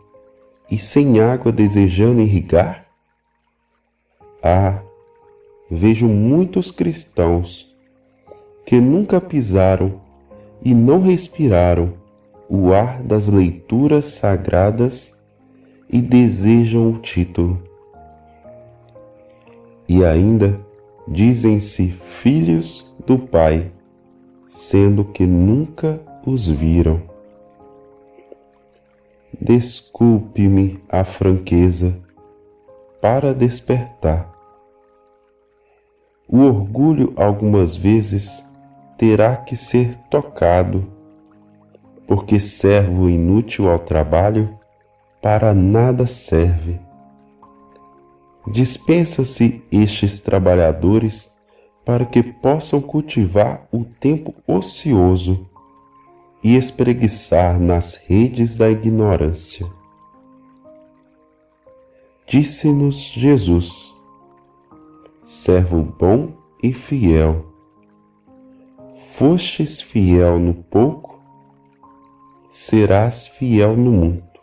e sem água desejando irrigar? Ah, vejo muitos cristãos que nunca pisaram e não respiraram o ar das leituras sagradas e desejam o título. E ainda dizem-se filhos do Pai, sendo que nunca os viram. Desculpe-me a franqueza para despertar. O orgulho algumas vezes terá que ser tocado, porque servo inútil ao trabalho para nada serve. Dispensa-se estes trabalhadores para que possam cultivar o tempo ocioso e espreguiçar nas redes da ignorância. Disse-nos Jesus, servo bom e fiel. Fostes fiel no pouco, serás fiel no muito.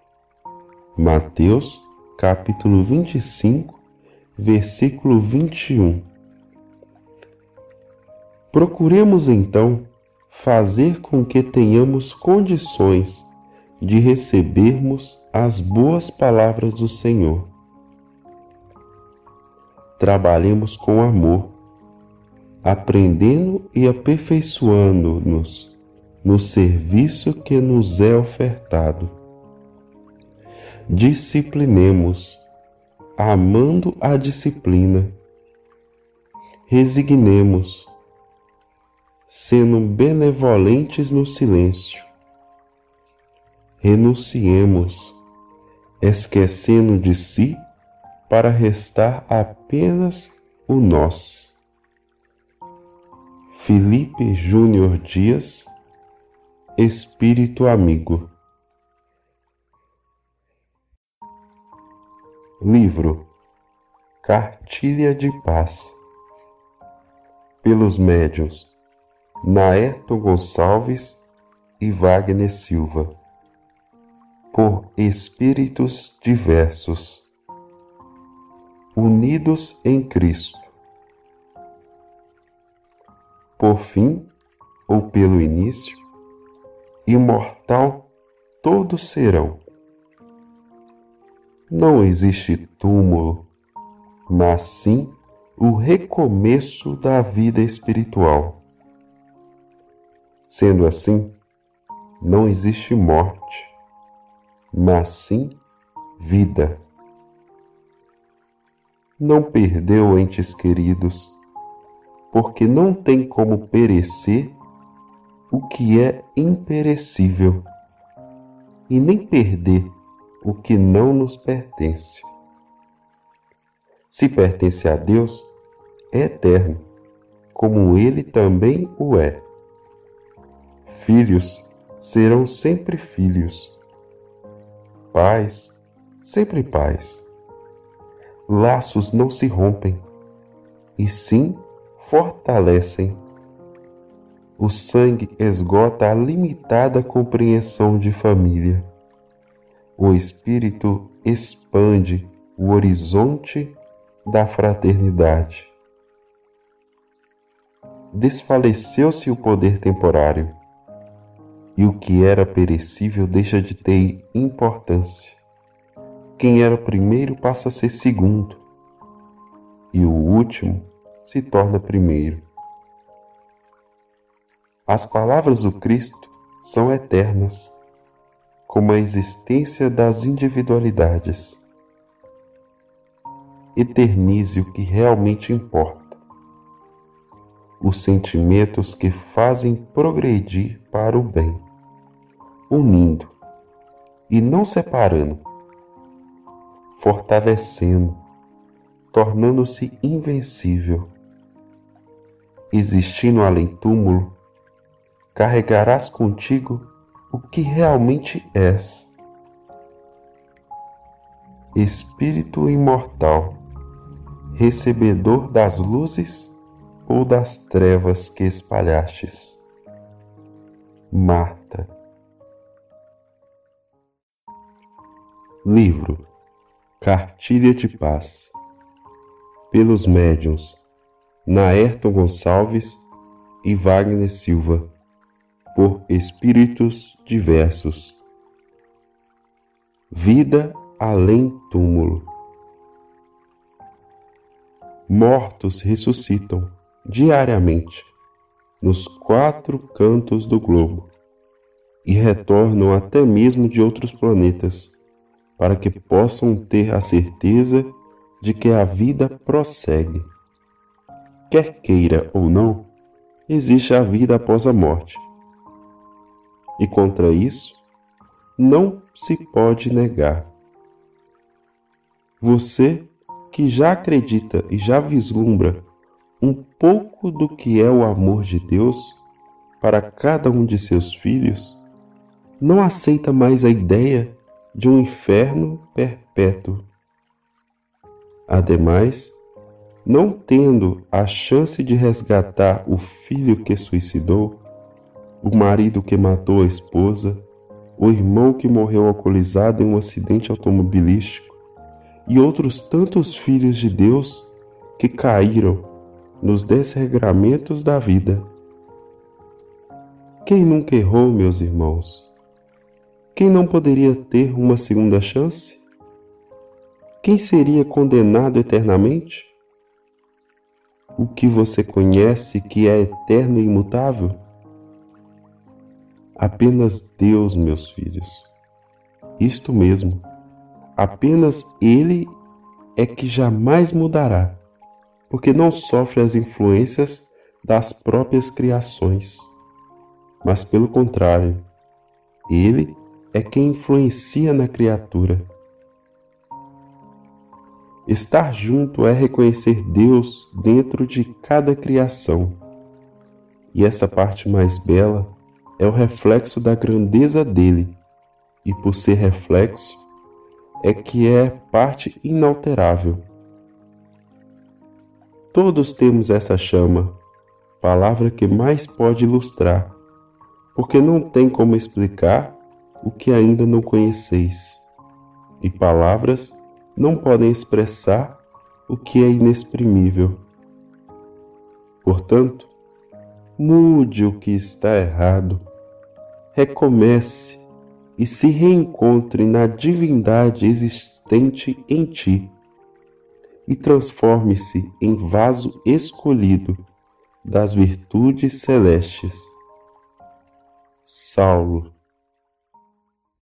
Mateus, capítulo 25, versículo 21. Procuremos então fazer com que tenhamos condições de recebermos as boas palavras do Senhor. Trabalhemos com amor, aprendendo e aperfeiçoando-nos no serviço que nos é ofertado. Disciplinemos, amando a disciplina. Resignemos, sendo benevolentes no silêncio. Renunciemos, esquecendo de si para restar apenas o nós. Felipe Júnior Dias, Espírito Amigo. Livro Cartilha de Paz pelos médiuns Naerton Gonçalves e Wagner Silva, por espíritos diversos, unidos em Cristo. Por fim, ou pelo início, imortal todos serão. Não existe túmulo, mas sim o recomeço da vida espiritual Sendo assim, não existe morte, mas sim vida. Não perdeu entes queridos, porque não tem como perecer o que é imperecível, e nem perder o que não nos pertence. Se pertence a Deus, é eterno, como ele também o é. Filhos serão sempre filhos. Pais, sempre pais. Laços não se rompem, e sim fortalecem. O sangue esgota a limitada compreensão de família. O espírito expande o horizonte da fraternidade. Desfaleceu-se o poder temporário e o que era perecível deixa de ter importância. Quem era primeiro passa a ser segundo, e o último se torna primeiro. As palavras do Cristo são eternas, como a existência das individualidades. Eternize o que realmente importa os sentimentos que fazem progredir para o bem, unindo e não separando, fortalecendo, tornando-se invencível. Existindo além túmulo, carregarás contigo o que realmente és. Espírito imortal, recebedor das luzes ou das trevas que espalhastes. Marta. Livro Cartilha de Paz pelos médiuns Naerton Gonçalves e Wagner Silva por espíritos diversos. Vida além túmulo. Mortos ressuscitam diariamente nos quatro cantos do globo e retornam até mesmo de outros planetas para que possam ter a certeza de que a vida prossegue. Quer queira ou não, existe a vida após a morte. E contra isso, não se pode negar. Você que já acredita e já vislumbra um pouco do que é o amor de Deus para cada um de seus filhos, não aceita mais a ideia de um inferno perpétuo. Ademais, não tendo a chance de resgatar o filho que suicidou, o marido que matou a esposa, o irmão que morreu alcoolizado em um acidente automobilístico e outros tantos filhos de Deus que caíram nos desregramentos da vida. Quem nunca errou, meus irmãos? Quem não poderia ter uma segunda chance? Quem seria condenado eternamente? O que você conhece que é eterno e imutável? Apenas Deus, meus filhos. Isto mesmo, apenas Ele é que jamais mudará, porque não sofre as influências das próprias criações, mas pelo contrário, Ele é quem influencia na criatura. Estar junto é reconhecer Deus dentro de cada criação. E essa parte mais bela é o reflexo da grandeza dele, e por ser reflexo, é que é parte inalterável. Todos temos essa chama, palavra que mais pode ilustrar, porque não tem como explicar o que ainda não conheceis, e palavras não podem expressar o que é inexprimível. Portanto, mude o que está errado, recomece e se reencontre na divindade existente em ti e transforme-se em vaso escolhido das virtudes celestes. Saulo